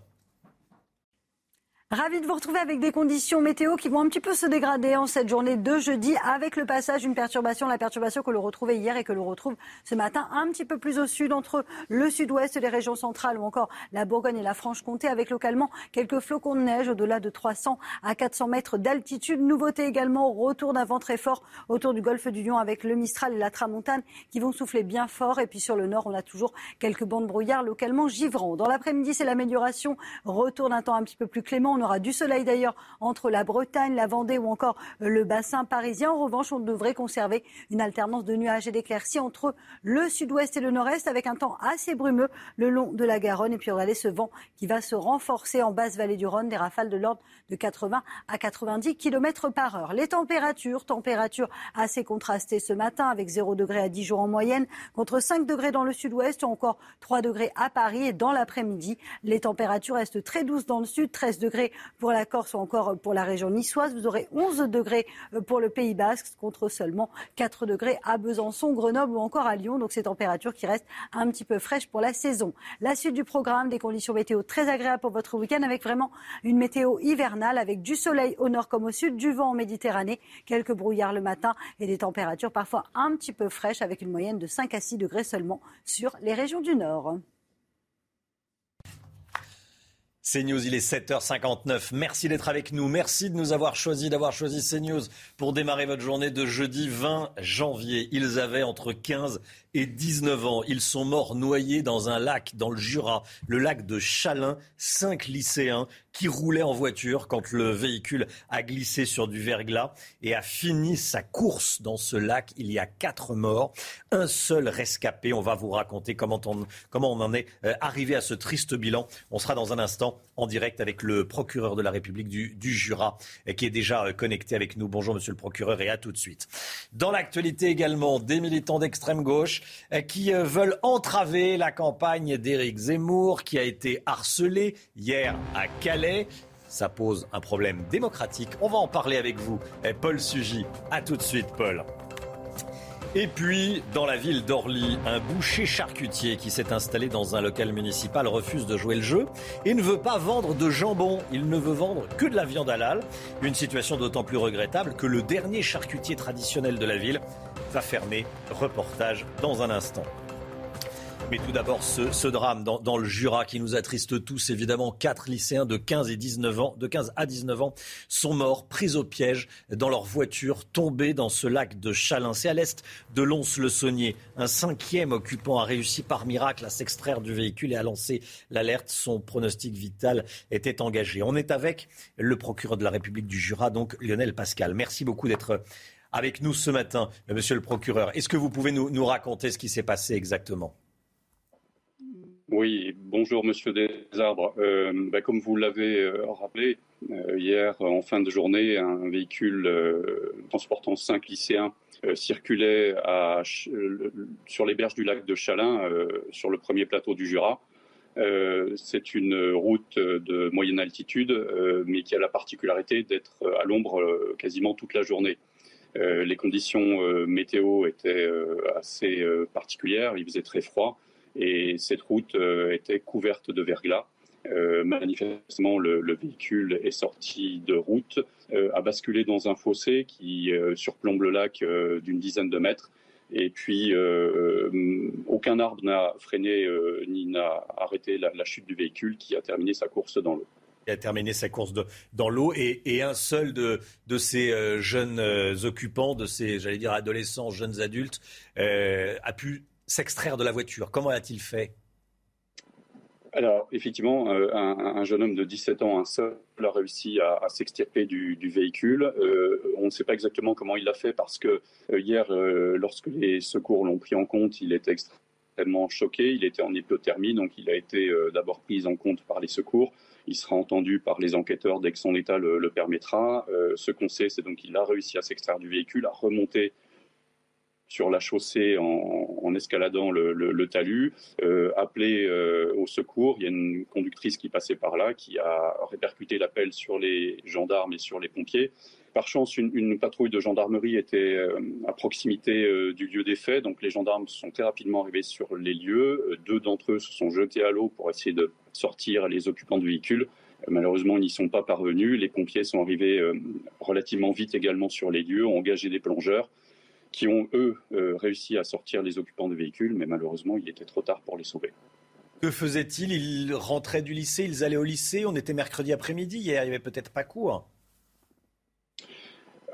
Ravi de vous retrouver avec des conditions météo qui vont un petit peu se dégrader en cette journée de jeudi avec le passage d'une perturbation, la perturbation que l'on retrouvait hier et que l'on retrouve ce matin un petit peu plus au sud entre le sud-ouest, les régions centrales ou encore la Bourgogne et la Franche-Comté avec localement quelques flocons de neige au-delà de 300 à 400 mètres d'altitude. Nouveauté également, retour d'un vent très fort autour du golfe du Lion avec le Mistral et la Tramontane qui vont souffler bien fort et puis sur le nord on a toujours quelques bandes brouillard localement givrants. Dans l'après-midi c'est l'amélioration, retour d'un temps un petit peu plus clément. On aura du soleil d'ailleurs entre la Bretagne, la Vendée ou encore le bassin parisien. En revanche, on devrait conserver une alternance de nuages et d'éclaircies entre le sud-ouest et le nord-est avec un temps assez brumeux le long de la Garonne. Et puis regardez ce vent qui va se renforcer en basse vallée du Rhône, des rafales de l'ordre de 80 à 90 km par heure. Les températures, températures assez contrastées ce matin avec 0 degré à Dijon en moyenne contre 5 degrés dans le sud-ouest ou encore 3 degrés à Paris. Et dans l'après-midi, les températures restent très douces dans le sud, 13 degrés pour la Corse ou encore pour la région niçoise. Vous aurez 11 degrés pour le Pays Basque contre seulement 4 degrés à Besançon, Grenoble ou encore à Lyon. Donc ces températures qui restent un petit peu fraîches pour la saison. La suite du programme, des conditions météo très agréables pour votre week-end avec vraiment une météo hivernale avec du soleil au nord comme au sud, du vent en Méditerranée, quelques brouillards le matin et des températures parfois un petit peu fraîches avec une moyenne de 5 à 6 degrés seulement sur les régions du nord. CNews, il est 7h59. Merci d'être avec nous. Merci de nous avoir choisi, d'avoir choisi CNews pour démarrer votre journée de jeudi 20 janvier. Ils avaient entre 15 et 19 ans. Ils sont morts noyés dans un lac dans le Jura, le lac de Chalin. Cinq lycéens qui roulaient en voiture quand le véhicule a glissé sur du verglas et a fini sa course dans ce lac. Il y a quatre morts, un seul rescapé. On va vous raconter comment on, comment on en est euh, arrivé à ce triste bilan. On sera dans un instant en direct avec le procureur de la République du, du Jura euh, qui est déjà euh, connecté avec nous. Bonjour monsieur le procureur et à tout de suite. Dans l'actualité également, des militants d'extrême gauche euh, qui euh, veulent entraver la campagne d'Éric Zemmour qui a été harcelé hier à Calais. Ça pose un problème démocratique. On va en parler avec vous, euh, Paul Sugy. À tout de suite, Paul. Et puis, dans la ville d'Orly, un boucher charcutier qui s'est installé dans un local municipal refuse de jouer le jeu et ne veut pas vendre de jambon. Il ne veut vendre que de la viande halal. Une situation d'autant plus regrettable que le dernier charcutier traditionnel de la ville va fermer. Reportage dans un instant. Mais tout d'abord, ce, drame dans, dans le Jura qui nous attriste tous, évidemment. Quatre lycéens de 15 et 19 ans, de 15 à 19 ans, sont morts, pris au piège dans leur voiture, tombés dans ce lac de Chalin. C'est à l'est de Lons-le-Saunier. Un cinquième occupant a réussi par miracle à s'extraire du véhicule et à lancer l'alerte. Son pronostic vital était engagé. On est avec le procureur de la République du Jura, donc Lionel Pascal. Merci beaucoup d'être avec nous ce matin, monsieur le procureur. Est-ce que vous pouvez nous, raconter ce qui s'est passé exactement? Oui, bonjour Monsieur Desarbres. Euh, bah, comme vous l'avez euh, rappelé, euh, hier en fin de journée, un véhicule euh, transportant cinq lycéens euh, circulait sur les berges du lac de Chalin, euh, sur le premier plateau du Jura. Euh, c'est une route de moyenne altitude, euh, mais qui a la particularité d'être à l'ombre euh, quasiment toute la journée. Euh, les conditions euh, météo étaient euh, assez particulières, il faisait très froid et cette route était couverte de verglas. Manifestement, le, le véhicule est sorti de route, a basculé dans un fossé qui surplombe le lac d'une dizaine de mètres. Et puis, aucun arbre n'a freiné ni n'a arrêté la chute du véhicule qui a terminé sa course dans l'eau. Il a terminé sa course dans l'eau et, un seul de, ces euh, jeunes euh, occupants, de ces, j'allais dire, adolescents, jeunes adultes, euh, a pu s'extraire de la voiture. Comment a-t-il fait? Alors, effectivement, un, un jeune homme de 17 ans, un seul, a réussi à, s'extirper du, véhicule. On ne sait pas exactement comment il l'a fait parce que hier, lorsque les secours l'ont pris en compte, il était extrêmement choqué. Il était en hypothermie, donc il a été d'abord pris en compte par les secours. Il sera entendu par les enquêteurs dès que son état le, permettra. Euh, ce qu'on sait, c'est donc qu'il a réussi à s'extraire du véhicule, à remonter sur la chaussée en, escaladant le talus, euh, appelé euh, au secours. Il y a une conductrice qui passait par là, qui a répercuté l'appel sur les gendarmes et sur les pompiers. Par chance, une, patrouille de gendarmerie était euh, à proximité euh, du lieu des faits, donc les gendarmes sont très rapidement arrivés sur les lieux. Euh, Deux d'entre eux se sont jetés à l'eau pour essayer de sortir les occupants du véhicule. Malheureusement, ils n'y sont pas parvenus. Les pompiers sont arrivés relativement vite également sur les lieux, ont engagé des plongeurs qui ont, eux, réussi à sortir les occupants du véhicule, mais malheureusement, il était trop tard pour les sauver. Que faisait-il Ils rentraient du lycée, ils allaient au lycée. On était mercredi après-midi. Hier, il n'y avait peut-être pas cours.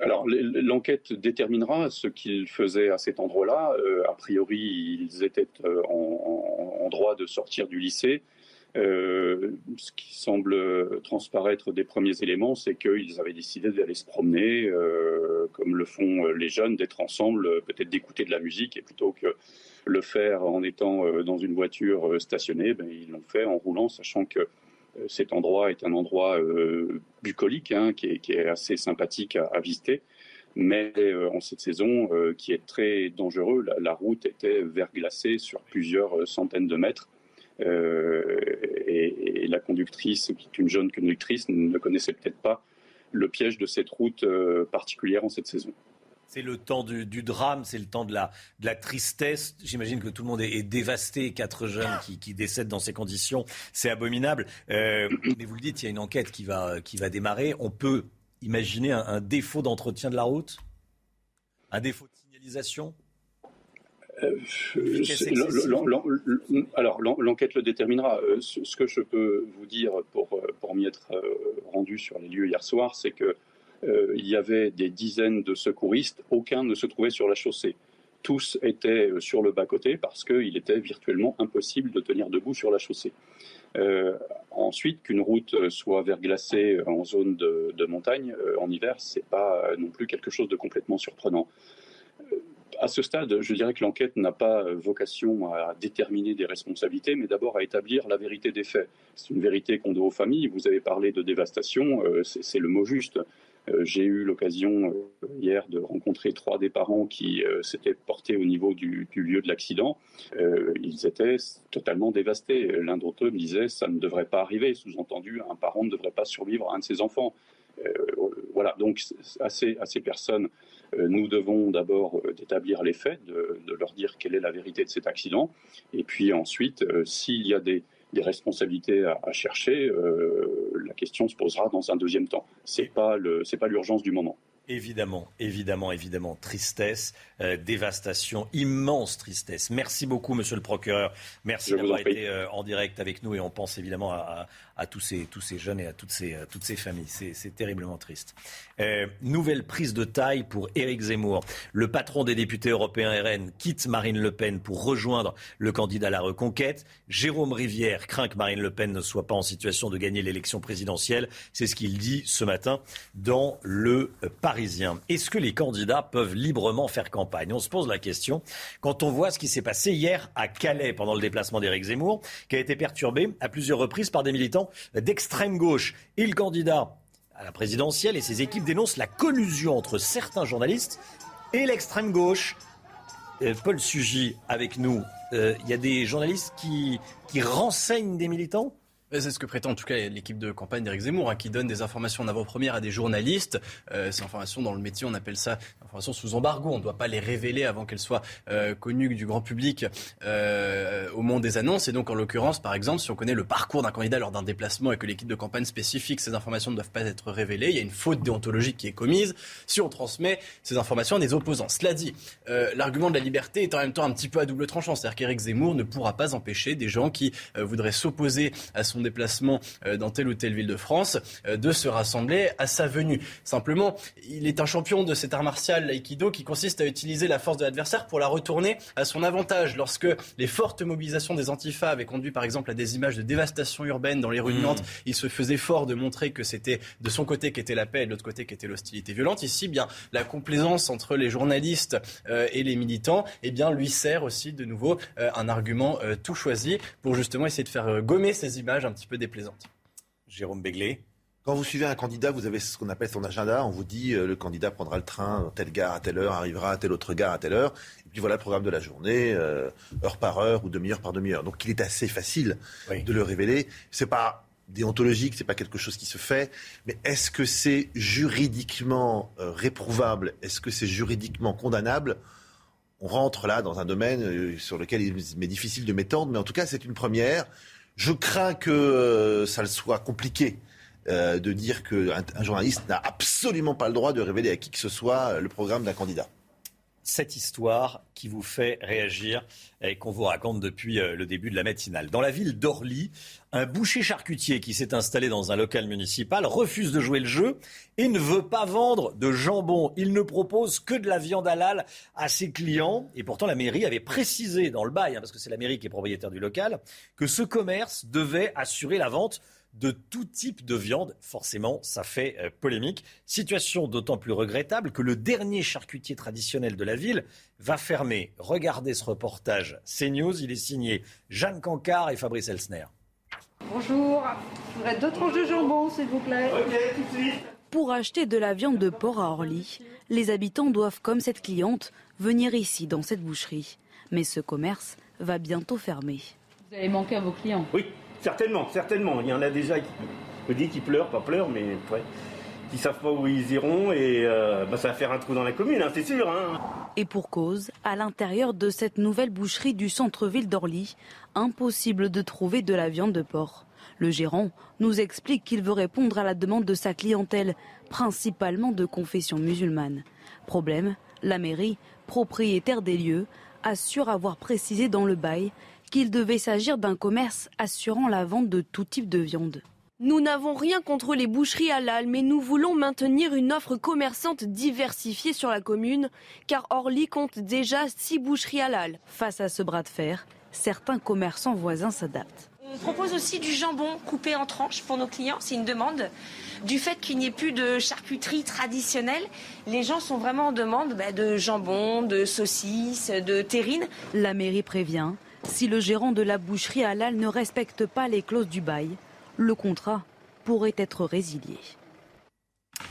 Alors, l'enquête déterminera ce qu'ils faisaient à cet endroit-là. Euh, a priori, ils étaient euh, en, droit de sortir du lycée. Euh, ce qui semble transparaître des premiers éléments, c'est qu'ils avaient décidé d'aller se promener, comme le font les jeunes, d'être ensemble, peut-être d'écouter de la musique, et plutôt que le faire en étant dans une voiture stationnée, ben, ils l'ont fait en roulant, sachant que cet endroit est un endroit bucolique, hein, qui, est, assez sympathique à, visiter mais en cette saison qui est très dangereux, la, route était verglacée sur plusieurs centaines de mètres. Euh, et, la conductrice, qui est une jeune conductrice, ne connaissait peut-être pas le piège de cette route euh, particulière en cette saison. C'est le temps du, du drame, c'est le temps de la, de la tristesse. J'imagine que tout le monde est, est dévasté. Quatre jeunes qui, qui, décèdent dans ces conditions, c'est abominable. Euh, mais vous le dites, il y a une enquête qui va, qui va démarrer. On peut imaginer un, un défaut d'entretien de la route? Un défaut de signalisation? Euh, alors l'enquête le déterminera. Euh, ce que je peux vous dire pour, pour m'y être rendu sur les lieux hier soir, c'est que il y avait des dizaines de secouristes, aucun ne se trouvait sur la chaussée. Tous étaient sur le bas-côté parce qu'il était virtuellement impossible de tenir debout sur la chaussée. Euh, ensuite, qu'une route soit verglacée en zone de, montagne en hiver, c'est pas non plus quelque chose de complètement surprenant à ce stade, je dirais que l'enquête n'a pas vocation à déterminer des responsabilités, mais d'abord à établir la vérité des faits. C'est une vérité qu'on doit aux familles. Vous avez parlé de dévastation, euh, c'est le mot juste. Euh, j'ai eu l'occasion euh, hier de rencontrer trois des parents qui s'étaient portés au niveau du, lieu de l'accident. ils étaient totalement dévastés. L'un d'entre eux me disait ça ne devrait pas arriver. Sous-entendu, un parent ne devrait pas survivre à un de ses enfants. voilà, donc à ces, personnes euh, nous devons d'abord euh, établir les faits, de, leur dire quelle est la vérité de cet accident, et puis ensuite, euh, s'il y a des, des responsabilités à, chercher, euh, la question se posera dans un deuxième temps. C'est pas pas l'urgence du moment. Évidemment, évidemment, évidemment. Tristesse, euh, dévastation, immense tristesse. Merci beaucoup, monsieur le procureur. Merci d'avoir été euh, en direct avec nous et on pense évidemment à, à, à tous, ces, tous ces jeunes et à toutes ces, à toutes ces familles. C'est terriblement triste. Euh, nouvelle prise de taille pour Éric Zemmour. Le patron des députés européens RN quitte Marine Le Pen pour rejoindre le candidat à la reconquête. Jérôme Rivière craint que Marine Le Pen ne soit pas en situation de gagner l'élection présidentielle. C'est ce qu'il dit ce matin dans le Paris. Est-ce que les candidats peuvent librement faire campagne? On se pose la question quand on voit ce qui s'est passé hier à Calais pendant le déplacement d'Éric Zemmour, qui a été perturbé à plusieurs reprises par des militants d'extrême gauche. Et le candidat à la présidentielle et ses équipes dénoncent la collusion entre certains journalistes et l'extrême gauche. Euh, Paul Sugy avec nous. Il euh, y a des journalistes qui renseignent des militants? C'est ce que prétend en tout cas l'équipe de campagne d'Éric Zemmour, hein, qui donne des informations en avant-première à des journalistes. Euh, ces informations dans le métier, on appelle ça informations sous embargo. On ne doit pas les révéler avant qu'elles soient euh, connues du grand public euh, au moment des annonces. Et donc, en l'occurrence, par exemple, si on connaît le parcours d'un candidat lors d'un déplacement et que l'équipe de campagne spécifique, ces informations ne doivent pas être révélées, il y a une faute déontologique qui est commise si on transmet ces informations à des opposants. Cela dit, euh, l'argument de la liberté est en même temps un petit peu à double tranchant. C'est-à-dire qu'Éric Zemmour ne pourra pas empêcher des gens qui euh, voudraient s'opposer à son déplacement euh, dans telle ou telle ville de France euh, de se rassembler à sa venue. Simplement, il est un champion de cet art martial, l'aïkido, qui consiste à utiliser la force de l'adversaire pour la retourner à son avantage. Lorsque les fortes mobilisations des antifas avaient conduit par exemple à des images de dévastation urbaine dans les rues de Nantes, il se faisait fort de montrer que c'était de son côté qu'était la paix et de l'autre côté qu'était l'hostilité violente. Ici, bien, la complaisance entre les journalistes euh, et les militants, eh bien, lui sert aussi de nouveau euh, un argument euh, tout choisi pour justement essayer de faire gommer ces images un petit peu déplaisante. Jérôme Béglé. Quand vous suivez un candidat, vous avez ce qu'on appelle son agenda. On vous dit euh, le candidat prendra le train dans telle gare à telle heure, arrivera à telle autre gare à telle heure. Et puis voilà le programme de la journée, euh, heure par heure ou demi-heure par demi-heure. Donc il est assez facile oui. de le révéler. C'est pas déontologique, c'est pas quelque chose qui se fait. Mais est-ce que c'est juridiquement euh, réprouvable? Est-ce que c'est juridiquement condamnable? On rentre là dans un domaine euh, sur lequel il m'est difficile de m'étendre, mais en tout cas c'est une première. Je crains que euh, ça soit compliqué euh, de dire qu'un un journaliste n'a absolument pas le droit de révéler à qui que ce soit euh, le programme d'un candidat. Cette histoire qui vous fait réagir et qu'on vous raconte depuis euh, le début de la matinale. Dans la ville d'Orly, un boucher charcutier qui s'est installé dans un local municipal refuse de jouer le jeu et ne veut pas vendre de jambon. Il ne propose que de la viande halal à ses clients. Et pourtant, la mairie avait précisé dans le bail, hein, parce que c'est la mairie qui est propriétaire du local, que ce commerce devait assurer la vente de tout type de viande. Forcément, ça fait euh, polémique. Situation d'autant plus regrettable que le dernier charcutier traditionnel de la ville va fermer. Regardez ce reportage CNews. Il est signé Jeanne Cancard et Fabrice Elsner. Bonjour, je voudrais deux tranches de jambon, s'il vous plaît. Pour acheter de la viande de porc à Orly, les habitants doivent, comme cette cliente, venir ici, dans cette boucherie. Mais ce commerce va bientôt fermer. Vous allez manquer à vos clients. Oui, certainement, certainement. Il y en a déjà qui pleurent, pas pleurent, mais ouais, qui savent pas où ils iront et euh, bah, ça va faire un trou dans la commune, hein, c'est sûr. Hein. Et pour cause, à l'intérieur de cette nouvelle boucherie du centre-ville d'Orly, impossible de trouver de la viande de porc. Le gérant nous explique qu'il veut répondre à la demande de sa clientèle, principalement de confession musulmane. Problème, la mairie, propriétaire des lieux, assure avoir précisé dans le bail qu'il devait s'agir d'un commerce assurant la vente de tout type de viande. Nous n'avons rien contre les boucheries halal, mais nous voulons maintenir une offre commerçante diversifiée sur la commune, car Orly compte déjà six boucheries halal. Face à ce bras de fer, certains commerçants voisins s'adaptent. On propose aussi du jambon coupé en tranches pour nos clients. C'est une demande. Du fait qu'il n'y ait plus de charcuterie traditionnelle, les gens sont vraiment en demande bah, de jambon, de saucisses, de terrines. La mairie prévient, si le gérant de la boucherie halal ne respecte pas les clauses du bail, le contrat pourrait être résilié.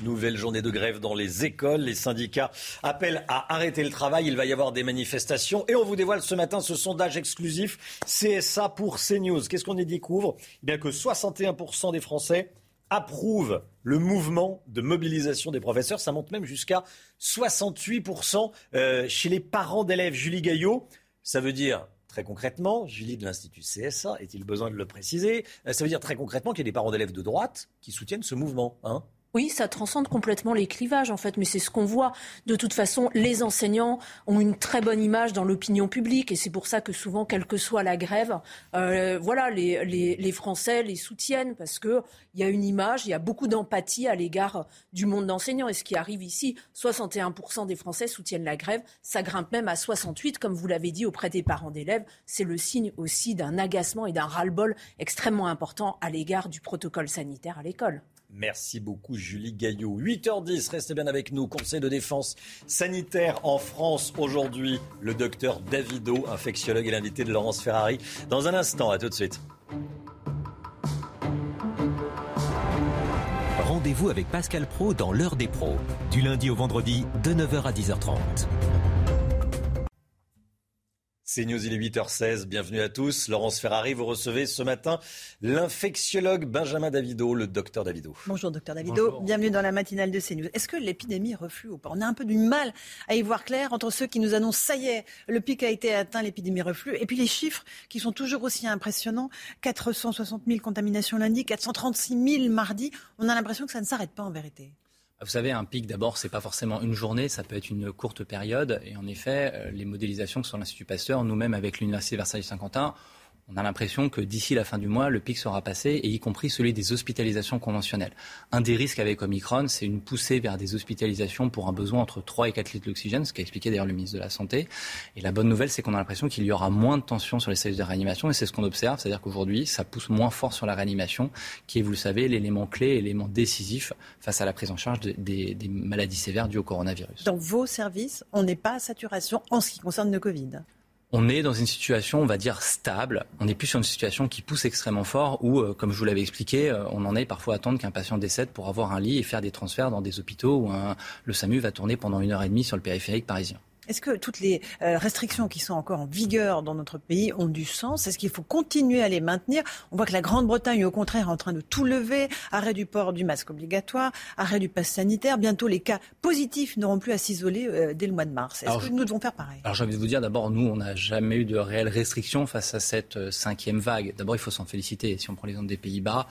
Nouvelle journée de grève dans les écoles. Les syndicats appellent à arrêter le travail. Il va y avoir des manifestations. Et on vous dévoile ce matin ce sondage exclusif CSA pour CNews. Qu'est-ce qu'on y découvre? Eh bien que 61% des Français approuvent le mouvement de mobilisation des professeurs. Ça monte même jusqu'à 68% euh, chez les parents d'élèves. Julie Gaillot, ça veut dire Très concrètement, Julie de l'Institut CSA, est-il besoin de le préciser? Euh, Ça veut dire très concrètement qu'il y a des parents d'élèves de droite qui soutiennent ce mouvement. Hein? Oui, ça transcende complètement les clivages en fait, mais c'est ce qu'on voit. De toute façon, les enseignants ont une très bonne image dans l'opinion publique et c'est pour ça que souvent, quelle que soit la grève, euh, voilà, les, les, les Français les soutiennent parce que il y a une image, il y a beaucoup d'empathie à l'égard du monde d'enseignants. Et ce qui arrive ici, 61% des Français soutiennent la grève, ça grimpe même à 68, comme vous l'avez dit, auprès des parents d'élèves. C'est le signe aussi d'un agacement et d'un ras-le-bol extrêmement important à l'égard du protocole sanitaire à l'école. Merci beaucoup Julie Gaillot. 8h10, restez bien avec nous. Conseil de défense sanitaire en France aujourd'hui. Le docteur Davido, infectiologue et l'invité de Laurence Ferrari. Dans un instant, à tout de suite. Rendez-vous avec Pascal Pro dans l'heure des pros, du lundi au vendredi de 9h à 10h30. C'est News, il est 8h16. Bienvenue à tous. Laurence Ferrari, vous recevez ce matin l'infectiologue Benjamin Davido, le docteur Davido. Bonjour, docteur Davido. Bienvenue dans la matinale de CNews. Est-ce que l'épidémie reflue ou pas? On a un peu du mal à y voir clair entre ceux qui nous annoncent ça y est, le pic a été atteint, l'épidémie reflue, et puis les chiffres qui sont toujours aussi impressionnants 460 000 contaminations lundi, 436 000 mardi. On a l'impression que ça ne s'arrête pas en vérité. Vous savez, un pic, d'abord, c'est pas forcément une journée, ça peut être une courte période. Et en effet, euh, les modélisations que sur l'Institut Pasteur, nous-mêmes avec l'Université Versailles-Saint-Quentin, on a l'impression que d'ici la fin du mois, le pic sera passé, et y compris celui des hospitalisations conventionnelles. Un des risques avec Omicron, c'est une poussée vers des hospitalisations pour un besoin entre 3 et 4 litres d'oxygène, ce qu'a expliqué d'ailleurs le ministre de la Santé. Et la bonne nouvelle, c'est qu'on a l'impression qu'il y aura moins de tension sur les services de réanimation, et c'est ce qu'on observe, c'est-à-dire qu'aujourd'hui, ça pousse moins fort sur la réanimation, qui est, vous le savez, l'élément clé, l'élément décisif face à la prise en charge de- des, des maladies sévères dues au coronavirus. Dans vos services, on n'est pas à saturation en ce qui concerne le Covid. On est dans une situation, on va dire, stable. On n'est plus sur une situation qui pousse extrêmement fort où, euh, comme je vous l'avais expliqué, euh, on en est parfois à attendre qu'un patient décède pour avoir un lit et faire des transferts dans des hôpitaux où un- le SAMU va tourner pendant une heure et demie sur le périphérique parisien. Est-ce que toutes les euh, restrictions qui sont encore en vigueur dans notre pays ont du sens? Est-ce qu'il faut continuer à les maintenir? On voit que la Grande-Bretagne est au contraire en train de tout lever. Arrêt du port du masque obligatoire, arrêt du pass sanitaire. Bientôt, les cas positifs n'auront plus à s'isoler euh, dès le mois de mars. Est-ce que je- nous devons faire pareil? Alors j'ai envie de vous dire, d'abord, nous, on n'a jamais eu de réelles restrictions face à cette euh, cinquième vague. D'abord, il faut s'en féliciter. Si on prend l'exemple des Pays-Bas,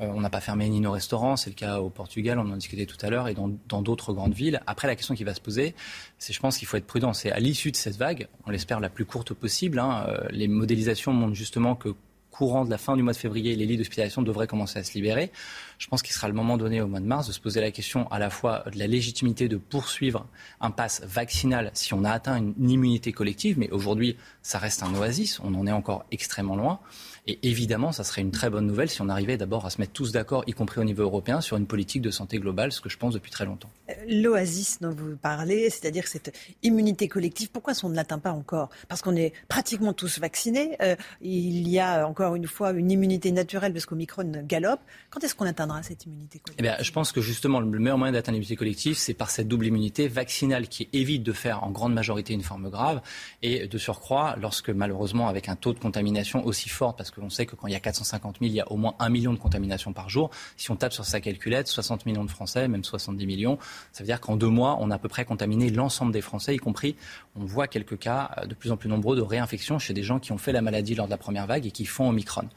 euh, on n'a pas fermé ni nos restaurants, c'est le cas au Portugal, on en discutait tout à l'heure, et dans d'autres grandes villes. Après, la question qui va se poser, c'est je pense qu'il faut être prudent. C'est à l'issue de cette vague, on l'espère la plus courte possible. Hein, les modélisations montrent justement que courant de la fin du mois de février, les lits d'hospitalisation devraient commencer à se libérer. Je pense qu'il sera le moment donné au mois de mars de se poser la question à la fois de la légitimité de poursuivre un pass vaccinal si on a atteint une immunité collective, mais aujourd'hui, ça reste un oasis, on en est encore extrêmement loin. Et évidemment, ça serait une très bonne nouvelle si on arrivait d'abord à se mettre tous d'accord, y compris au niveau européen, sur une politique de santé globale, ce que je pense depuis très longtemps. Euh, l'oasis dont vous parlez, c'est-à-dire cette immunité collective, pourquoi on ne l'atteint pas encore? Parce qu'on est pratiquement tous vaccinés. Euh, il y a encore une fois une immunité naturelle parce qu'Omicron galope. Quand est-ce qu'on cette immunité collective eh bien, Je pense que justement, le meilleur moyen d'atteindre l'immunité collective, c'est par cette double immunité vaccinale qui évite de faire en grande majorité une forme grave et de surcroît, lorsque malheureusement, avec un taux de contamination aussi fort, parce que l'on sait que quand il y a 450 000, il y a au moins un million de contaminations par jour. Si on tape sur sa calculette, 60 millions de Français, même 70 millions, ça veut dire qu'en deux mois, on a à peu près contaminé l'ensemble des Français, y compris, on voit quelques cas euh, de plus en plus nombreux de réinfection chez des gens qui ont fait la maladie lors de la première vague et qui font Omicron.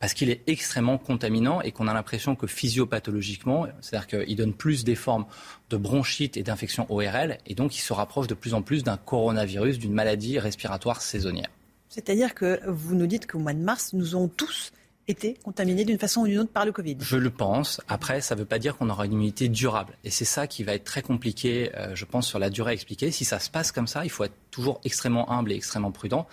Parce qu'il est extrêmement contaminant et qu'on a l'impression que physiopathologiquement, c'est-à-dire qu'il donne plus des formes de bronchite et d'infection ORL, et donc il se rapproche de plus en plus d'un coronavirus, d'une maladie respiratoire saisonnière. C'est-à-dire que vous nous dites qu'au mois de mars, nous avons tous été contaminés d'une façon ou d'une autre par le Covid. Je le pense. Après, ça ne veut pas dire qu'on aura une immunité durable. Et c'est ça qui va être très compliqué, euh, je pense, sur la durée à expliquer. Si ça se passe comme ça, il faut être toujours extrêmement humble et extrêmement prudent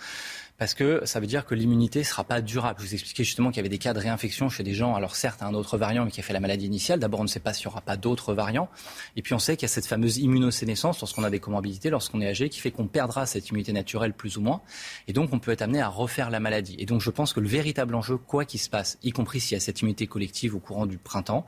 parce que ça veut dire que l'immunité ne sera pas durable. Je vous expliquais justement qu'il y avait des cas de réinfection chez des gens, alors certes, un autre variant, mais qui a fait la maladie initiale. D'abord, on ne sait pas s'il n'y aura pas d'autres variants. Et puis, on sait qu'il y a cette fameuse immunosénescence lorsqu'on a des comorbidités, lorsqu'on est âgé, qui fait qu'on perdra cette immunité naturelle plus ou moins. Et donc, on peut être amené à refaire la maladie. Et donc, je pense que le véritable enjeu, quoi qu'il se passe, y compris s'il y a cette immunité collective au courant du printemps,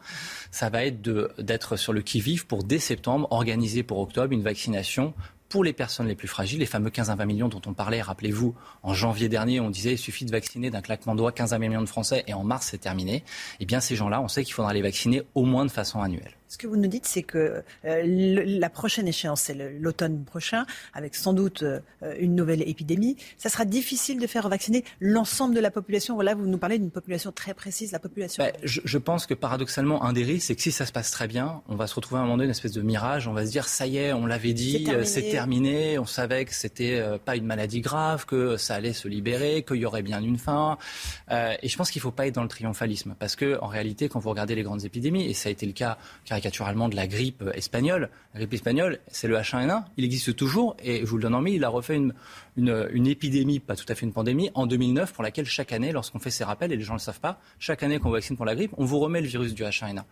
ça va être d'être sur le qui-vive pour, dès septembre, organiser pour octobre une vaccination pour les personnes les plus fragiles, les fameux 15 à 20 millions dont on parlait, rappelez-vous, en janvier dernier, on disait il suffit de vacciner d'un claquement de doigts 15 à 20 millions de Français et en mars c'est terminé. Eh bien ces gens-là, on sait qu'il faudra les vacciner au moins de façon annuelle. Ce que vous nous dites, c'est que euh, la prochaine échéance, c'est l'automne prochain, avec sans doute euh, une nouvelle épidémie. Ça sera difficile de faire vacciner l'ensemble de la population. Là, vous nous parlez d'une population très précise, la population. Bah, je, pense que paradoxalement, un des risques, c'est que si ça se passe très bien, on va se retrouver à un moment donné une espèce de mirage. On va se dire, ça y est, on l'avait dit, c'est terminé. terminé. On savait que c'était euh, pas une maladie grave, que ça allait se libérer, qu'il y aurait bien une fin. et je pense qu'il ne faut pas être dans le triomphalisme, parce que en réalité, quand vous regardez les grandes épidémies, et ça a été le cas caricaturalement de la grippe espagnole. La grippe espagnole, c'est le H1N1. Il existe toujours et je vous le donne en mille, il a refait une, une, épidémie, pas tout à fait une pandémie, en 2009 pour laquelle chaque année, lorsqu'on fait ces rappels, et les gens ne le savent pas, chaque année qu'on vaccine pour la grippe, on vous remet le virus du H1N1.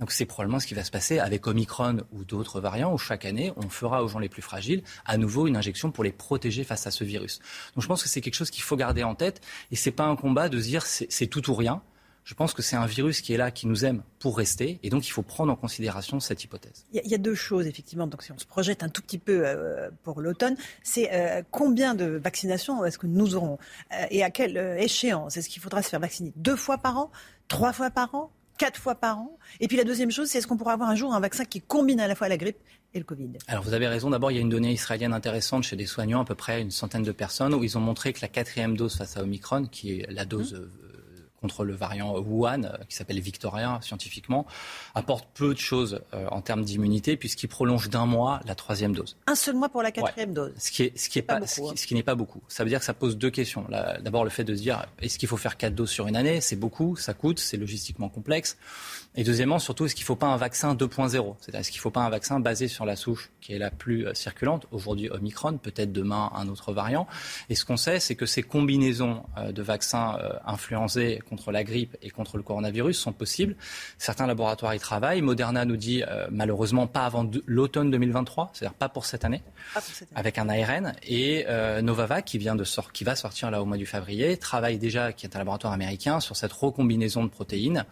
Donc c'est probablement ce qui va se passer avec Omicron ou d'autres variants où chaque année, on fera aux gens les plus fragiles à nouveau une injection pour les protéger face à ce virus. Donc je pense que c'est quelque chose qu'il faut garder en tête et c'est pas un combat de dire c'est tout ou rien je pense que c'est un virus qui est là, qui nous aime pour rester, et donc il faut prendre en considération cette hypothèse. Il y, a deux choses, effectivement. Donc si on se projette un tout petit peu euh, pour l'automne, c'est euh, combien de vaccinations est-ce que nous aurons? Euh, et à quelle échéance Est-ce qu'il faudra se faire vacciner? Deux fois par an, trois fois par an? Quatre fois par an? Et puis la deuxième chose, c'est est-ce qu'on pourra avoir un jour un vaccin qui combine à la fois la grippe et le Covid? Alors vous avez raison. D'abord, il y a une donnée israélienne intéressante chez des soignants, à peu près une centaine de personnes, où ils ont montré que la quatrième dose face à Omicron, qui est la dose mmh contre le variant Wuhan, euh, qui s'appelle Victoria scientifiquement, apporte peu de choses euh, en termes d'immunité puisqu'il prolonge d'un mois la troisième dose. Un seul mois pour la quatrième dose. Ce qui, est, ce qui, est pas, ce qui, hein. n'est pas beaucoup. Ça veut dire que ça pose deux questions. D'abord, le fait de se dire est-ce qu'il faut faire quatre doses sur une année? C'est beaucoup, ça coûte, c'est logistiquement complexe. Et deuxièmement, surtout, est-ce qu'il ne faut pas un vaccin 2.0 C'est-à-dire, est-ce qu'il ne faut pas un vaccin basé sur la souche qui est la plus euh, circulante? Aujourd'hui, Omicron, peut-être demain un autre variant. Et ce qu'on sait, c'est que ces combinaisons euh, de vaccins euh, influencés contre la grippe et contre le coronavirus sont possibles. Certains laboratoires y travaillent. Moderna nous dit, malheureusement, pas avant l'automne 2023, c'est-à-dire pas pour cette année, avec un ARN. Et Novavax, qui, vient de sort, qui va sortir là au mois du février, travaille déjà, qui est un laboratoire américain, sur cette recombinaison de protéines.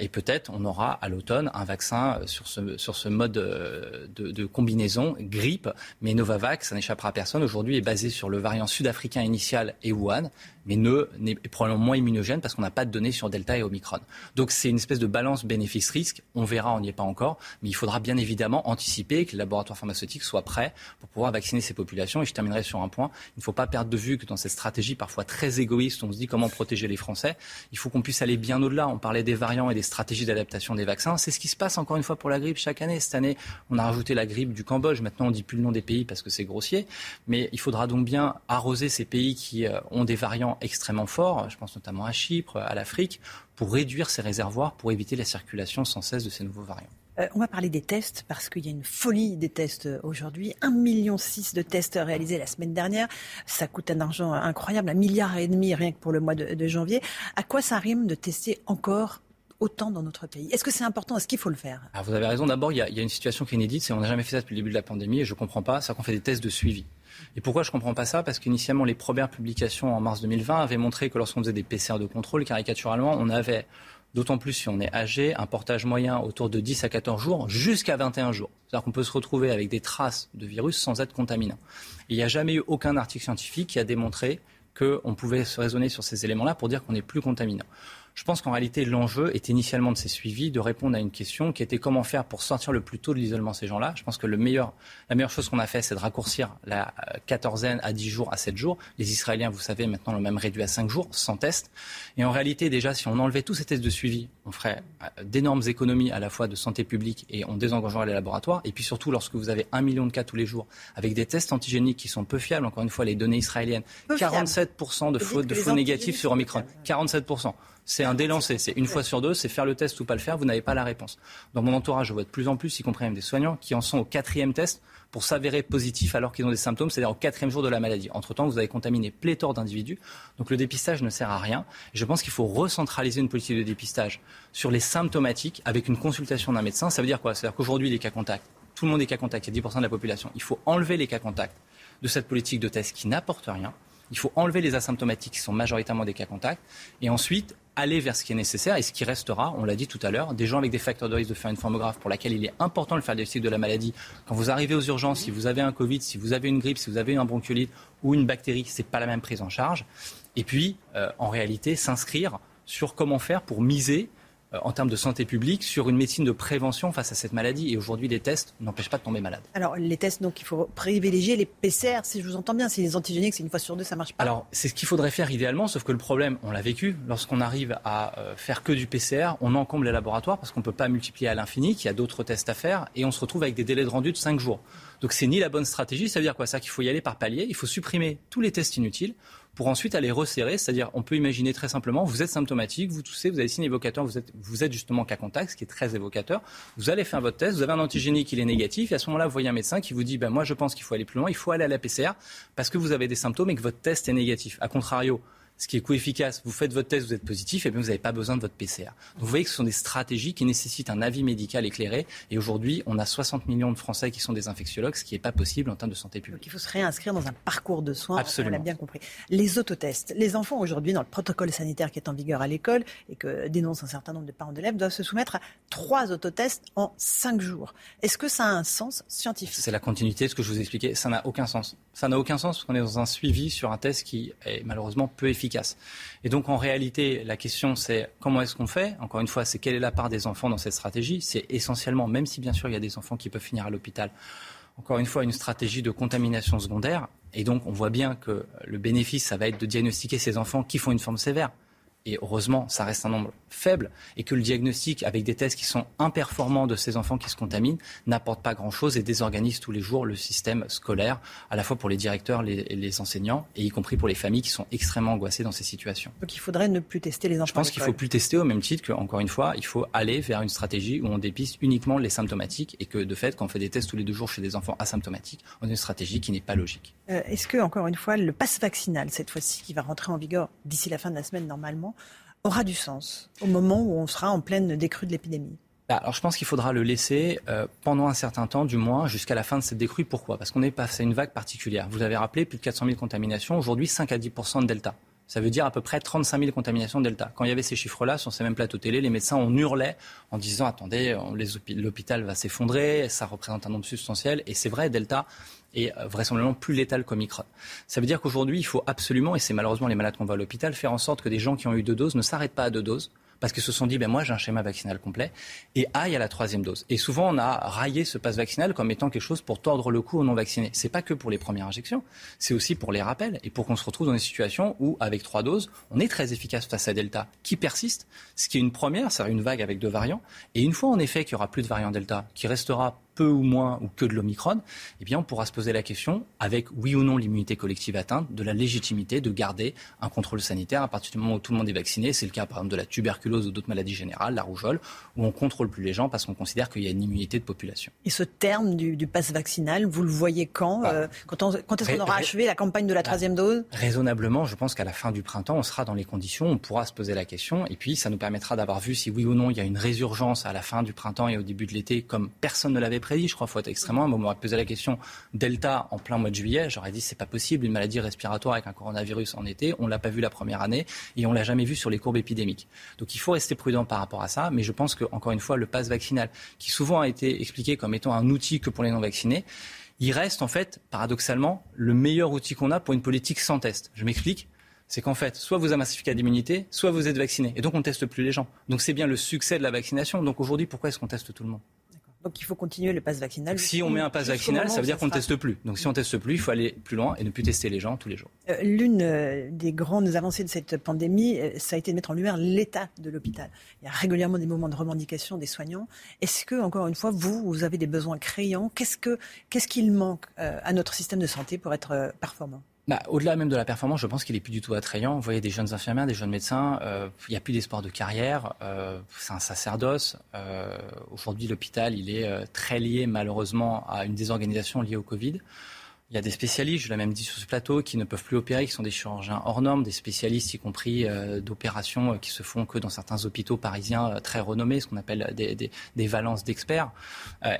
Et peut-être on aura à l'automne un vaccin sur ce, sur ce mode euh, de, combinaison grippe. Mais Novavax, ça n'échappera à personne, aujourd'hui est basé sur le variant sud-africain initial et Wuhan, mais ne, n'est probablement moins immunogène parce qu'on n'a pas de données sur Delta et Omicron. Donc c'est une espèce de balance bénéfice-risque. On verra, on n'y est pas encore, mais il faudra bien évidemment anticiper que les laboratoires pharmaceutiques soient prêts pour pouvoir vacciner ces populations. Et je terminerai sur un point. Il ne faut pas perdre de vue que dans cette stratégie parfois très égoïste, on se dit comment protéger les Français. Il faut qu'on puisse aller bien au-delà. On parlait des variants et des stratégies d'adaptation des vaccins. C'est ce qui se passe encore une fois pour la grippe chaque année. Cette année, on a rajouté la grippe du Cambodge. Maintenant, on dit plus le nom des pays parce que c'est grossier. Mais il faudra donc bien arroser ces pays qui euh, ont des variants extrêmement forts. Je pense notamment à Chypre, à l'Afrique, pour réduire ces réservoirs, pour éviter la circulation sans cesse de ces nouveaux variants. Euh, on va parler des tests parce qu'il y a une folie des tests euh, aujourd'hui. 1,6 million de tests réalisés la semaine dernière. Ça coûte un argent incroyable, un milliard et demi rien que pour le mois de, janvier. À quoi ça rime de tester encore autant dans notre pays Est-ce que c'est important? Est-ce qu'il faut le faire? Ah, Vous avez raison. D'abord, il, y, a une situation qui est inédite. On n'a jamais fait ça depuis le début de la pandémie et je ne comprends pas. C'est qu'on fait des tests de suivi. Et pourquoi je ne comprends pas ça? Parce qu'initialement, les premières publications en mars 2020 avaient montré que lorsqu'on faisait des PCR de contrôle, caricaturalement, on avait D'autant plus si on est âgé, un portage moyen autour de 10 à 14 jours jusqu'à 21 jours. C'est-à-dire qu'on peut se retrouver avec des traces de virus sans être contaminant. Il n'y a jamais eu aucun article scientifique qui a démontré qu'on pouvait se raisonner sur ces éléments-là pour dire qu'on n'est plus contaminant. Je pense qu'en réalité, l'enjeu est initialement de ces suivis de répondre à une question qui était comment faire pour sortir le plus tôt de l'isolement ces gens-là. Je pense que le meilleur, la meilleure chose qu'on a fait, c'est de raccourcir la euh, quatorzaine à 10 jours à 7 jours. Les Israéliens, vous savez, maintenant l'ont même réduit à 5 jours, sans test. Et en réalité, déjà, si on enlevait tous ces tests de suivi, on ferait euh, d'énormes économies à la fois de santé publique et on désengagerait les laboratoires. Et puis surtout, lorsque vous avez un million de cas tous les jours, avec des tests antigéniques qui sont peu fiables, encore une fois, les données israéliennes, 47% de faux, de faux négatifs sur Omicron. 47% c'est un délancé. C'est une fois sur deux, c'est faire le test ou pas le faire, vous n'avez pas la réponse. Dans mon entourage, je vois de plus en plus, y compris même des soignants, qui en sont au quatrième test pour s'avérer positifs alors qu'ils ont des symptômes, c'est-à-dire au quatrième jour de la maladie. Entre-temps, vous avez contaminé pléthore d'individus. Donc le dépistage ne sert à rien. Je pense qu'il faut recentraliser une politique de dépistage sur les symptomatiques avec une consultation d'un médecin. Ça veut dire quoi? C'est-à-dire qu'aujourd'hui, les cas contacts, tout le monde est cas contact, il y a 10% de la population. Il faut enlever les cas contacts de cette politique de test qui n'apporte rien. Il faut enlever les asymptomatiques qui sont majoritairement des cas contacts et ensuite aller vers ce qui est nécessaire et ce qui restera, on l'a dit tout à l'heure, des gens avec des facteurs de risque de faire une forme grave pour laquelle il est important de faire le diagnostic de la maladie. Quand vous arrivez aux urgences, si vous avez un Covid, si vous avez une grippe, si vous avez un bronchiolite ou une bactérie, ce n'est pas la même prise en charge. Et puis, euh, en réalité, s'inscrire sur comment faire pour miser en termes de santé publique sur une médecine de prévention face à cette maladie. Et aujourd'hui, les tests n'empêchent pas de tomber malade. Alors, les tests, donc, il faut privilégier les PCR, si je vous entends bien. Si les antigéniques, c'est une fois sur deux, ça marche pas. Alors, c'est ce qu'il faudrait faire idéalement, sauf que le problème, on l'a vécu, lorsqu'on arrive à euh, faire que du PCR, on encombre les laboratoires parce qu'on ne peut pas multiplier à l'infini, qu'il y a d'autres tests à faire, et on se retrouve avec des délais de rendu de 5 jours. Donc, c'est ni la bonne stratégie, ça veut dire quoi? Ça qu'il faut y aller par palier, il faut supprimer tous les tests inutiles pour ensuite aller resserrer. C'est-à-dire, on peut imaginer très simplement, vous êtes symptomatique, vous toussez, vous avez signe évocateur, vous êtes, vous êtes justement cas contact, ce qui est très évocateur. Vous allez faire votre test, vous avez un antigénique, il est négatif, et à ce moment-là, vous voyez un médecin qui vous dit, ben, moi, je pense qu'il faut aller plus loin, il faut aller à la PCR parce que vous avez des symptômes et que votre test est négatif. A contrario, ce qui est co-efficace, vous faites votre test, vous êtes positif, et bien vous n'avez pas besoin de votre PCR. Donc vous voyez que ce sont des stratégies qui nécessitent un avis médical éclairé. Et aujourd'hui, on a 60 millions de Français qui sont des infectiologues, ce qui n'est pas possible en termes de santé publique. Donc il faut se réinscrire dans un parcours de soins. Absolument. On l'a bien compris. Les autotests. Les enfants aujourd'hui, dans le protocole sanitaire qui est en vigueur à l'école et que dénoncent un certain nombre de parents d'élèves, doivent se soumettre à trois autotests en cinq jours. Est-ce que ça a un sens scientifique? C'est la continuité de ce que je vous expliquais. Ça n'a aucun sens. Ça n'a aucun sens parce qu'on est dans un suivi sur un test qui est malheureusement peu efficace. Et donc, en réalité, la question, c'est comment est-ce qu'on fait? Encore une fois, c'est quelle est la part des enfants dans cette stratégie? C'est essentiellement, même si bien sûr il y a des enfants qui peuvent finir à l'hôpital, encore une fois, une stratégie de contamination secondaire. Et donc, on voit bien que le bénéfice, ça va être de diagnostiquer ces enfants qui font une forme sévère et heureusement, ça reste un nombre faible, et que le diagnostic avec des tests qui sont imperformants de ces enfants qui se contaminent n'apporte pas grand-chose et désorganise tous les jours le système scolaire, à la fois pour les directeurs, les, les, enseignants, et y compris pour les familles qui sont extrêmement angoissées dans ces situations. Donc il faudrait ne plus tester les enfants. Je pense qu'il faut plus tester au même titre qu'encore une fois, il faut aller vers une stratégie où on dépiste uniquement les symptomatiques, et que de fait, quand on fait des tests tous les deux jours chez des enfants asymptomatiques, on a une stratégie qui n'est pas logique. Euh, est-ce que, encore une fois, le passe vaccinal, cette fois-ci, qui va rentrer en vigueur d'ici la fin de la semaine normalement, aura du sens au moment où on sera en pleine décrue de l'épidémie bah, alors je pense qu'il faudra le laisser euh, pendant un certain temps, du moins jusqu'à la fin de cette décrue. Pourquoi? Parce qu'on est passé à une vague particulière. Vous avez rappelé plus de 400 000 contaminations. Aujourd'hui, 5 à 10 de Delta. Ça veut dire à peu près 35 000 contaminations Delta. Quand il y avait ces chiffres-là sur ces mêmes plateaux télé, les médecins on hurlait en disant attendez, l'hôpital va s'effondrer, ça représente un nombre substantiel. Et c'est vrai, Delta est euh, vraisemblablement plus létal qu'Omicron. Ça veut dire qu'aujourd'hui, il faut absolument, et c'est malheureusement les malades qu'on va à l'hôpital, faire en sorte que des gens qui ont eu deux doses ne s'arrêtent pas à deux doses parce qu'ils se sont dit, ben moi j'ai un schéma vaccinal complet, et aille à la troisième dose. Et souvent on a raillé ce passe vaccinal comme étant quelque chose pour tordre le cou aux non vaccinés. C'est pas que pour les premières injections, c'est aussi pour les rappels et pour qu'on se retrouve dans des situations où avec trois doses, on est très efficace face à Delta, qui persiste, ce qui est une première, c'est une vague avec deux variants. Et une fois en effet qu'il y aura plus de variants Delta, qui restera peu ou moins ou que de l'Omicron, eh bien, on pourra se poser la question, avec oui ou non l'immunité collective atteinte, de la légitimité de garder un contrôle sanitaire à partir du moment où tout le monde est vacciné. C'est le cas, par exemple, de la tuberculose ou d'autres maladies générales, la rougeole, où on contrôle plus les gens parce qu'on considère qu'il y a une immunité de population. Et ce terme du, du pass vaccinal, vous le voyez quand bah, euh, Quand, quand est-ce qu'on aura achevé la campagne de la bah, troisième dose? Raisonnablement, je pense qu'à la fin du printemps, on sera dans les conditions, on pourra se poser la question, et puis ça nous permettra d'avoir vu si oui ou non il y a une résurgence à la fin du printemps et au début de l'été, comme personne ne l'avait Je crois faut être extrêmement. On m'aurait posé la question Delta en plein mois de juillet. J'aurais dit c'est pas possible, une maladie respiratoire avec un coronavirus en été. On l'a pas vu la première année et on l'a jamais vu sur les courbes épidémiques. Donc il faut rester prudent par rapport à ça. Mais je pense que encore une fois, le pass vaccinal, qui souvent a été expliqué comme étant un outil que pour les non vaccinés, il reste en fait, paradoxalement, le meilleur outil qu'on a pour une politique sans test. Je m'explique c'est qu'en fait, soit vous avez un certificat d'immunité, soit vous êtes vacciné. Et donc, on ne teste plus les gens. Donc, c'est bien le succès de la vaccination. Donc, aujourd'hui, pourquoi est-ce qu'on teste tout le monde? Donc il faut continuer le pass vaccinal. Si on met un pass vaccinal, ça veut dire qu'on ne teste plus. Donc si on ne teste plus, il faut aller plus loin et ne plus tester les gens tous les jours. Euh, l'une euh, des grandes avancées de cette pandémie, euh, ça a été de mettre en lumière l'état de l'hôpital. Il y a régulièrement des moments de revendication des soignants. Est-ce que, encore une fois, vous, vous avez des besoins criants Qu'est-ce qu'il manque à notre système de santé pour être performant? Bah, Au-delà même de la performance, je pense qu'il est plus du tout attrayant. Vous voyez des jeunes infirmières, des jeunes médecins, euh, il n'y a plus d'espoir de carrière, euh, c'est un sacerdoce. Euh, Aujourd'hui, l'hôpital, il est très lié malheureusement à une désorganisation liée au Covid. Il y a des spécialistes, je l'ai même dit sur ce plateau, qui ne peuvent plus opérer, qui sont des chirurgiens hors normes, des spécialistes y compris euh, d'opérations euh, qui se font que dans certains hôpitaux parisiens euh, très renommés, ce qu'on appelle des, des, des valences d'experts,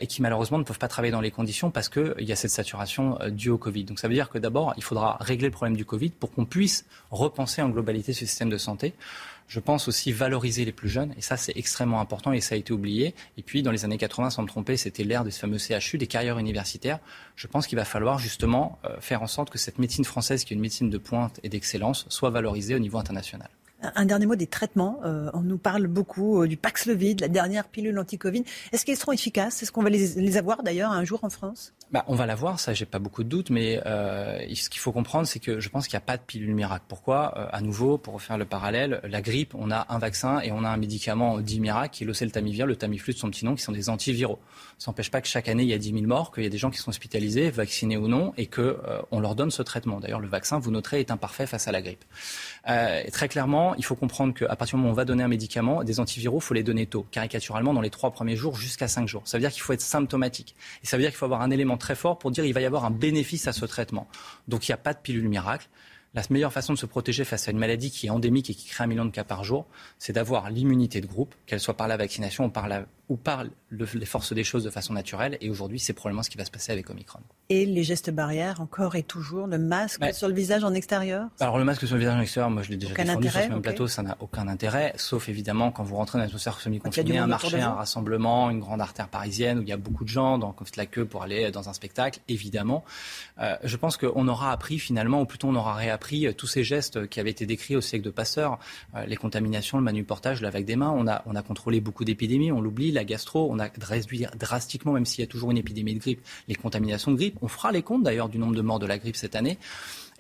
et qui malheureusement ne peuvent pas travailler dans les conditions parce qu'il y a cette saturation due au Covid. Donc ça veut dire que d'abord, il faudra régler le problème du Covid pour qu'on puisse repenser en globalité ce système de santé je pense aussi valoriser les plus jeunes, et ça c'est extrêmement important et ça a été oublié. Et puis dans les années 80, sans me tromper, c'était l'ère de ce fameux CHU, des carrières universitaires. Je pense qu'il va falloir justement euh, faire en sorte que cette médecine française, qui est une médecine de pointe et d'excellence, soit valorisée au niveau international. Un dernier mot des traitements. Euh, on nous parle beaucoup euh, du Paxlovid, la dernière pilule anti-Covid. Est-ce qu'ils seront efficaces? Est-ce qu'on va les, avoir d'ailleurs un jour en France? Bah, On va l'avoir, ça j'ai pas beaucoup de doutes, mais euh, ce qu'il faut comprendre, c'est que je pense qu'il n'y a pas de pilule miracle. Pourquoi? À nouveau, pour refaire le parallèle, la grippe, on a un vaccin et on a un médicament dit miracle qui est le Tamiflu de son petit nom, qui sont des antiviraux. Ça n'empêche pas que chaque année, il y a 10 000 morts, qu'il y a des gens qui sont hospitalisés, vaccinés ou non, et qu'on on leur donne ce traitement. D'ailleurs, le vaccin, vous noterez, est imparfait face à la grippe. très clairement, il faut comprendre qu'à partir du moment où on va donner un médicament, des antiviraux, il faut les donner tôt, caricaturalement dans les trois premiers jours jusqu'à cinq jours. Ça veut dire qu'il faut être symptomatique. Et ça veut dire très fort pour dire qu'il va y avoir un bénéfice à ce traitement. Donc il n'y a pas de pilule miracle. La meilleure façon de se protéger face à une maladie qui est endémique et qui crée un million de cas par jour, c'est d'avoir l'immunité de groupe, qu'elle soit par la vaccination ou par la ou par les forces des choses de façon naturelle. Et aujourd'hui, c'est probablement ce qui va se passer avec Omicron. Et les gestes barrières, encore et toujours, le masque sur le visage en extérieur? Alors le masque sur le visage en extérieur, moi je l'ai déjà aucun défendu sur ce même plateau, ça n'a aucun intérêt, sauf évidemment quand vous rentrez dans une atmosphère semi-confinée, un marché, un rassemblement, une grande artère parisienne où il y a beaucoup de gens, donc on fait la queue pour aller dans un spectacle, évidemment. Euh, je pense qu'on aura appris finalement, ou plutôt on aura réappris euh, tous ces gestes qui avaient été décrits au siècle de Pasteur, euh, les contaminations, le manuportage, la vague des mains. On a, on a contrôlé beaucoup d'épidémies, on l'oublie gastro, on a réduit drastiquement, même s'il y a toujours une épidémie de grippe, les contaminations de grippe. On fera les comptes d'ailleurs du nombre de morts de la grippe cette année.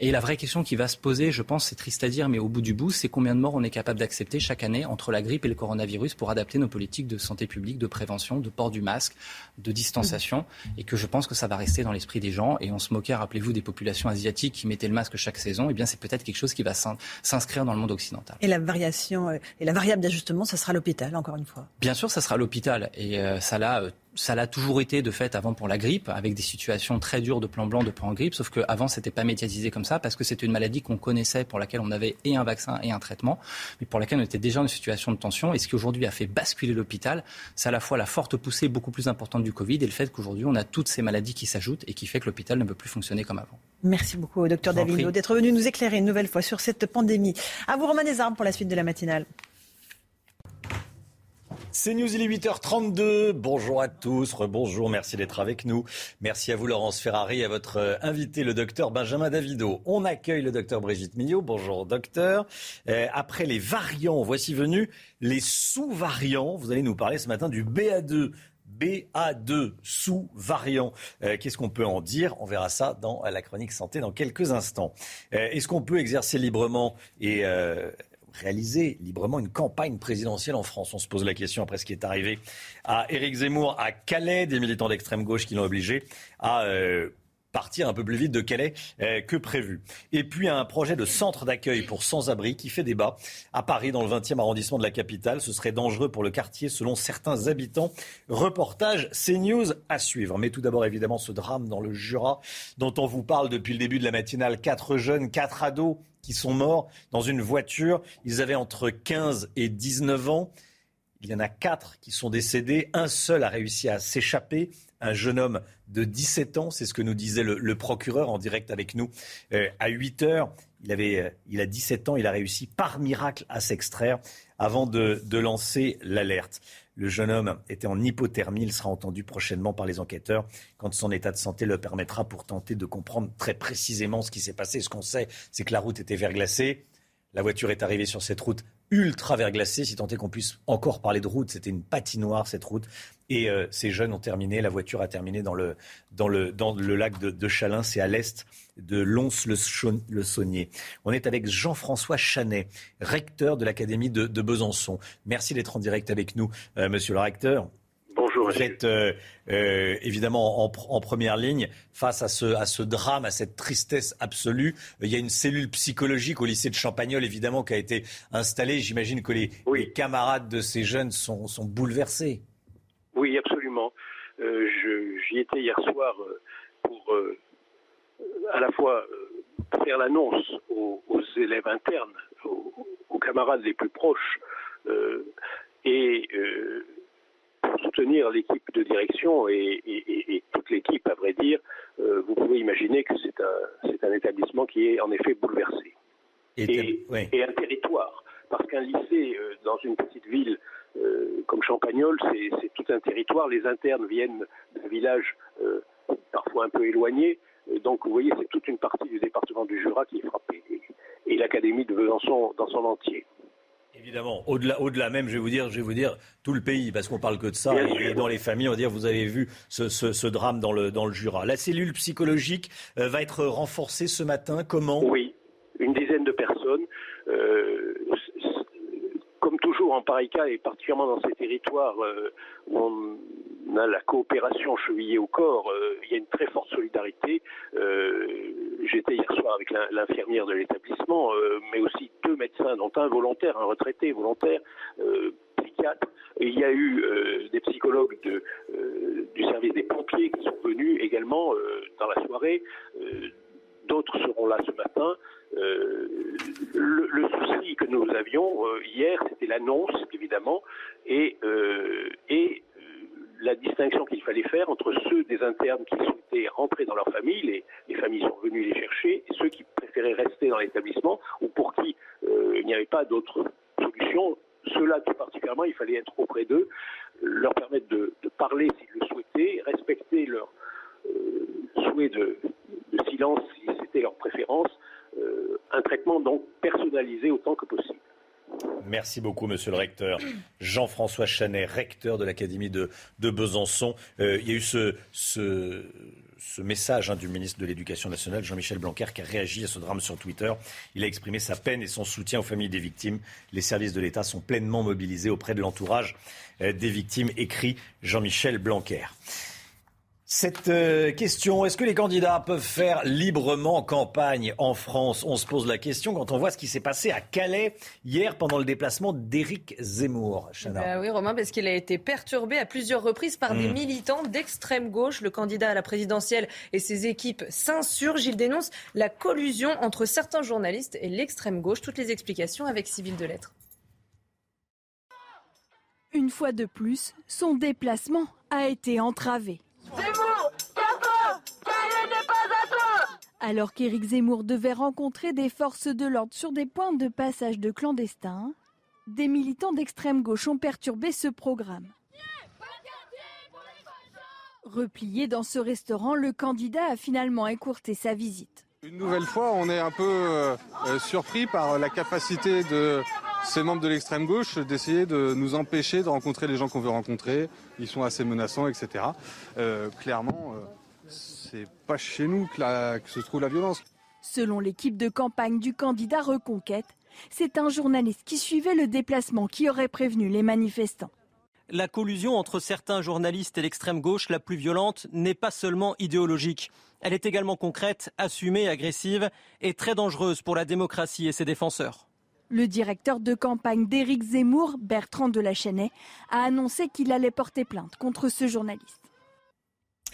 Et la vraie question qui va se poser, je pense, c'est triste à dire, mais au bout du bout, c'est combien de morts on est capable d'accepter chaque année entre la grippe et le coronavirus pour adapter nos politiques de santé publique, de prévention, de port du masque, de distanciation. Et que je pense que ça va rester dans l'esprit des gens. Et on se moquait, rappelez-vous, des populations asiatiques qui mettaient le masque chaque saison. Eh bien, c'est peut-être quelque chose qui va s'inscrire dans le monde occidental. Et la variation, euh, et la variable d'ajustement, ça sera l'hôpital, encore une fois. Bien sûr, ça sera l'hôpital. Et euh, ça, euh, ça l'a toujours été de fait avant pour la grippe, avec des situations très dures de plan blanc, de plan grippe, sauf qu'avant, c'était pas médiatisé comme ça, parce que c'était une maladie qu'on connaissait, pour laquelle on avait et un vaccin et un traitement, mais pour laquelle on était déjà dans une situation de tension. Et ce qui aujourd'hui a fait basculer l'hôpital, c'est à la fois la forte poussée beaucoup plus importante du Covid et le fait qu'aujourd'hui, on a toutes ces maladies qui s'ajoutent et qui fait que l'hôpital ne peut plus fonctionner comme avant. Merci beaucoup, docteur David, d'être venu nous éclairer une nouvelle fois sur cette pandémie. À vous, Romain Desarmes, pour la suite de la matinale. C'est News, il est 8h32. Bonjour à tous, rebonjour, merci d'être avec nous. Merci à vous Laurence Ferrari à votre euh, invité, le docteur Benjamin Davido. On accueille le docteur Brigitte Millot. Bonjour docteur. Euh, après les variants, voici venus les sous-variants. Vous allez nous parler ce matin du BA2. BA2 sous-variant. Euh, qu'est-ce qu'on peut en dire? On verra ça dans la chronique santé dans quelques instants. Est-ce qu'on peut exercer librement et réaliser librement une campagne présidentielle en France. On se pose la question après ce qui est arrivé à Éric Zemmour à Calais, des militants d'extrême gauche qui l'ont obligé à euh, partir un peu plus vite de Calais euh, que prévu. Et puis un projet de centre d'accueil pour sans-abri qui fait débat à Paris, dans le 20e arrondissement de la capitale. Ce serait dangereux pour le quartier selon certains habitants. Reportage CNews à suivre. Mais tout d'abord, évidemment, ce drame dans le Jura dont on vous parle depuis le début de la matinale. Quatre jeunes, quatre ados qui sont morts dans une voiture. Ils avaient entre 15 et 19 ans. Il y en a quatre qui sont décédés. Un seul a réussi à s'échapper. Un jeune homme de 17 ans, c'est ce que nous disait le, procureur en direct avec nous euh, à 8 heures. Il, avait, euh, il a 17 ans, il a réussi par miracle à s'extraire avant de, de lancer l'alerte. Le jeune homme était en hypothermie. Il sera entendu prochainement par les enquêteurs quand son état de santé le permettra pour tenter de comprendre très précisément ce qui s'est passé. Ce qu'on sait, c'est que la route était verglacée. La voiture est arrivée sur cette route ultra verglacée, si tant est qu'on puisse encore parler de route. C'était une patinoire, cette route. Et euh, ces jeunes ont terminé, la voiture a terminé dans le, dans le, dans le lac de, de Chalin, c'est à l'est de Lons-le-Saunier. On est avec Jean-François Chanet, recteur de l'Académie de, Besançon. Merci d'être en direct avec nous, euh, monsieur le recteur. Bonjour. Vous êtes euh, euh, évidemment en, première ligne face à ce, à ce drame, à cette tristesse absolue. Il y a une cellule psychologique au lycée de Champagnol, évidemment, qui a été installée. J'imagine que les, camarades de ces jeunes sont, sont bouleversés. Oui, absolument. J'y étais hier soir pour à la fois euh, faire l'annonce aux, élèves internes, aux, camarades les plus proches, euh, et euh, soutenir l'équipe de direction et, toute l'équipe, à vrai dire, vous pouvez imaginer que c'est un, un établissement qui est en effet bouleversé. Et, un territoire, parce qu'un lycée dans une petite ville comme Champagnol, c'est tout un territoire. Les internes viennent d'un village parfois un peu éloigné, donc vous voyez, c'est toute une partie du département du Jura qui est frappée, et, l'Académie de Besançon dans son entier. Évidemment, au-delà, au-delà même, je vais vous dire, je vais vous dire tout le pays, parce qu'on parle que de ça, et, dans les familles, on va dire, vous avez vu ce, drame dans le, dans le Jura. La cellule psychologique euh, va être renforcée ce matin. Comment? Oui, une dizaine de personnes. Euh, en pareil cas, et particulièrement dans ces territoires euh, où on a la coopération chevillée au corps, euh, il y a une très forte solidarité. Euh, j'étais hier soir avec l'infirmière de l'établissement, mais aussi deux médecins, dont un volontaire, un retraité volontaire, psychiatre. Il y a eu des psychologues du service des pompiers qui sont venus également dans la soirée. D'autres seront là ce matin. Le, souci que nous avions hier, c'était l'annonce, évidemment, et, et la distinction qu'il fallait faire entre ceux des internes qui souhaitaient rentrer dans leur famille, les, les familles sont venues les chercher, et ceux qui préféraient rester dans l'établissement ou pour qui euh, il n'y avait pas d'autre solution. Ceux-là, tout particulièrement, il fallait être auprès d'eux, leur permettre de, parler s'ils le souhaitaient, respecter leur euh, souhait de, silence si c'était leur préférence, euh, un traitement donc personnalisé autant que possible. Merci beaucoup, monsieur le recteur. Jean-François Chanet, recteur de l'Académie de, Besançon. Euh, il y a eu ce, message hein, du ministre de l'Éducation nationale, Jean-Michel Blanquer, qui a réagi à ce drame sur Twitter. Il a exprimé sa peine et son soutien aux familles des victimes. Les services de l'État sont pleinement mobilisés auprès de l'entourage euh, des victimes, écrit Jean-Michel Blanquer. Cette euh, question, est-ce que les candidats peuvent faire librement campagne en France? On se pose la question quand on voit ce qui s'est passé à Calais hier pendant le déplacement d'Éric Zemmour. Bah oui, Romain, parce qu'il a été perturbé à plusieurs reprises par des Mmh. militants d'extrême gauche. Le candidat à la présidentielle et ses équipes s'insurgent. Il dénonce la collusion entre certains journalistes et l'extrême gauche. Toutes les explications avec Civil de Lettres. Une fois de plus, son déplacement a été entravé. Alors qu'Éric Zemmour devait rencontrer des forces de l'ordre sur des points de passage de clandestins, des militants d'extrême gauche ont perturbé ce programme. Replié dans ce restaurant, le candidat a finalement écourté sa visite. Une nouvelle fois, on est un peu euh, euh, surpris par la capacité de ces membres de l'extrême gauche d'essayer de nous empêcher de rencontrer les gens qu'on veut rencontrer. Ils sont assez menaçants, etc. Euh, clairement, c'est pas chez nous que se trouve la violence. Selon l'équipe de campagne du candidat Reconquête, c'est un journaliste qui suivait le déplacement qui aurait prévenu les manifestants. La collusion entre certains journalistes et l'extrême gauche la plus violente n'est pas seulement idéologique. Elle est également concrète, assumée, agressive et très dangereuse pour la démocratie et ses défenseurs. Le directeur de campagne d'Éric Zemmour, Bertrand Delachesnay, a annoncé qu'il allait porter plainte contre ce journaliste.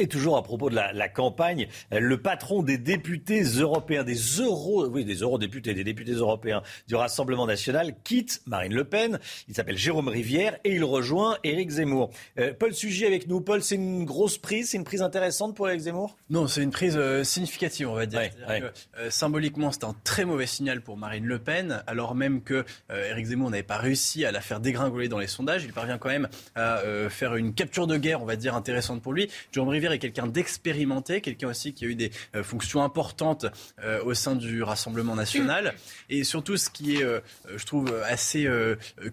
Et toujours à propos de la, la campagne, le patron des députés européens, des euros, oui, des eurodéputés, des députés européens du Rassemblement national quitte Marine Le Pen. Il s'appelle Jérôme Rivière et il rejoint Éric Zemmour. Euh, Paul Sugy avec nous. Paul, c'est une grosse prise, c'est une prise intéressante pour Éric Zemmour? Non, c'est une prise euh, significative, on va dire. Que, euh, symboliquement, c'est un très mauvais signal pour Marine Le Pen, alors même que euh, Éric Zemmour n'avait pas réussi à la faire dégringoler dans les sondages. Il parvient quand même à euh, faire une capture de guerre, on va dire, intéressante pour lui. Jérôme Rivière est quelqu'un d'expérimenté, quelqu'un aussi qui a eu des euh, fonctions importantes euh, au sein du Rassemblement national. Et surtout, ce qui est, euh, je trouve, assez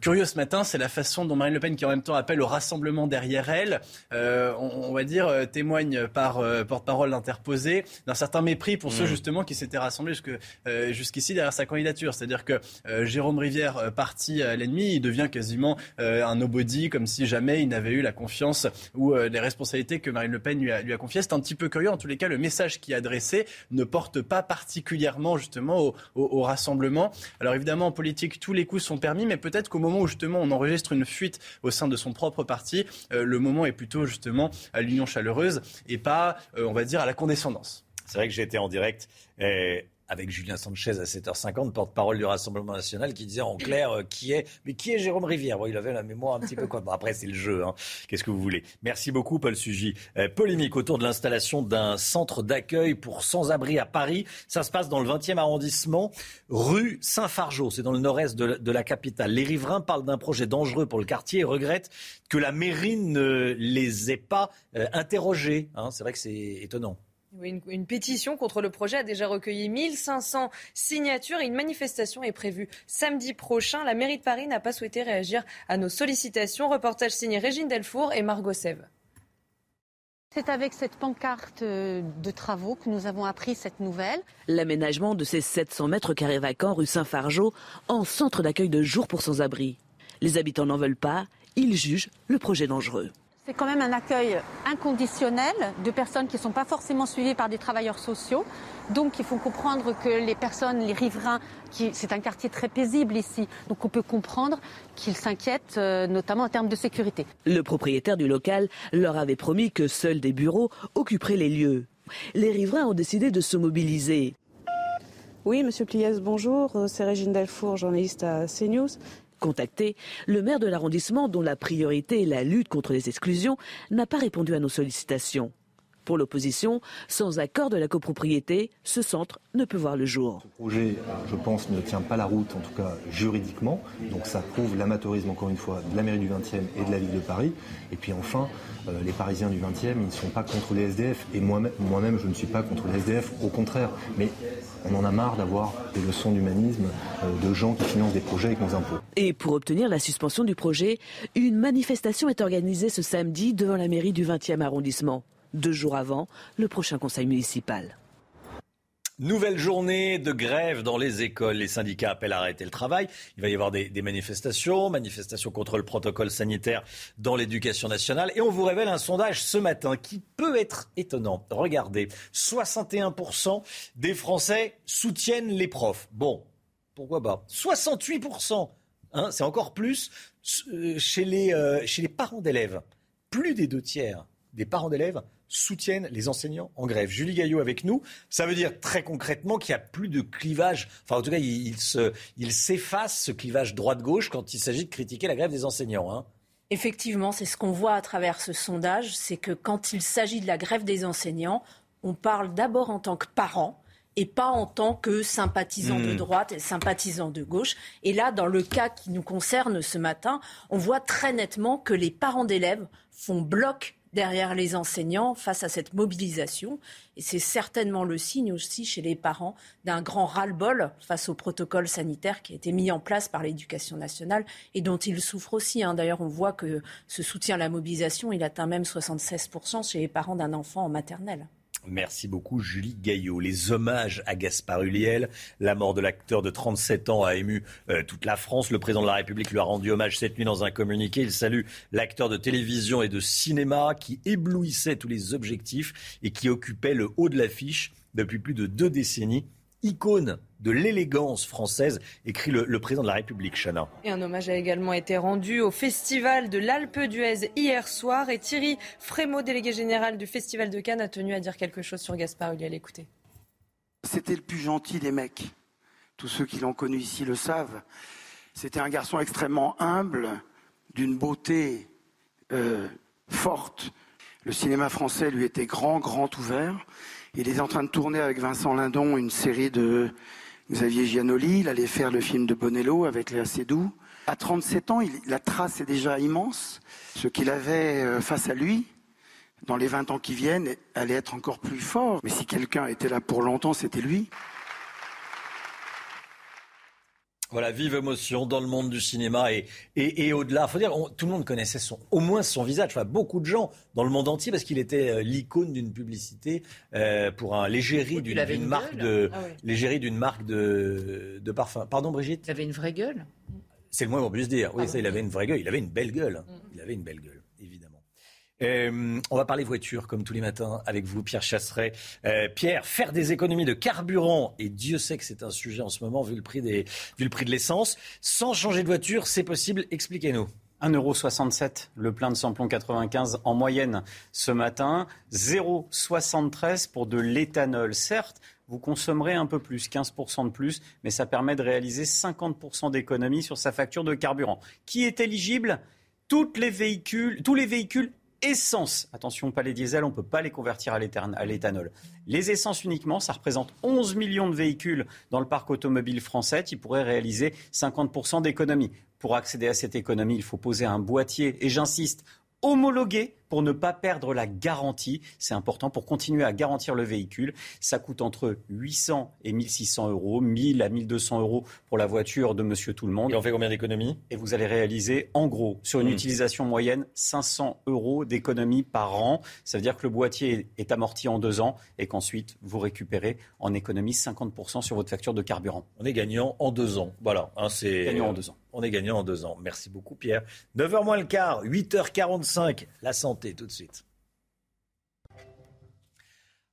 curieux ce matin, c'est la façon dont Marine Le Pen, qui en même temps appelle au rassemblement derrière elle, on, on va dire, témoigne par porte-parole interposé d'un certain mépris pour ceux Mm. justement qui s'étaient rassemblés jusque, jusqu'ici derrière sa candidature. C'est-à-dire que Jérôme Rivière, parti à l'ennemi, il devient quasiment un nobody, comme si jamais il n'avait eu la confiance ou les responsabilités que Marine Le Pen lui a, lui a confiées. C'est un petit peu curieux. En tous les cas, le message qui est adressé ne porte pas particulièrement justement au, rassemblement. Alors évidemment, en politique, tous les coups sont permis, mais peut-être qu'au moment où justement on enregistre une fuite au sein de son propre parti, euh, le moment est plutôt justement à l'union chaleureuse et pas, euh, on va dire, à la condescendance. C'est vrai que j'étais en direct euh, avec Julien Sanchez à 7h50, porte-parole du Rassemblement national, qui disait en clair euh, qui est, mais qui est Jérôme Rivière? Il avait la mémoire un petit peu quoi. Après, c'est le jeu. hein. Qu'est-ce que vous voulez? Merci beaucoup, Paul Sugy. Euh, polémique autour de l'installation d'un centre d'accueil pour sans-abri à Paris. Ça se passe dans le 20e arrondissement, rue Saint-Fargeau. C'est dans le nord-est de la capitale. Les riverains parlent d'un projet dangereux pour le quartier et regrettent que la mairie ne les ait pas euh, interrogés. hein. C'est vrai que c'est étonnant. Oui, Une, une pétition contre le projet a déjà recueilli 1500 signatures et une manifestation est prévue samedi prochain. La mairie de Paris n'a pas souhaité réagir à nos sollicitations. Reportage signé Régine Delfour et Margot Sève. C'est avec cette pancarte euh, de travaux que nous avons appris cette nouvelle. L'aménagement de ces 700 mètres carrés vacants rue Saint-Fargeau en centre d'accueil de jour pour sans-abri. Les habitants n'en veulent pas, ils jugent le projet dangereux. C'est quand même un accueil inconditionnel de personnes qui ne sont pas forcément suivies par des travailleurs sociaux. Donc il faut comprendre que les personnes, les riverains, qui, c'est un quartier très paisible ici, donc on peut comprendre qu'ils s'inquiètent, euh, notamment en termes de sécurité. Le propriétaire du local leur avait promis que seuls des bureaux occuperaient les lieux. Les riverains ont décidé de se mobiliser. Oui, Monsieur Pliès, bonjour. Euh, C'est Régine Delfour, journaliste à CNews. Contacté, le maire de l'arrondissement, dont la priorité est la lutte contre les exclusions, n'a pas répondu à nos sollicitations. Pour l'opposition, sans accord de la copropriété, ce centre ne peut voir le jour. Le projet, je pense, ne tient pas la route, en tout cas juridiquement. Donc ça prouve l'amateurisme, encore une fois, de la mairie du 20e et de la ville de Paris. Et puis enfin, euh, les Parisiens du 20e, ils ne sont pas contre les SDF. Et moi-même, je ne suis pas contre les SDF, au contraire. Mais on en a marre d'avoir des leçons d'humanisme euh, de gens qui financent des projets avec nos impôts. Et pour obtenir la suspension du projet, une manifestation est organisée ce samedi devant la mairie du 20e arrondissement, deux jours avant le prochain conseil municipal. Nouvelle journée de grève dans les écoles. Les syndicats appellent à arrêter le travail. Il va y avoir des, manifestations, manifestations contre le protocole sanitaire dans l'éducation nationale. Et on vous révèle un sondage ce matin qui peut être étonnant. Regardez, 61% des Français soutiennent les profs. Bon, pourquoi pas? 68%, hein, c'est encore plus euh, euh, chez les parents d'élèves. Plus des deux tiers des parents d'élèves soutiennent les enseignants en grève. Julie Gaillot avec nous. Ça veut dire très concrètement qu'il n'y a plus de clivage. Enfin, en tout cas, il, il s'efface ce clivage droite-gauche quand il s'agit de critiquer la grève des enseignants. Hein. Effectivement, c'est ce qu'on voit à travers ce sondage, c'est que quand il s'agit de la grève des enseignants, on parle d'abord en tant que parents et pas en tant que sympathisant de hmm. droite et sympathisant de gauche. Et là, dans le cas qui nous concerne ce matin, on voit très nettement que les parents d'élèves font bloc derrière les enseignants face à cette mobilisation. Et c'est certainement le signe aussi chez les parents d'un grand ras-le-bol face au protocole sanitaire qui a été mis en place par l'éducation nationale et dont ils souffrent aussi. Hein. D'ailleurs, on voit que ce soutien à la mobilisation, il atteint même 76% chez les parents d'un enfant en maternelle. Merci beaucoup Julie Gaillot. Les hommages à Gaspard Huliel, la mort de l'acteur de 37 ans a ému euh, toute la France. Le président de la République lui a rendu hommage cette nuit dans un communiqué. Il salue l'acteur de télévision et de cinéma qui éblouissait tous les objectifs et qui occupait le haut de l'affiche depuis plus de deux décennies icône de l'élégance française, écrit le, président de la République, Chana. Et un hommage a également été rendu au Festival de l'Alpe d'Huez hier soir. Et Thierry Frémaux, délégué général du Festival de Cannes, a tenu à dire quelque chose sur Gaspard Ulliel. Écoutez. C'était le plus gentil des mecs. Tous ceux qui l'ont connu ici le savent. C'était un garçon extrêmement humble, d'une beauté euh, forte. Le cinéma français lui était grand, grand ouvert. Il est en train de tourner avec Vincent Lindon une série de Xavier Giannoli. Il allait faire le film de Bonello avec Léa Seydoux. À 37 ans, la trace est déjà immense. Ce qu'il avait euh, face à lui, dans les 20 ans qui viennent, allait être encore plus fort. Mais si quelqu'un était là pour longtemps, c'était lui. Voilà, vive émotion dans le monde du cinéma et, et, au-delà. Faut dire, tout le monde connaissait son, au moins son visage. Enfin, beaucoup de gens dans le monde entier parce qu'il était euh, l'icône d'une publicité euh, pour un légérie d'une marque de ah légérie d'une marque de, de parfum. Pardon, Brigitte? Il avait une vraie gueule? C'est le moins qu'on puisse dire. Oui, ah ça, il avait une vraie gueule. Il avait une belle gueule. Mm. Il avait une belle gueule. Euh, on va parler voiture comme tous les matins avec vous, Pierre Chasseret. Euh, Pierre, faire des économies de carburant, et Dieu sait que c'est un sujet en ce moment vu le prix, des, vu le prix de l'essence, sans changer de voiture, c'est possible Expliquez-nous. 1,67€ le plein de samplon 95 en moyenne ce matin, 0,73 pour de l'éthanol. Certes, vous consommerez un peu plus, 15% de plus, mais ça permet de réaliser 50% d'économie sur sa facture de carburant. Qui est éligible? Les véhicules, tous les véhicules essence. Attention, pas les diesels, on ne peut pas les convertir à l'éthanol. Les essences uniquement, ça représente 11 millions de véhicules dans le parc automobile français qui pourraient réaliser 50% d'économie. Pour accéder à cette économie, il faut poser un boîtier, et j'insiste, homologué pour ne pas perdre la garantie. C'est important pour continuer à garantir le véhicule. Ça coûte entre 800 et 1600 euros, 1000 à 1200 euros pour la voiture de Monsieur Tout le Monde. Et on fait combien d'économies? Et vous allez réaliser, en gros, sur une hmm. utilisation moyenne, 500 euros d'économie par an. Ça veut dire que le boîtier est amorti en deux ans et qu'ensuite vous récupérez en économie 50% sur votre facture de carburant. On est gagnant en deux ans. Voilà, hein, c'est gagnant en deux ans. On est gagnant en deux ans. Merci beaucoup Pierre. 9h moins le quart, 8h45, la santé tout de suite.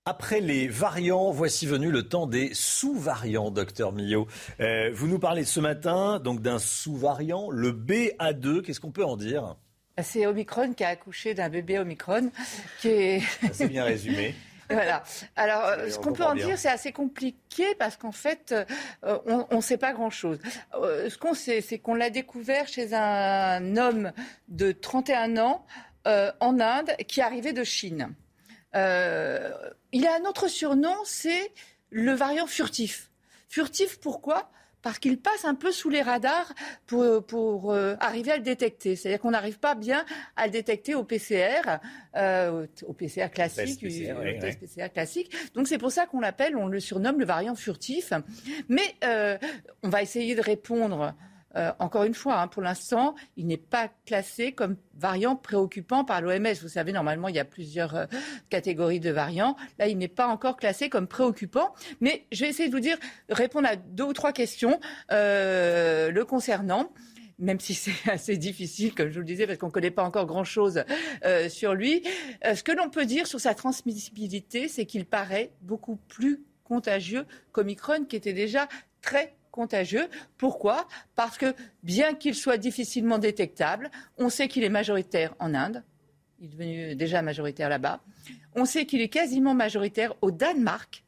Après les variants, voici venu le temps des sous-variants, docteur Millot. Euh, vous nous parlez ce matin donc d'un sous-variant, le BA2. Qu'est-ce qu'on peut en dire? C'est Omicron qui a accouché d'un bébé Omicron. Qui est... C'est bien résumé. Voilà. Alors, euh, ce qu'on peut en dire, c'est assez compliqué parce qu'en fait, euh, on ne sait pas grand-chose. ce qu'on sait, c'est qu'on l'a découvert chez un homme de 31 ans en Inde qui arrivait de Chine. Euh, il a un autre surnom, c'est le variant furtif. Furtif, pourquoi? Parce qu'il passe un peu sous les radars pour, euh, arriver à le détecter. C'est-à-dire qu'on n'arrive pas bien à le détecter au PCR, euh, au PCR classique, PCR, classique. Donc c'est pour ça qu'on l'appelle, on le surnomme le variant furtif. Mais on va essayer de répondre euh, encore une fois, hein, pour l'instant, il n'est pas classé comme variant préoccupant par l'OMS. Vous savez, normalement, il y a plusieurs euh, catégories de variants. Là, il n'est pas encore classé comme préoccupant. Mais je vais essayer de vous dire, répondre à deux ou trois questions euh, le concernant même si c'est assez difficile, comme je vous le disais, parce qu'on ne connaît pas encore grand-chose sur lui. ce que l'on peut dire sur sa transmissibilité, c'est qu'il paraît beaucoup plus contagieux qu'Omicron, qui était déjà très contagieux. Pourquoi? Parce que bien qu'il soit difficilement détectable, on sait qu'il est majoritaire en Inde. Il est devenu déjà majoritaire là-bas. On sait qu'il est quasiment majoritaire au Danemark.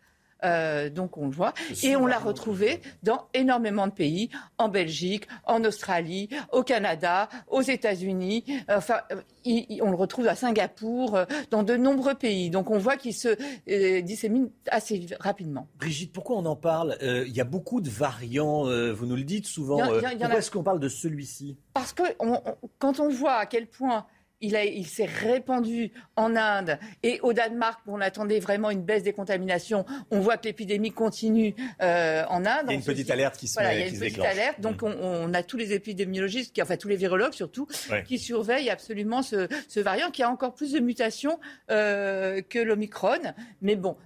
Euh, donc on le voit. Et on l'a retrouvé dans énormément de pays, en Belgique, en Australie, au Canada, aux États-Unis. Euh, enfin, on le retrouve à Singapour, euh, dans de nombreux pays. Donc on voit qu'il se dissémine assez rapidement. Brigitte, pourquoi on en parle Il y a beaucoup de variants, vous nous le dites souvent. pourquoi est-ce qu'on parle de celui-ci? Parce que quand on voit à quel point il, s'est répandu en Inde et au Danemark, où on attendait vraiment une baisse des contaminations. On voit que l'épidémie continue euh, en Inde. Il y a une petite alerte qui se voilà, il y a une petite alerte. Donc, mm. on, a tous les épidémiologistes, qui, enfin tous les virologues surtout, qui surveillent absolument ce, variant qui a encore plus de mutations euh, que l'Omicron. Mais bon,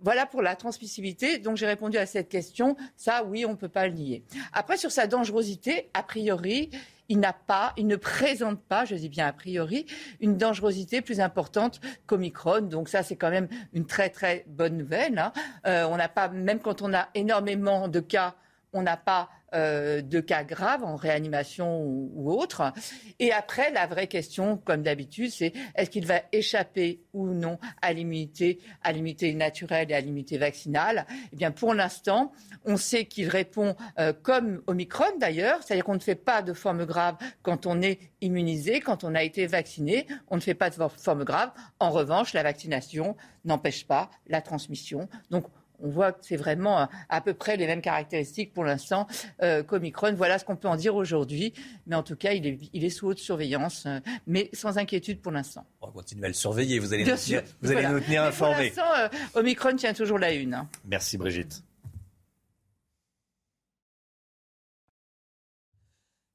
voilà pour la transmissibilité. Donc j'ai répondu à cette question. Ça, oui, on ne peut pas le nier. Après, sur sa dangerosité, a priori, il n'a pas, il ne présente pas, je dis bien a priori, une dangerosité plus importante qu'Omicron. Donc ça, c'est quand même une très très bonne nouvelle. Hein. Euh, on n'a pas, même quand on a énormément de cas, on n'a pas euh, de cas graves en réanimation ou, autre. Et après, la vraie question, comme d'habitude, c'est est-ce qu'il va échapper ou non à l'immunité, à l'immunité naturelle et à l'immunité vaccinale? Eh bien, pour l'instant, on sait qu'il répond euh, comme Omicron d'ailleurs, c'est-à-dire qu'on ne fait pas de forme grave quand on est immunisé, quand on a été vacciné, on ne fait pas de forme grave. En revanche, la vaccination n'empêche pas la transmission. Donc, on voit que c'est vraiment à peu près les mêmes caractéristiques pour l'instant euh, qu'Omicron. Voilà ce qu'on peut en dire aujourd'hui. Mais en tout cas, il est, sous haute surveillance, euh, mais sans inquiétude pour l'instant. On va continuer à le surveiller. Vous allez, nous tenir, vous allez nous tenir informés. Pour l'instant, euh, Omicron tient toujours la une. Hein. Merci Brigitte.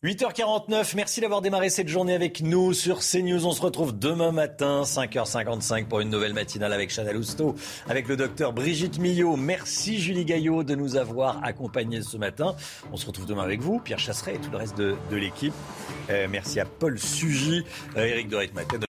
8h49, merci d'avoir démarré cette journée avec nous sur CNews. On se retrouve demain matin, 5h55 pour une nouvelle matinale avec Chanel Housteau, avec le docteur Brigitte Millot. Merci Julie Gaillot de nous avoir accompagnés ce matin. On se retrouve demain avec vous, Pierre Chasseret et tout le reste de, l'équipe. Euh, merci à Paul Sugy, Eric euh, de